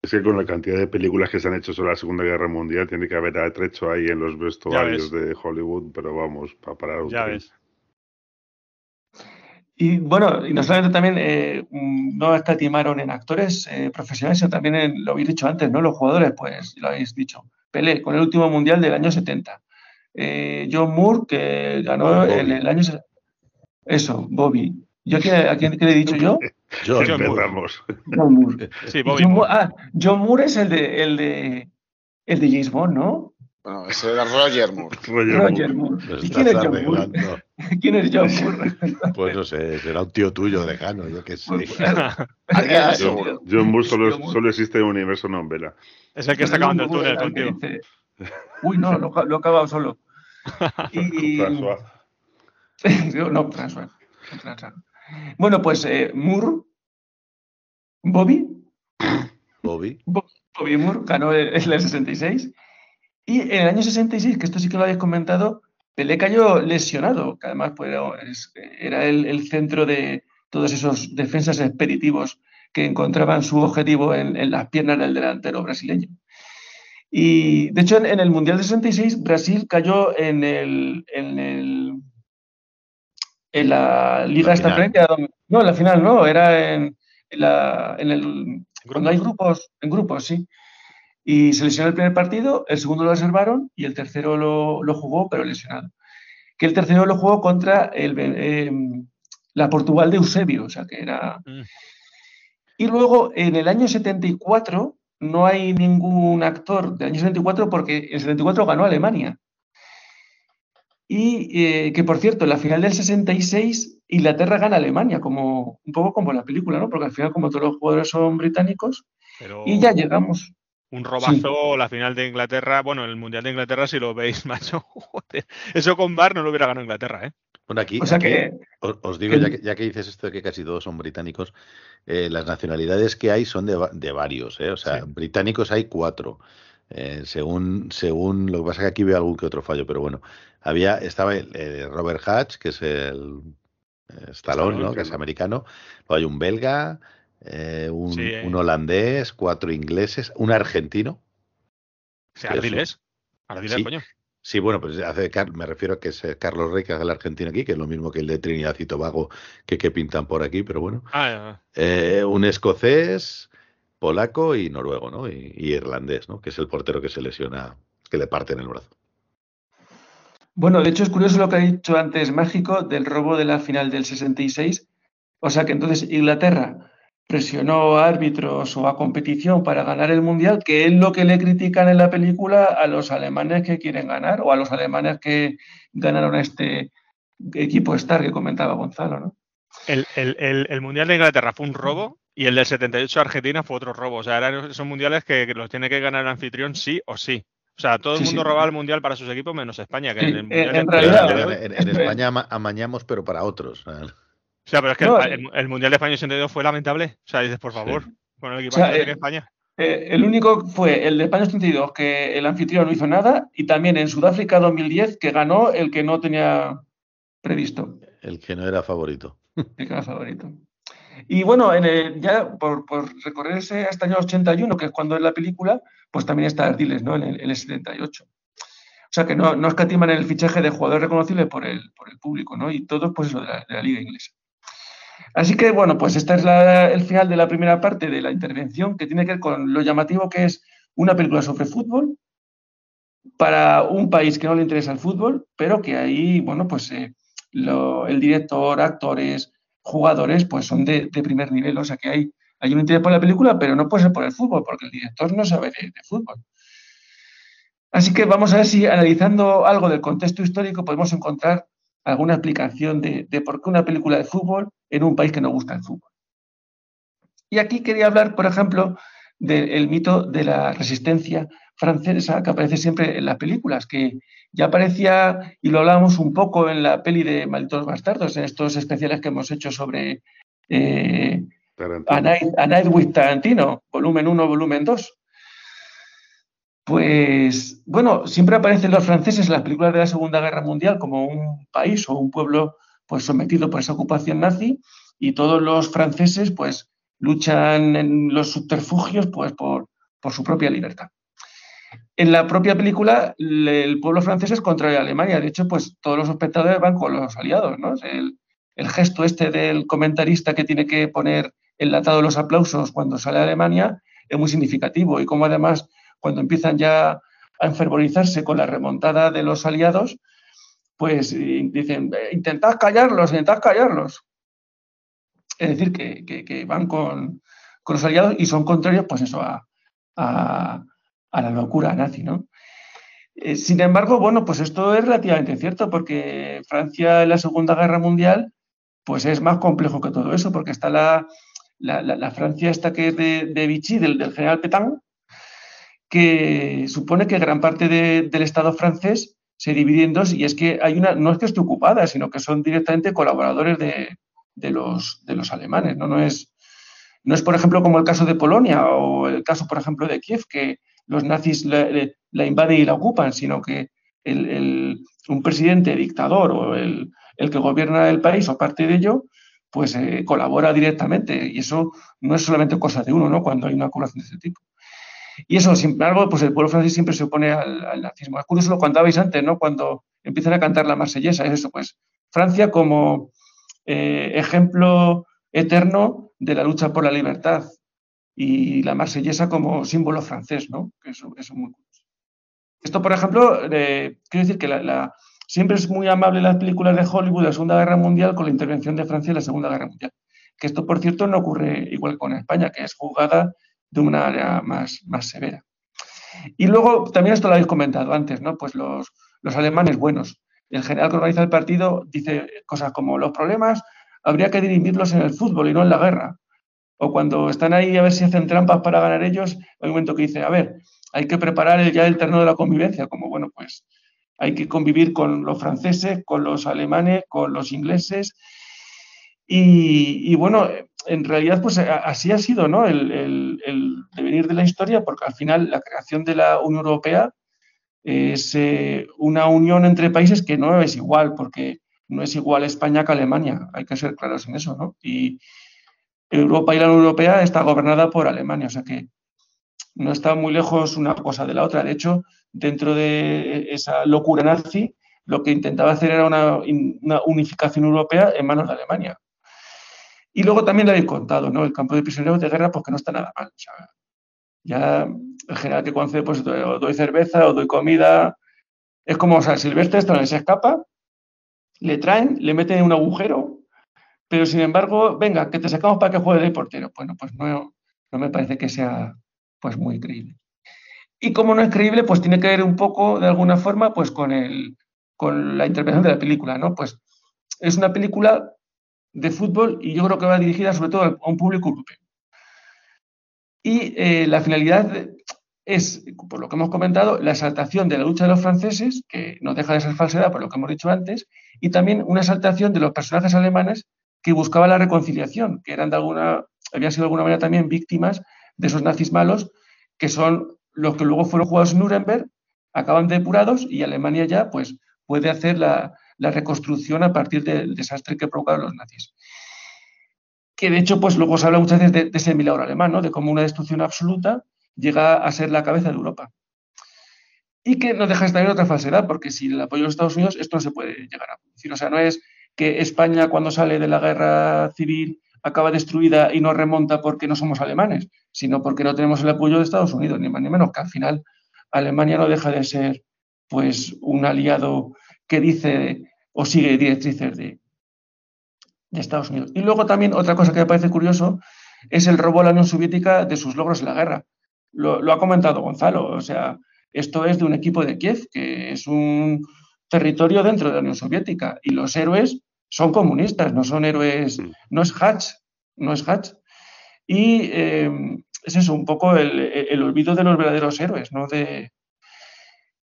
Es que con la cantidad de películas que se han hecho sobre la Segunda Guerra Mundial, tiene que haber atrecho ahí en los vestuarios de Hollywood, pero vamos, para parar un Ya ves. Y bueno, y no solamente también eh, no escatimaron en actores eh, profesionales, sino también en, lo habéis dicho antes, ¿no? Los jugadores, pues lo habéis dicho. Pelé, con el último mundial del año 70. Eh, John Moore, que ganó en el año. Eso, Bobby. ¿Yo a quién le he dicho yo? (laughs) John, Moore. John Moore. Sí, Bobby John Moore. Ah, John Moore es el de, el de, el de James Bond, ¿no? Bueno, ese era Roger Moore. (laughs) Roger, Moore. ¿Y (laughs) quién es John Moore? ¿Quién es John Moore? Pues no sé, será un tío tuyo lejano, yo qué sé. Pues, (laughs) John, Moore solo, solo, existe en un universo novela. Es el que está acabando el túnel contigo. Uy, no, lo, lo he acabado solo. Y... François. no, François. Bueno, pues eh, Moore, Bobby. Bobby. Bobby Moore ganó el, el 66 y en el año 66, que esto sí que lo habéis comentado, Pelé cayó lesionado, que además pues, era el, centro de todos esos defensas expeditivos que encontraban su objetivo en, las piernas del delantero brasileño. Y de hecho, en, el Mundial de 66, Brasil cayó en el, en el en la Liga esta No, en la final no, era en, la, en el. Cuando hay grupos, en grupos, sí. Y se lesionó el primer partido, el segundo lo reservaron y el tercero lo, jugó, pero lesionado. Que el tercero lo jugó contra el, em, la Portugal de Eusebio, o sea que era. Mm. Y luego en el año 74 no hay ningún actor del año 74 porque en el 74 ganó Alemania. Y eh, que por cierto, en la final del 66 Inglaterra gana Alemania, como un poco como la película, ¿no? Porque al final, como todos los jugadores son británicos, y ya llegamos un robazo la final de Inglaterra. Bueno, el Mundial de Inglaterra, si lo veis, (laughs) macho. Eso con Bar no lo hubiera ganado Inglaterra, ¿eh? Bueno, aquí, o sea que, os, digo, ya que, ya que, dices esto de que casi todos son británicos, eh, las nacionalidades que hay son de, varios, ¿eh? O sea, británicos hay cuatro. Eh, según, según lo que pasa que aquí veo algún que otro fallo, pero bueno, había, estaba el, Robert Hatch, que es el Stallone, ¿no? Que es americano. Luego hay un belga, eh, un, holandés, cuatro ingleses, un argentino. Sí, Ardiles. Ardiles, sí. coño. Sí, bueno, pues hace, me refiero a que es eh, Carlos Rey, que hace el argentino aquí, que es lo mismo que el de Trinidad y Tobago, que, que pintan por aquí, pero bueno. Ah, eh, un escocés, polaco y noruego, ¿no? Y, irlandés, ¿no? Que es el portero que se lesiona, que le parte en el brazo. Bueno, de hecho es curioso lo que ha dicho antes Mágico del robo de la final del 66. O sea que entonces Inglaterra presionó a árbitros o a competición para ganar el mundial, que es lo que le critican en la película a los alemanes que quieren ganar o a los alemanes que ganaron este equipo Star que comentaba Gonzalo, ¿no? El, mundial de Inglaterra fue un robo y el del 78 Argentina fue otro robo. O sea, esos mundiales que, los tiene que ganar el anfitrión sí o sí. O sea, todo el mundo robaba el mundial para sus equipos menos España. Que en, en, España amañamos, pero para otros. O sea, pero es que el, Mundial de España 82 fue lamentable. O sea, dices, por favor, con el equipo de eh, España. Eh, el único fue el de España 82, que el anfitrión no hizo nada, y también en Sudáfrica 2010, que ganó el que no tenía previsto. El que no era favorito. El que era favorito. Y bueno, en ya por, por, recorrerse hasta el año 81, que es cuando es la película, pues también está Ardiles, ¿no? En el, 78. O sea que no, no escatiman el fichaje de jugadores reconocibles por el, por el público, ¿no? Y todo, pues eso, de la liga inglesa. Así que, bueno, pues este es el final de la primera parte de la intervención que tiene que ver con lo llamativo que es una película sobre fútbol para un país que no le interesa el fútbol, pero que ahí, bueno, pues eh, el director, actores, jugadores, pues son de, primer nivel. O sea que hay, hay un interés por la película, pero no puede ser por el fútbol, porque el director no sabe de, de fútbol. Así que vamos a ver si analizando algo del contexto histórico podemos encontrar alguna explicación de, por qué una película de fútbol en un país que no gusta el fútbol. Y aquí quería hablar, por ejemplo, del mito de la resistencia francesa que aparece siempre en las películas, que ya aparecía, y lo hablábamos un poco en la peli de Malditos Bastardos, en estos especiales que hemos hecho sobre eh, A, Night, with Tarantino, volumen 1, volumen 2. Pues bueno, siempre aparecen los franceses en las películas de la Segunda Guerra Mundial como un país o un pueblo pues sometido por esa ocupación nazi y todos los franceses pues luchan en los subterfugios pues por, su propia libertad. En la propia película el pueblo francés es contra Alemania, de hecho pues todos los espectadores van con los aliados, ¿no? El, gesto este del comentarista que tiene que poner enlatado los aplausos cuando sale Alemania es muy significativo y como además cuando empiezan ya a enfervorizarse con la remontada de los aliados, pues dicen, intentad callarlos, intentad callarlos. Es decir, que, van con, los aliados y son contrarios, pues eso, a, a la locura nazi, ¿no? Eh, sin embargo, bueno, pues esto es relativamente cierto, porque Francia en la Segunda Guerra Mundial, pues es más complejo que todo eso, porque está la, la, Francia esta que es de, Vichy, del, general Petain, que supone que gran parte del Estado francés se divide en dos, y es que hay una, no es que esté ocupada, sino que son directamente colaboradores de, los, de los alemanes, ¿no? No es, no es, por ejemplo, como el caso de Polonia o el caso, por ejemplo, de Kiev, que los nazis la, invaden y la ocupan, sino que un presidente dictador o el, que gobierna el país o parte de ello, pues eh, colabora directamente. Y eso no es solamente cosa de uno, ¿no? Cuando hay una colaboración de ese tipo. Y eso, sin embargo, pues el pueblo francés siempre se opone al, nazismo. Es curioso lo contabais antes, ¿no? Cuando empiezan a cantar la marsellesa, es eso, pues Francia como eh, ejemplo eterno de la lucha por la libertad y la marsellesa como símbolo francés, ¿no? Eso, es muy curioso. Esto, por ejemplo, quiero decir que siempre es muy amable las películas de Hollywood de la Segunda Guerra Mundial con la intervención de Francia en la Segunda Guerra Mundial. Que esto, por cierto, no ocurre igual con España, que es jugada de una área más, más severa. Y luego, también esto lo habéis comentado antes, ¿no? Pues los, los alemanes buenos. El general que organiza el partido dice cosas como los problemas habría que dirimirlos en el fútbol y no en la guerra o cuando están ahí a ver si hacen trampas para ganar ellos, hay un momento que dice, a ver, hay que preparar ya el terreno de la convivencia, como bueno, pues hay que convivir con los franceses, con los alemanes, con los ingleses. Y, bueno, en realidad, pues así ha sido ¿no? el, el, devenir de la historia, porque al final la creación de la Unión Europea es eh, una unión entre países que no es igual, porque no es igual España que Alemania, hay que ser claros en eso, ¿no? Y, Europa y la Unión Europea está gobernada por Alemania, o sea que no está muy lejos una cosa de la otra. De hecho, dentro de esa locura nazi, lo que intentaba hacer era una, unificación europea en manos de Alemania. Y luego también le habéis contado, ¿no? El campo de prisioneros de guerra, porque no está nada mal. ya el general que concede, pues doy cerveza o doy comida. Es como, o sea, Silvestre, esto se escapa, le traen, le meten en un agujero pero sin embargo, venga, que te sacamos para que juegue de portero. Bueno, pues no, me parece que sea pues muy creíble. Y como no es creíble, pues tiene que ver un poco, de alguna forma, pues con, el, con la intervención de la película, ¿no? Pues es una película de fútbol y yo creo que va dirigida sobre todo a un público europeo. Y eh, la finalidad es, por lo que hemos comentado, la exaltación de la lucha de los franceses, que no deja de ser falsedad por lo que hemos dicho antes, y también una exaltación de los personajes alemanes que buscaba la reconciliación, que eran de alguna, habían sido de alguna manera también víctimas de esos nazis malos, que son los que luego fueron jugados en Nuremberg, acaban depurados y Alemania ya pues, puede hacer la, reconstrucción a partir del desastre que provocaron los nazis. Que de hecho, pues luego se habla muchas veces de, ese milagro alemán, ¿no? de cómo una destrucción absoluta llega a ser la cabeza de Europa. Y que no deja de estar otra falsedad, porque sin el apoyo de los Estados Unidos esto no se puede llegar a producir. O sea, no es que España cuando sale de la guerra civil acaba destruida y no remonta porque no somos alemanes, sino porque no tenemos el apoyo de Estados Unidos, ni más ni menos, que al final Alemania no deja de ser pues un aliado que dice o sigue directrices de, de Estados Unidos. Y luego también otra cosa que me parece curioso es el robo a la Unión Soviética de sus logros en la guerra. Lo, lo, ha comentado Gonzalo, o sea, esto es de un equipo de Kiev, que es un territorio dentro de la Unión Soviética, y los héroes son comunistas, no son héroes, mm. no es Hatch, no es Hatch. Y eh, es eso, un poco el, olvido de los verdaderos héroes, ¿no? De,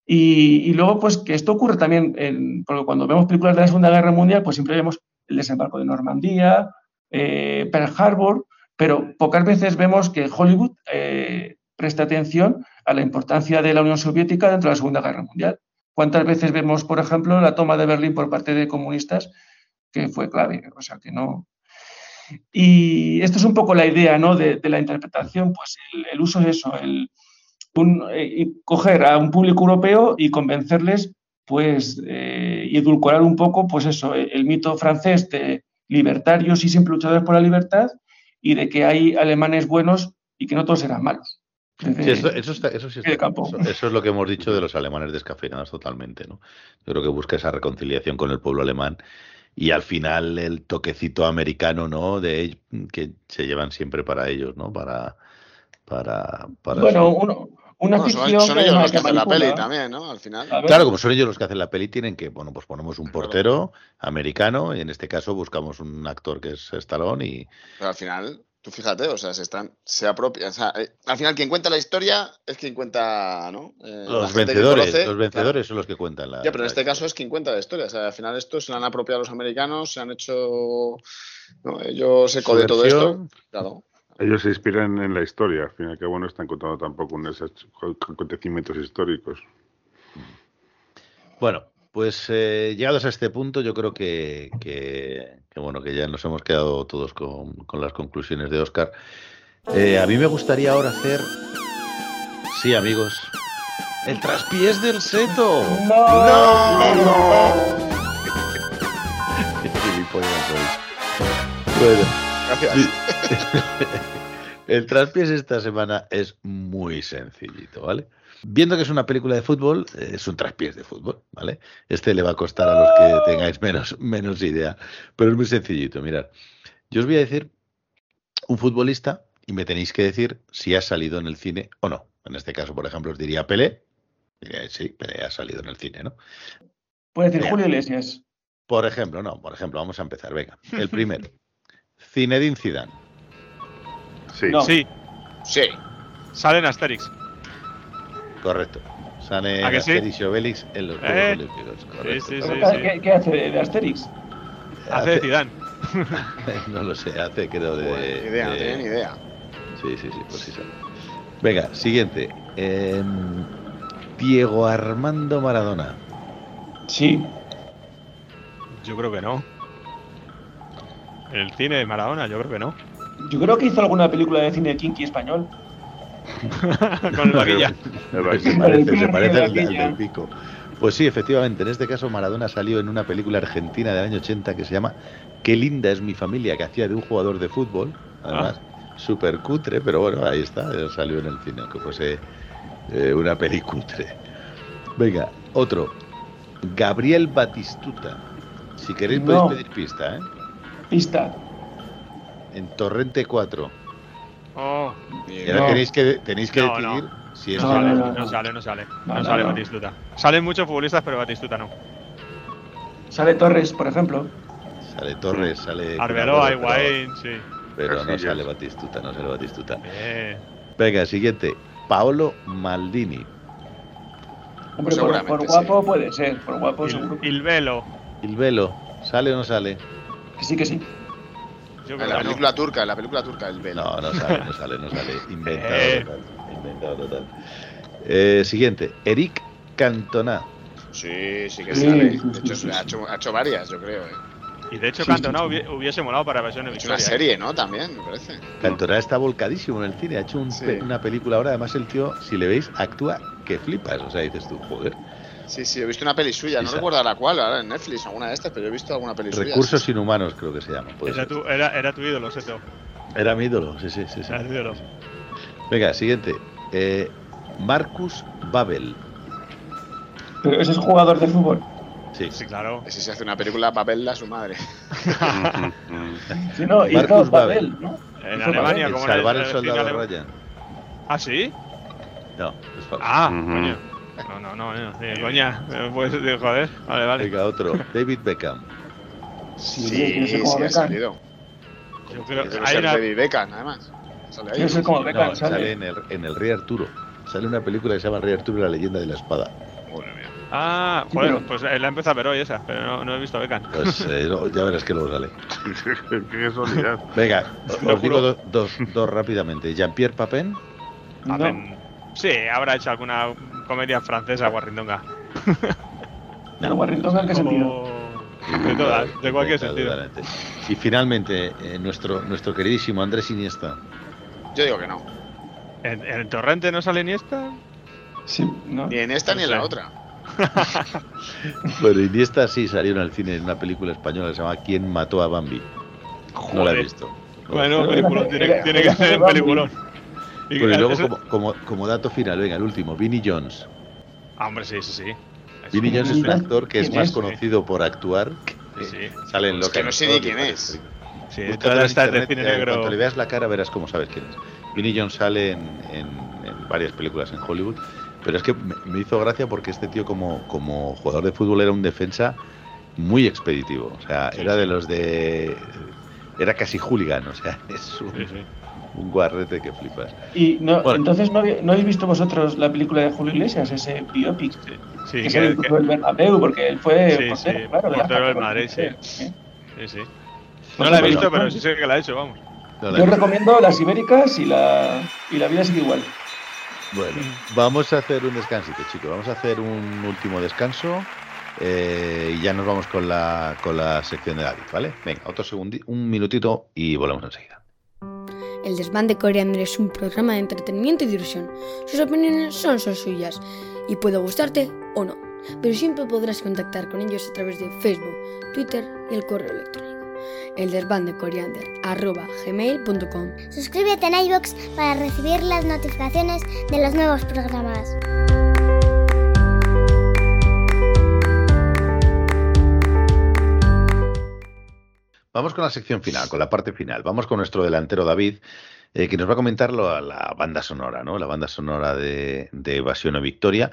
y, luego, pues que esto ocurre también, en, porque cuando vemos películas de la Segunda Guerra Mundial, pues siempre vemos el desembarco de Normandía, eh, Pearl Harbor, pero pocas veces vemos que Hollywood eh, presta atención a la importancia de la Unión Soviética dentro de la Segunda Guerra Mundial. ¿Cuántas veces vemos, por ejemplo, la toma de Berlín por parte de comunistas que fue clave, o sea que no. Y esto es un poco la idea ¿no? de, la interpretación, pues el, uso de eso, el eh, coger a un público europeo y convencerles, pues, eh, y edulcorar un poco, pues eso, el, mito francés de libertarios y siempre luchadores por la libertad y de que hay alemanes buenos y que no todos eran malos. Sí, eso, eso, está, eso, sí está, eso, eso, es lo que hemos dicho de los alemanes descafeinados totalmente, ¿no? Yo creo que busca esa reconciliación con el pueblo alemán y al final el toquecito americano, ¿no? De que se llevan siempre para ellos, ¿no? Para, para, para bueno, uno, una No, son, ficción son que ellos los que hacen la peli también, ¿no? Al final. Claro, como son ellos los que hacen la peli, tienen que, bueno, pues ponemos un portero americano y en este caso buscamos un actor que es Stallone y Pero al final, tú fíjate, o sea, se están, se. O sea, eh, al final, quien cuenta la historia es quien cuenta, ¿no? Eh, los que vencedores, conoce, los claro. vencedores son los que cuentan la. Ya, pero en este historia. caso es quien cuenta la historia. O sea, al final esto se lo han apropiado los americanos, se han hecho ¿no? ellos eco de todo esto. Claro. Ellos se inspiran en la historia, al fin y al cabo no están contando tampoco unos acontecimientos históricos. Bueno, pues eh, llegados a este punto, yo creo que, que- que, bueno, que ya nos hemos quedado todos con, con las conclusiones de Oscar. Eh, a mí me gustaría ahora hacer, sí, amigos, el traspiés del seto. Gilipollas sois. Bueno, Gracias. (laughs) el traspiés esta semana es muy sencillito, ¿vale? Viendo que es una película de fútbol, eh, es un traspiés de fútbol, ¿vale? Este le va a costar a los que tengáis menos, (laughs) menos idea, pero es muy sencillito, mirad. Yo os voy a decir un futbolista y me tenéis que decir si ha salido en el cine o no. En este caso, por ejemplo, os diría Pelé. Diría, sí, Pelé ha salido en el cine, ¿no? Puede decir. Julio Iglesias. Por ejemplo, no, por ejemplo, vamos a empezar, venga. El (laughs) primero, Zinedine Zidane. Sí, No. Sí, Sí. sale en Asterix. Correcto. Sale ¿A que sí? Asterix y Obelix en los Juegos Eh, Olímpicos. Correcto. sí, sí. ¿Qué, qué hace de Asterix? Hace de Zidane. (laughs) no lo sé, hace creo de. Ni idea, no de- tenía ni idea. Sí, sí, sí, pues sí sale. Venga, siguiente. Em, Diego Armando Maradona. Sí. Yo creo que no. El cine de Maradona, yo creo que no. Yo creo que hizo alguna película de cine kinky español. (laughs) Con el vaquilla. Se parece, el se parece al, del pico. Pues sí, efectivamente, en este caso Maradona salió en una película argentina del año 80 que se llama Qué linda es mi familia, que hacía de un jugador de fútbol, además súper cutre, pero bueno, ahí está, eh, salió en el cine, aunque fuese eh, una peli cutre. Venga, otro, Gabriel Batistuta. Si queréis podéis pedir pista, ¿eh? Pista. En Torrente 4. Oh, Ni Y idea. ahora No. tenéis que, tenéis que No, decidir no. si es No, o no, sale, no sale. No, No no, sale no. Batistuta. Salen muchos futbolistas, pero Batistuta no. Sale Torres, por ejemplo. Sale Torres, sale. Arbeloa, Higuaín, sí. Pero no sale Batistuta, no sale Batistuta. Venga, siguiente. Paolo Maldini. Hombre, por, sí. guapo puede ser. Por guapo Il, seguro. Il Velo. Il Velo. ¿Sale o no sale? Que sí, que sí. Yo En creo la que no. película turca, en la película turca, el Bel. No, no sale, no sale, no sale. (laughs) Inventado Eh. total. Inventado total. Eh, siguiente. Eric Cantona. Sí, sí que Sí, sale. De hecho, ha, hecho, ha hecho varias, yo creo. ¿eh? Y de hecho, Sí, Cantona sí, sí. hubie- hubiese molado para versión de una serie, ¿no? También, me parece. Cantona está volcadísimo en el cine. Ha hecho un Sí. pe- una película ahora. Además, el tío, si le veis, actúa que flipas. O sea, dices tú, joder. Sí, sí, he visto una peli suya, no recuerdo ahora cuál, ahora en Netflix, alguna de estas, pero he visto alguna peli suya. Recursos sí. inhumanos, creo que se llama. puede Era ser. tu, era, era tu ídolo, Seto. Era mi ídolo, sí, sí, sí. sí. Era tu ídolo. Venga, siguiente. Eh, Marcus Babel. Pero ese es jugador de fútbol. Sí. Sí, claro. Ese se hace una película para verla a su madre. (laughs) Si no, Marcus Babel. ¿no? En Alemania, El como salvar el el, soldado Ryan. ¿Ah, sí? No, es. Ah, coño. No, no, no, no. sí, coña. Eh, Pues, eh, joder. Vale, vale. Venga, otro. David Beckham. Sí, Sí, sí, ha salido. Yo creo que hay una, David Beckham, además. Sale ahí. Quiere ser como Beckham, No, ¿sale? sale en el, en el Rey Arturo. Sale una película que se llama Rey Arturo y la leyenda de la espada. Madre mía. Ah, Sí, joder, pero- pues eh, la he empezado a ver hoy esa, pero no, no he visto a Beckham. Pues eh, no, ya verás que luego sale. (laughs) Qué casualidad. Venga, os digo juro. do- dos, dos rápidamente. Jean-Pierre Papin. Ver, Sí, habrá hecho alguna comedia francesa guarrindonga. ¿Del Warrington en qué sentido? De todas, de cualquier sentido. totalmente. Y finalmente, eh, nuestro, nuestro queridísimo Andrés Iniesta. Yo digo que no. ¿En, en el torrente no sale ni esta? Sí, ¿no? Ni en esta No ni en la otra. (laughs) Bueno, Iniesta sí salió en el cine en una película española que se llama ¿Quién mató a Bambi? No la he Joder. visto. Bueno, peliculón, tiene, tiene que ser Bambi. peliculón. Y y luego, eso- como, como, como dato final, venga, el último, Vinnie Jones. Ah, hombre, sí, sí, sí. Vinnie Jones es un actor que es ¿Quién más es? conocido por actuar. Sí, sí. Sale en Es lo que no sé ni quién es. Sí, todas en estas de cine eh, negro. Cuando le veas la cara verás cómo sabes quién es. Vinnie Jones sale en, en- en varias películas en Hollywood, pero es que me, me hizo gracia porque este tío como, como jugador de fútbol era un defensa muy expeditivo. O sea, Sí, era sí. de los de... Era casi hooligan, o sea, (laughs) es un, Sí, sí. Un guarrete que flipas. Y no, Bueno. entonces ¿no, habéis- no habéis visto vosotros la película de Julio Iglesias, ese biopic, Sí, que se que- hizo el Bernabéu, porque él fue Sí, portero, sí, claro, portero del Madrid, sí. sí. que- sí, sí. Pues No la he bueno, visto, pero sí sé que la he hecho, vamos. No, Yo recomiendo las ibéricas y la, y la vida sigue igual. Bueno, vamos a hacer un descansito, chicos. Vamos a hacer un último descanso eh, y ya nos vamos con la, con la sección de David, ¿vale? Venga, otro segundo, un minutito y volvemos enseguida. El desván de Coriander es un programa de entretenimiento y diversión. Sus opiniones son solo suyas y puede gustarte o no, pero siempre podrás contactar con ellos a través de Facebook, Twitter y el correo electrónico. El desván de Coriander arroba gmail.com. Suscríbete en iVoox para recibir las notificaciones de los nuevos programas. Vamos con la sección final, con la parte final. Vamos con nuestro delantero David, eh, que nos va a comentar lo- la banda sonora, ¿no? La banda sonora de, de Evasión o Victoria,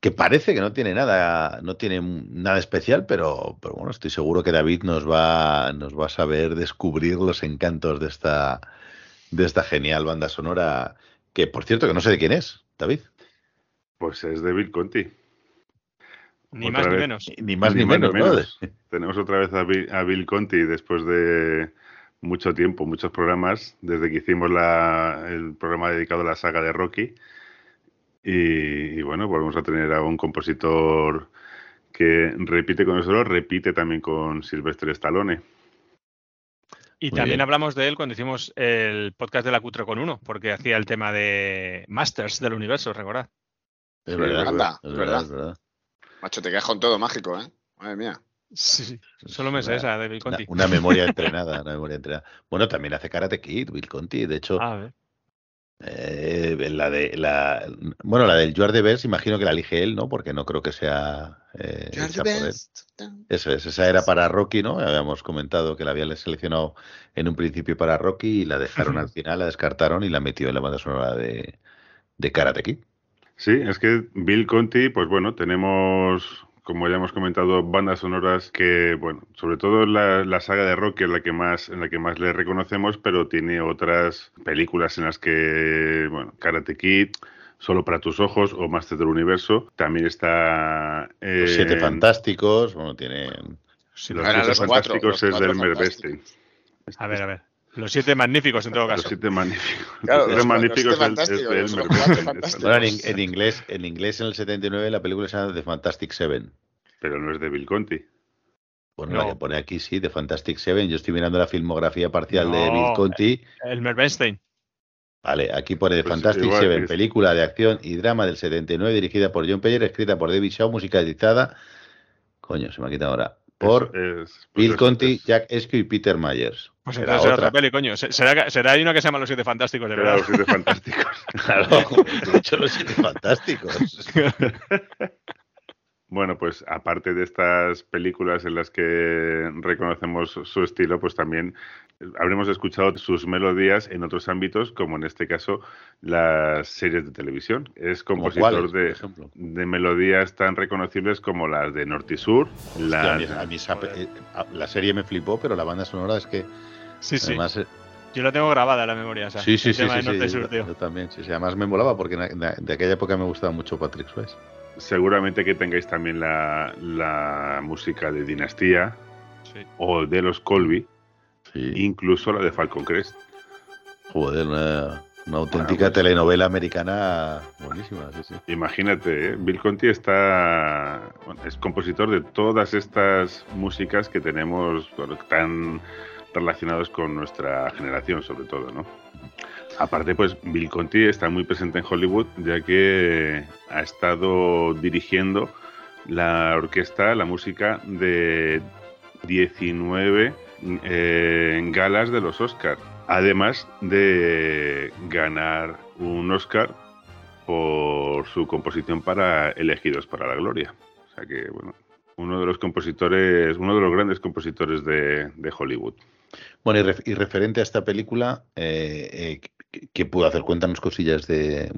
que parece que no tiene nada, no tiene nada especial, pero, pero bueno, estoy seguro que David nos va, nos va a saber descubrir los encantos de esta, de esta genial banda sonora, que por cierto que no sé de quién es, David. Pues es de Bill Conti. Ni Otra más ni menos. Ni más ni, menos, ¿no? Tenemos otra vez a Bill, a Bill Conti después de mucho tiempo, muchos programas, desde que hicimos la- el programa dedicado a la saga de Rocky. Y, y bueno, volvemos a tener a un compositor que repite con nosotros, repite también con Sylvester Stallone. Y Muy también bien. hablamos de él cuando hicimos el podcast de la Cutre con uno, porque hacía el tema de Masters del universo, recordad. Es verdad, es es verdad, verdad. es verdad. Macho, te quedas con todo mágico, ¿eh? Madre mía. Sí. Solo me sé Una- esa de Bill Conti. una memoria (laughs) entrenada, una memoria entrenada. Bueno, también hace Karate Kid, Bill Conti. De hecho, Ah, a ver. eh, la de la, bueno, la del Are the Best, imagino que la elige él, ¿no? Porque no creo que sea eh, él. best. Eso es, esa era para Rocky, ¿no? Habíamos comentado que la habían seleccionado en un principio para Rocky y la dejaron al final, la descartaron y la metió en la banda sonora de, de Karate Kid. Sí, es que Bill Conti, pues bueno, tenemos, como ya hemos comentado, bandas sonoras que, bueno, sobre todo la, la saga de Rocky es la que más, en la que más le reconocemos, pero tiene otras películas en las que, bueno, Karate Kid, Solo para tus ojos o Master del Universo. También está eh, Los Siete Fantásticos, bueno, tienen... Sí, los Siete los cuatro, Fantásticos los es del. Bernstein. A ver, a ver. Los siete magníficos en todo Los caso. Siete Magníficos. Claro, los los Siete Magníficos Siete es- los fantásticos. Bueno, en, en inglés, en inglés en el 79 la película se llama The Fantastic Seven. Pero no es de Bill Conti. Bueno, No. la que pone aquí sí, The Fantastic Seven. Yo estoy mirando la filmografía parcial de. Bill Conti. El Bernstein. Vale, aquí pone The Pues Fantastic igual Seven, es- película de acción y drama del 79, dirigida por John Peyer, escrita por David Shaw, musicalizada. Coño, se me ha quitado ahora. Por Es- es- pues Bill Conti, es- Jack Eskew y Peter Myers. Pues será otra. otra peli, coño. Se- Será, será hay una que se llama Los Siete Fantásticos, de verdad. los Siete Fantásticos. (laughs) Claro, he dicho los siete fantásticos. (laughs) Bueno, pues aparte de estas películas en las que reconocemos su estilo, pues también habremos escuchado sus melodías en otros ámbitos, como en este caso las series de televisión. Es ¿Como compositor de, melodías tan reconocibles como las de Norte y Sur, Hostia, la, a mí- a mí esa pe- eh, la serie me flipó, pero la banda sonora es que Sí, sí. además eh, Yo lo tengo grabada en la memoria. esa. Sí, sí, el sí, tema sí, de Norte y sí, Sur, yo, tío. yo también. Sí, sí, además me molaba porque la- de, aquella época me gustaba mucho Patrick Swayze. seguramente que tengáis también la, la música de Dinastía Sí. o de los Colby, Sí. incluso la de Falcon Crest. Joder, una, una auténtica pues- telenovela americana buenísima, sí, sí. Imagínate, ¿eh? Bill Conti está, bueno, es compositor de todas estas músicas que tenemos bueno, tan relacionados con nuestra generación, sobre todo, ¿no? Aparte, pues Bill Conti está muy presente en Hollywood, ya que ha estado dirigiendo la orquesta, la música de 19 eh, galas de los Oscars, además de ganar un Oscar por su composición para Elegidos para la Gloria. O sea que, bueno, uno de los compositores, uno de los grandes compositores de, Hollywood. Bueno, y, referente a esta película, eh, eh, ¿qué pudo hacer? Cuéntanos cosillas de...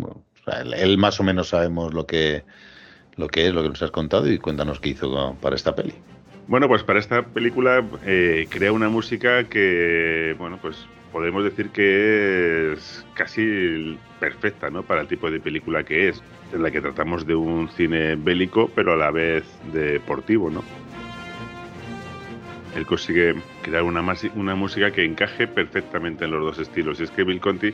él más o menos sabemos lo que, lo que es, lo que nos has contado y cuéntanos qué hizo para esta peli. Bueno, pues para esta película eh, crea una música que, bueno, pues podemos decir que es casi perfecta, ¿no? Para el tipo de película que es, en la que tratamos de un cine bélico, pero a la vez deportivo, ¿no? Él consigue crear una, una música que encaje perfectamente en los dos estilos. Y es que Bill Conti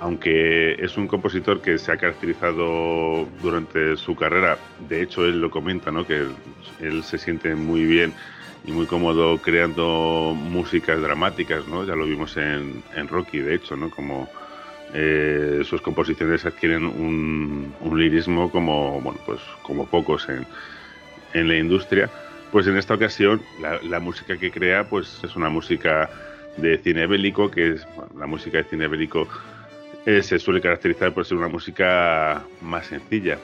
aunque es un compositor que se ha caracterizado durante su carrera, de hecho él lo comenta, ¿no? que él, se siente muy bien y muy cómodo creando músicas dramáticas, ¿no? ya lo vimos en, Rocky, de hecho, ¿no? como eh, sus composiciones adquieren un, lirismo como, bueno, pues, como pocos en, en la industria, pues en esta ocasión la, la, música que crea pues es una música de cine bélico, que es la música de cine bélico eh, se suele caracterizar por ser una música más sencilla.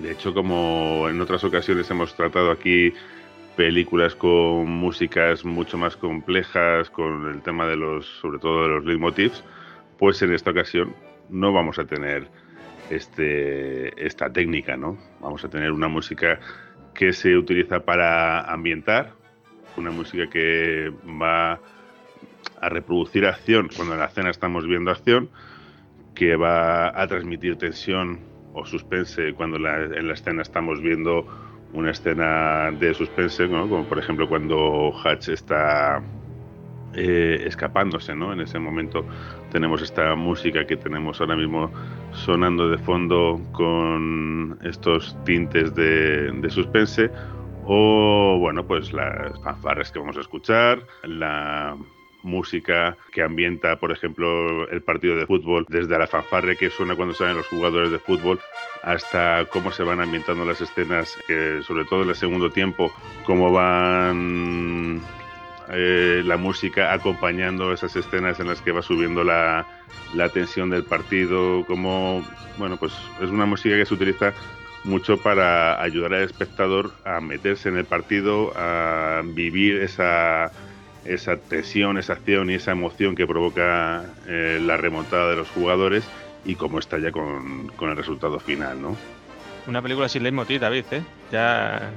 De hecho, como en otras ocasiones hemos tratado aquí películas con músicas mucho más complejas, con el tema de los, sobre todo de los leitmotivs, pues en esta ocasión no vamos a tener este, esta técnica, ¿no? Vamos a tener una música que se utiliza para ambientar, una música que va a reproducir acción cuando en la escena estamos viendo acción, que va a transmitir tensión o suspense cuando en la escena estamos viendo una escena de suspense, como por ejemplo cuando Hatch está eh, escapándose, ¿no? En ese momento tenemos esta música que tenemos ahora mismo sonando de fondo con estos tintes de, de suspense o bueno pues las fanfarres que vamos a escuchar, la música que ambienta, por ejemplo, el partido de fútbol, desde la fanfarre que suena cuando salen los jugadores de fútbol, hasta cómo se van ambientando las escenas, sobre todo en el segundo tiempo, cómo van eh, la música acompañando esas escenas en las que va subiendo la, la tensión del partido, como, bueno, pues es una música que se utiliza mucho para ayudar al espectador a meterse en el partido, a vivir esa esa tensión, esa acción y esa emoción que provoca eh, la remontada de los jugadores y cómo está ya con, el resultado final, ¿no? Una película sin leitmotiv, David, ¿eh? Ya...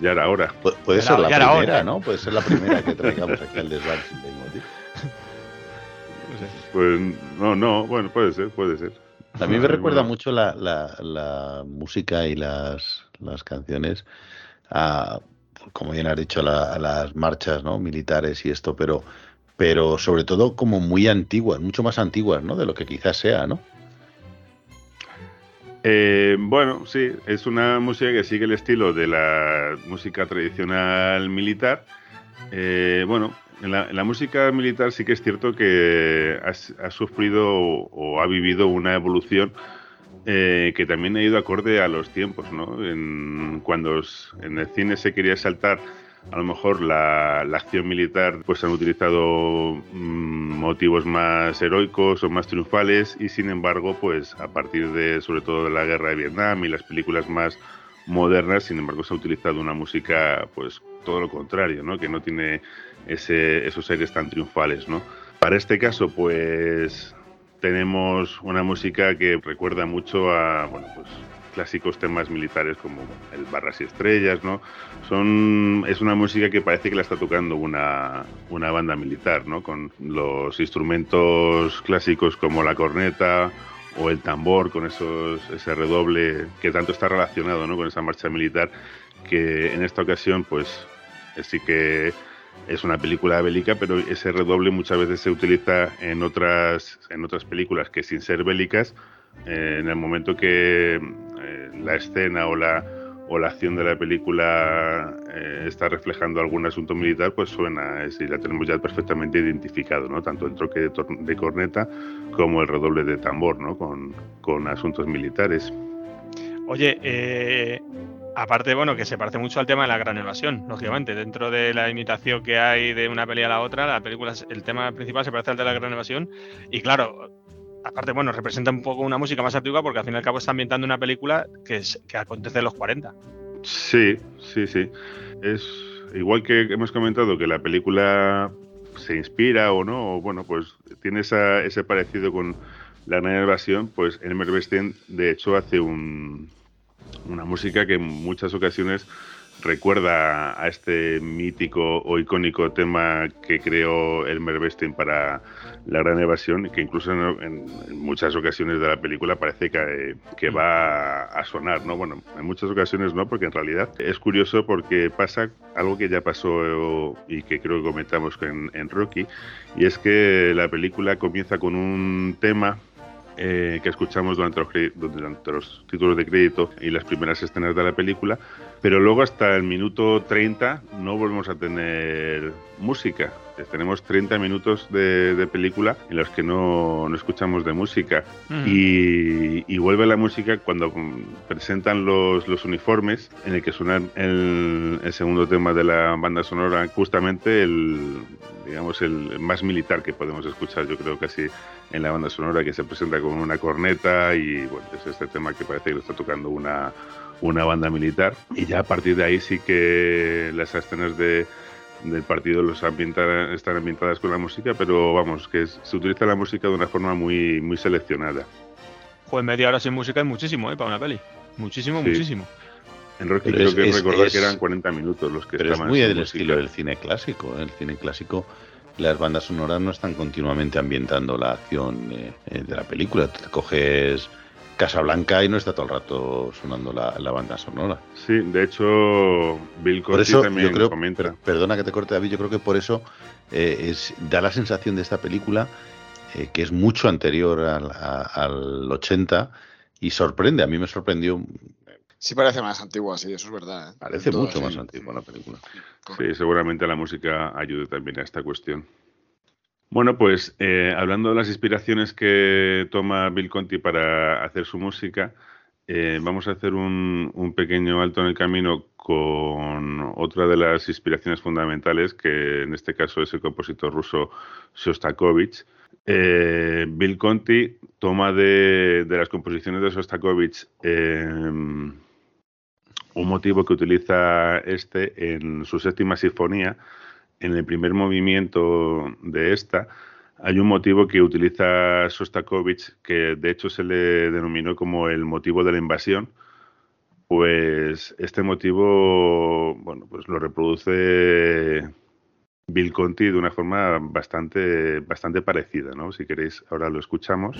Ya era hora. puede ser la primera, ¿no? Puede ser la primera que traigamos aquí al desván sin leitmotiv. (laughs) Pues no, no, bueno, puede ser, puede ser. A mí me recuerda mucho la, la, la música y las, las canciones a como bien has dicho, las marchas ¿no? militares y esto, pero, pero sobre todo como muy antiguas, mucho más antiguas ¿no? de lo que quizás sea, ¿no? Eh, bueno, sí, es una música que sigue el estilo de la música tradicional militar. Eh, bueno, en la, música militar sí que es cierto que ha, ha sufrido o ha vivido una evolución eh, que también ha ido acorde a los tiempos, ¿no? En, cuando en el cine se quería saltar a lo mejor la, acción militar, pues han utilizado mm, motivos más heroicos o más triunfales y sin embargo, pues a partir de sobre todo de la guerra de Vietnam y las películas más modernas, sin embargo se ha utilizado una música pues todo lo contrario, ¿no? Que no tiene ese, esos aires tan triunfales, ¿no? Para este caso, pues tenemos una música que recuerda mucho a bueno, pues, clásicos temas militares como el Barras y Estrellas, ¿no? Son, es una música que parece que la está tocando una, una banda militar, ¿no? Con los instrumentos clásicos como la corneta o el tambor, con esos, ese redoble que tanto está relacionado ¿no? con esa marcha militar, que en esta ocasión pues sí que es una película bélica, pero ese redoble muchas veces se utiliza en otras, en otras películas que sin ser bélicas, eh, en el momento que eh, la escena o la, o la acción de la película eh, está reflejando algún asunto militar, pues suena, y la tenemos ya perfectamente identificado, ¿no? tanto el troque de, corneta como el redoble de tambor, ¿no? con, con asuntos militares. Oye, Aparte, bueno, que se parece mucho al tema de la gran evasión, lógicamente. Dentro de la imitación que hay de una peli a la otra, la película, el tema principal se parece al de la gran evasión. Y claro, aparte, bueno, representa un poco una música más antigua porque al fin y al cabo está ambientando una película que, es, que acontece en los 40. Sí, sí, sí. Es igual que hemos comentado que la película se inspira o no, o bueno, pues tiene ese parecido con la gran evasión, pues Elmer Bernstein de hecho hace un, una música que en muchas ocasiones recuerda a este mítico o icónico tema que creó Elmer Bernstein para La Gran Evasión, que incluso en, muchas ocasiones de la película parece que, va a sonar, ¿no? Bueno, en muchas ocasiones no, porque en realidad es curioso porque pasa algo que ya pasó y que creo que comentamos en, en Rocky, y es que la película comienza con un tema eh, que escuchamos durante los, durante los, títulos de crédito y las primeras escenas de la película, pero luego hasta el minuto 30 no volvemos a tener música. Tenemos 30 minutos de, película en los que no, no escuchamos de música mm. y, vuelve la música cuando presentan los, los uniformes en el que suena el, el segundo tema de la banda sonora, justamente el, digamos, el más militar que podemos escuchar, yo creo casi en la banda sonora, que se presenta con una corneta y bueno, es este tema que parece que lo está tocando una, una banda militar. Y ya a partir de ahí sí que las escenas de, del partido los ambientan, están ambientadas con la música, pero vamos, que se utiliza la música de una forma muy, muy seleccionada. Joder, media hora sin música es muchísimo, ¿eh? Para una peli. Muchísimo, muchísimo. En Rocky creo que recordar que eran 40 minutos los que pero es muy del estilo del cine clásico. ¿eh? El cine clásico, las bandas sonoras no están continuamente ambientando la acción eh, eh, de la película. Te coges Casablanca y no está todo el rato sonando la, banda sonora. Sí, de hecho, Bill Conti también creo, comenta. Perdona que te corte, David, yo creo que por eso es, da la sensación de esta película que es mucho anterior al, al 80 y sorprende. A mí me sorprendió Sí parece más antigua, sí, eso es verdad. ¿eh? Parece mucho más antigua la película. Sí, seguramente la música ayude también a esta cuestión. Bueno, pues eh, hablando de las inspiraciones que toma Bill Conti para hacer su música, eh, vamos a hacer un, pequeño alto en el camino con otra de las inspiraciones fundamentales, que en este caso es el compositor ruso Shostakovich. Bill Conti toma de, de, las composiciones de Shostakovich un motivo que utiliza este en su séptima sinfonía, en el primer movimiento de esta, hay un motivo que utiliza Sostakovich, que de hecho se le denominó como el motivo de la invasión. Pues este motivo, bueno, pues lo reproduce Bill Conti de una forma bastante, bastante parecida, ¿no? Si queréis, ahora lo escuchamos.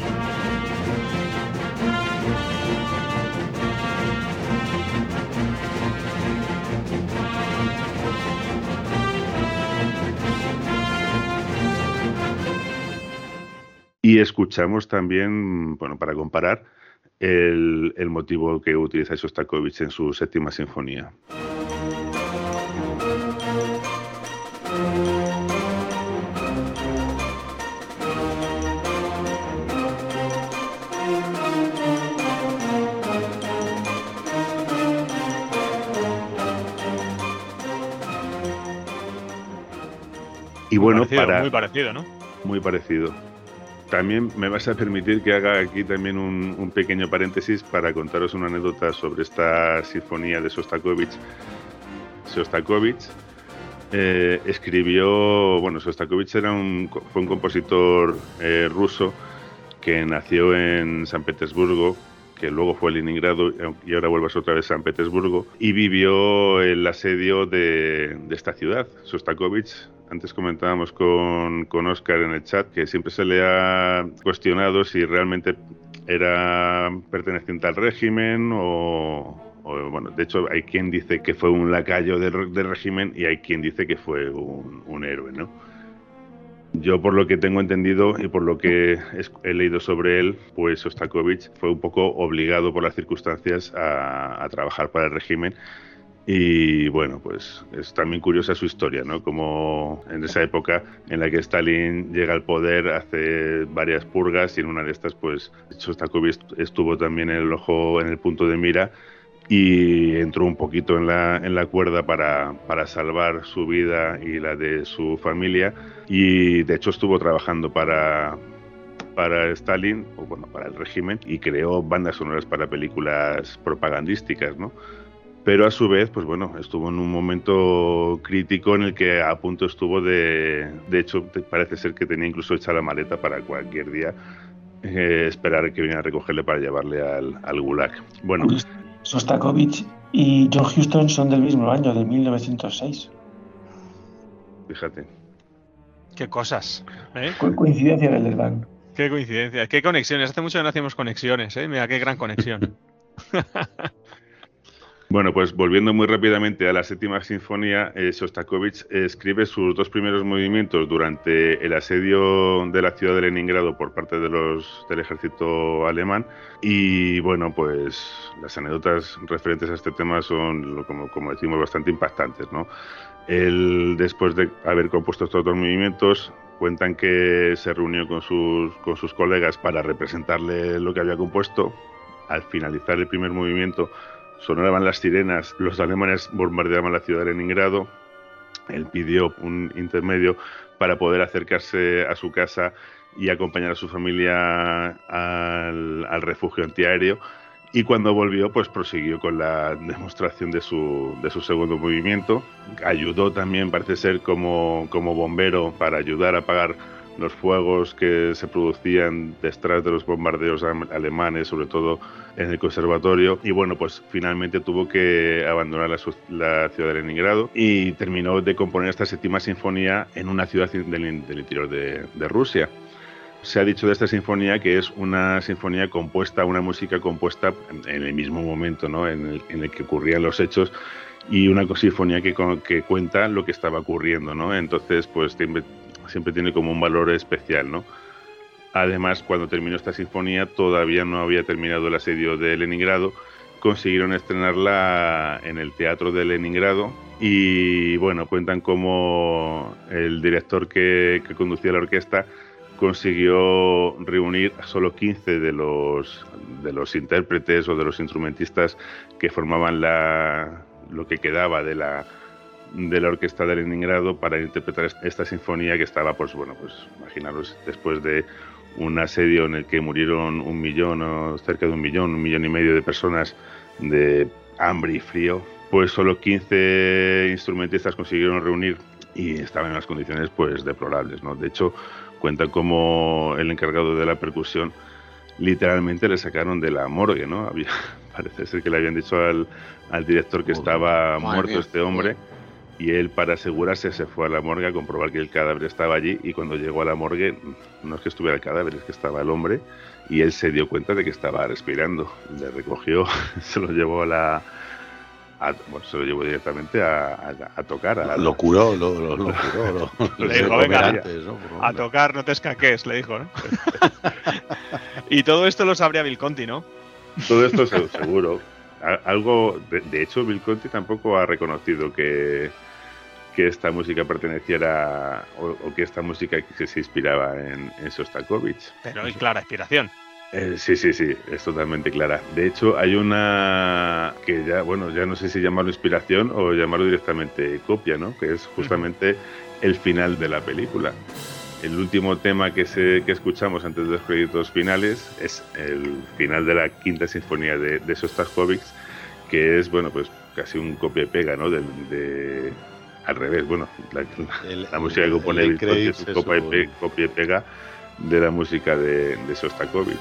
Y escuchamos también, bueno, para comparar, el, motivo que utiliza Shostakovich en su séptima sinfonía. Y bueno, para... Muy parecido, ¿no? Muy parecido. También me vas a permitir que haga aquí también un, pequeño paréntesis para contaros una anécdota sobre esta sinfonía de Sostakovich. Sostakovich eh, escribió, bueno, Sostakovich era un, fue un compositor eh, ruso que nació en San Petersburgo, que luego fue Leningrado y ahora vuelve otra vez a San Petersburgo, y vivió el asedio de, de esta ciudad. Sostakovich antes comentábamos con, con Oscar en el chat que siempre se le ha cuestionado si realmente era perteneciente al régimen o, bueno, de hecho hay quien dice que fue un lacayo del, régimen y hay quien dice que fue un, héroe, ¿no? Yo por lo que tengo entendido y por lo que he leído sobre él, pues Ostakovich fue un poco obligado por las circunstancias a, a trabajar para el régimen y bueno, pues es también curiosa su historia, ¿no? Como en esa época en la que Stalin llega al poder, hace varias purgas y en una de estas, pues Shostakovich estuvo también en el ojo, en el punto de mira y entró un poquito en la, en la cuerda para, para, salvar su vida y la de su familia. Y de hecho estuvo trabajando para, para Stalin o bueno para el régimen y creó bandas sonoras para películas propagandísticas no pero a su vez pues bueno estuvo en un momento crítico en el que a punto estuvo de de hecho parece ser que tenía incluso hecha la maleta para cualquier día eh, esperar que viniera a recogerle para llevarle al, al gulag. Bueno Sostakovich y John Huston son del mismo año, de 1906. Fíjate. Qué cosas. ¿eh? coincidencia del desván. Qué coincidencia. Qué conexiones. Hace mucho que no hacíamos conexiones. ¿eh? Mira, qué gran conexión. (laughs) Bueno, pues volviendo muy rápidamente a la séptima sinfonía, eh, Shostakovich escribe sus dos primeros movimientos durante el asedio de la ciudad de Leningrado por parte de los, del ejército alemán. Y bueno, pues las anécdotas referentes a este tema son, como, como decimos, bastante impactantes. ¿no? Él, después de haber compuesto estos dos movimientos, cuentan que se reunió con sus, con sus colegas para representarle lo que había compuesto. Al finalizar el primer movimiento, sonaban las sirenas, los alemanes bombardeaban la ciudad de Leningrado. Él pidió un intermedio para poder acercarse a su casa y acompañar a su familia al, refugio antiaéreo. Y cuando volvió, pues prosiguió con la demostración de su, de su segundo movimiento. Ayudó también, parece ser, como, como bombero para ayudar a apagar los fuegos que se producían detrás de los bombardeos alemanes, sobre todo en el conservatorio. Y bueno, pues finalmente tuvo que abandonar la, ciudad de Leningrado y terminó de componer esta séptima sinfonía en una ciudad del, interior de, Rusia se ha dicho de esta sinfonía que es una sinfonía compuesta, una música compuesta en el mismo momento ¿no? en, el, que ocurrían los hechos y una sinfonía que, que, cuenta lo que estaba ocurriendo. ¿no? Entonces, pues siempre tiene como un valor especial, ¿no? Además, cuando terminó esta sinfonía, todavía no había terminado el asedio de Leningrado. Consiguieron estrenarla en el Teatro de Leningrado y, bueno, cuentan como el director que, conducía la orquesta consiguió reunir a solo 15 de los, de los intérpretes o de los instrumentistas que formaban la, lo que quedaba de la, de la orquesta de Leningrado para interpretar esta sinfonía que estaba, pues bueno, pues imaginaros, después de un asedio en el que murieron un millón o cerca de un millón, un millón y medio de personas de hambre y frío, pues solo 15 instrumentistas consiguieron reunir y estaban en unas condiciones pues deplorables, ¿no? De hecho, cuenta como el encargado de la percusión literalmente le sacaron de la morgue, ¿no? (laughs) Había, parece ser que le habían dicho al, al director que estaba muerto este hombre y él para asegurarse se fue a la morgue a comprobar que el cadáver estaba allí y cuando llegó a la morgue no es que estuviera el cadáver, es que estaba el hombre y él se dio cuenta de que estaba respirando. Le recogió, (laughs) se lo llevó a la... bueno, se lo llevó directamente a, tocar. A, lo curó, lo, lo, lo (laughs) curó. le dijo, venga, a tocar, no te escaques, le dijo, ¿no? (laughs) y todo esto lo sabría Bill Conti, ¿no? Todo esto seguro. Algo, de hecho, Bill Conti tampoco ha reconocido que, que esta música perteneciera o, que esta música se inspiraba en, en Sostakovich. Pero hay clara inspiración. Eh, sí, sí, sí, es totalmente clara. De hecho, hay una que ya, bueno, ya no sé si llamarlo inspiración o llamarlo directamente copia, ¿no? Que es justamente el final de la película. El último tema que, se, que escuchamos antes de los créditos finales es el final de la quinta sinfonía de, de Sostakovich, que es, bueno, pues casi un copia y pega, ¿no? de al revés, bueno, la, música que compone el, es un copia y, pega de la música de, de Sostakovich.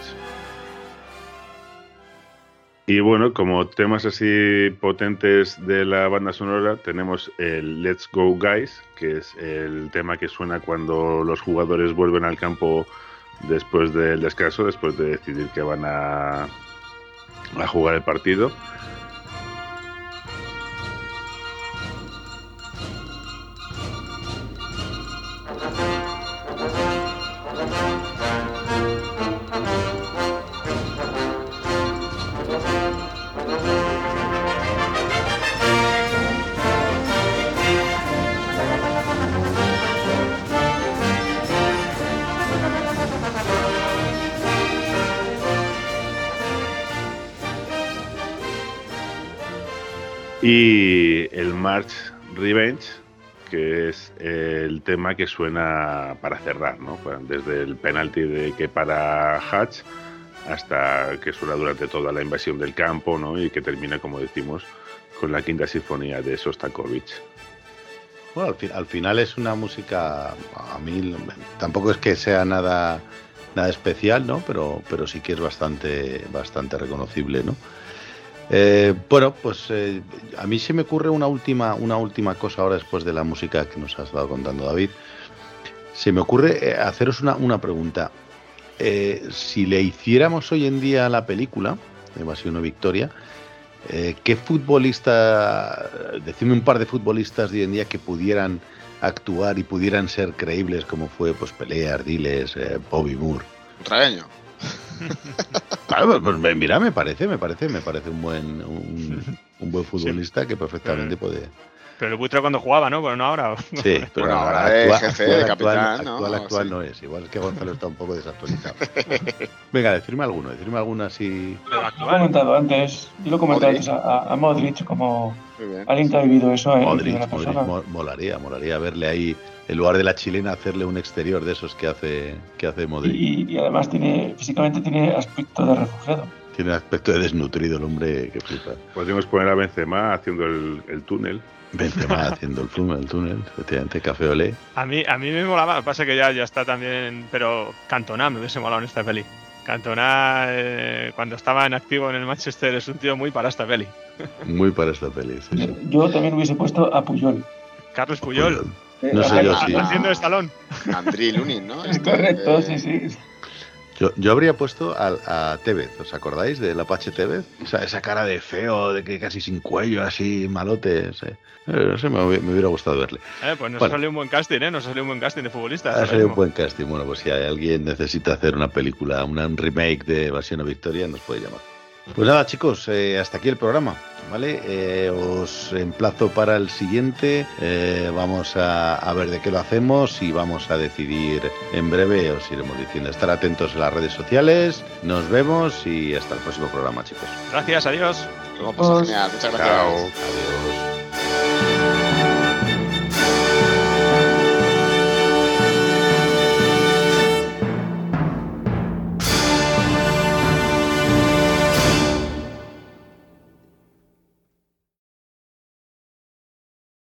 Y bueno, como temas así potentes de la banda sonora, tenemos el Let's Go Guys, que es el tema que suena cuando los jugadores vuelven al campo después del descanso, después de decidir que van a, a jugar el partido. Y el March Revenge, que es el tema que suena para cerrar, ¿no? Desde el penalti de que para Hatch hasta que suena durante toda la invasión del campo, ¿no? Y que termina, como decimos, con la quinta sinfonía de Sostakovich. Bueno, al, final es una música, a mí tampoco es que sea nada, nada especial, ¿no? Pero, pero sí que es bastante, bastante reconocible, ¿no? Eh, bueno, pues eh, a mí se me ocurre una última, una última cosa ahora después de la música que nos ha estado contando David. Se me ocurre eh, haceros una, una pregunta. si le hiciéramos hoy en día la película, Evasión Victoria, eh, ¿Qué futbolista, decime un par de futbolistas de hoy en día que pudieran actuar y pudieran ser creíbles como fue pues Pelé, Ardiles, eh, Bobby Moore? Tragueño. (laughs) Claro, pues, pues mira, me parece, me parece, me parece un buen, un, buen futbolista que perfectamente puede, pero el buitre cuando jugaba, ¿no? Pero no ahora. Sí, (laughs) pero bueno, ahora es jefe, de capitán, actual, ¿no? Actual, no es. Igual que Gonzalo está un poco desactualizado. (laughs) Venga, decirme alguno, decirme alguno así. Lo he comentado antes, yo lo he comentado antes a, a, Modric como alguien que ha vivido eso en Modric, Modric molaría, molaría verle ahí en lugar de la chilena hacerle un exterior de esos que hace que hace Modric. Y, y además tiene físicamente tiene aspecto de refugiado. Tiene aspecto de desnutrido el hombre que flipa. Podríamos poner a Benzema haciendo el, el túnel. Benzema (laughs) haciendo el túnel, el túnel, efectivamente, Café Olé. A mí, a mí me molaba, lo que pasa que ya, ya está también, pero Cantona me hubiese molado en esta peli. Cantona, eh, cuando estaba en activo en el Manchester, es un tío muy para esta peli. Muy para esta peli, sí, sí. Yo también hubiese puesto a Puyol. Carlos Puyol. Puyol. No sé yo si. Haciendo de estalón. André Lunin, ¿no? Es correcto, sí, sí. Yo, yo, habría puesto a, a, Tevez, ¿os acordáis del Apache Tevez? Esa, esa, cara de feo, de que casi sin cuello, así malote. Eh, no sé, me, me, hubiera gustado verle. Eh, pues nos bueno, salió un buen casting, ¿eh? Nos salió un buen casting de futbolista. Ha salido un buen casting. Bueno, pues si alguien necesita hacer una película, una, un remake de Evasión o Victoria, nos puede llamar. Pues nada, chicos, eh, hasta aquí el programa. ¿Vale? Eh, os emplazo para el siguiente. Eh, vamos a, a, ver de qué lo hacemos y vamos a decidir en breve. Os iremos diciendo. Estar atentos en las redes sociales. Nos vemos y hasta el próximo programa, chicos. Gracias, adiós. Pues, genial. Muchas gracias. Chao. Adiós.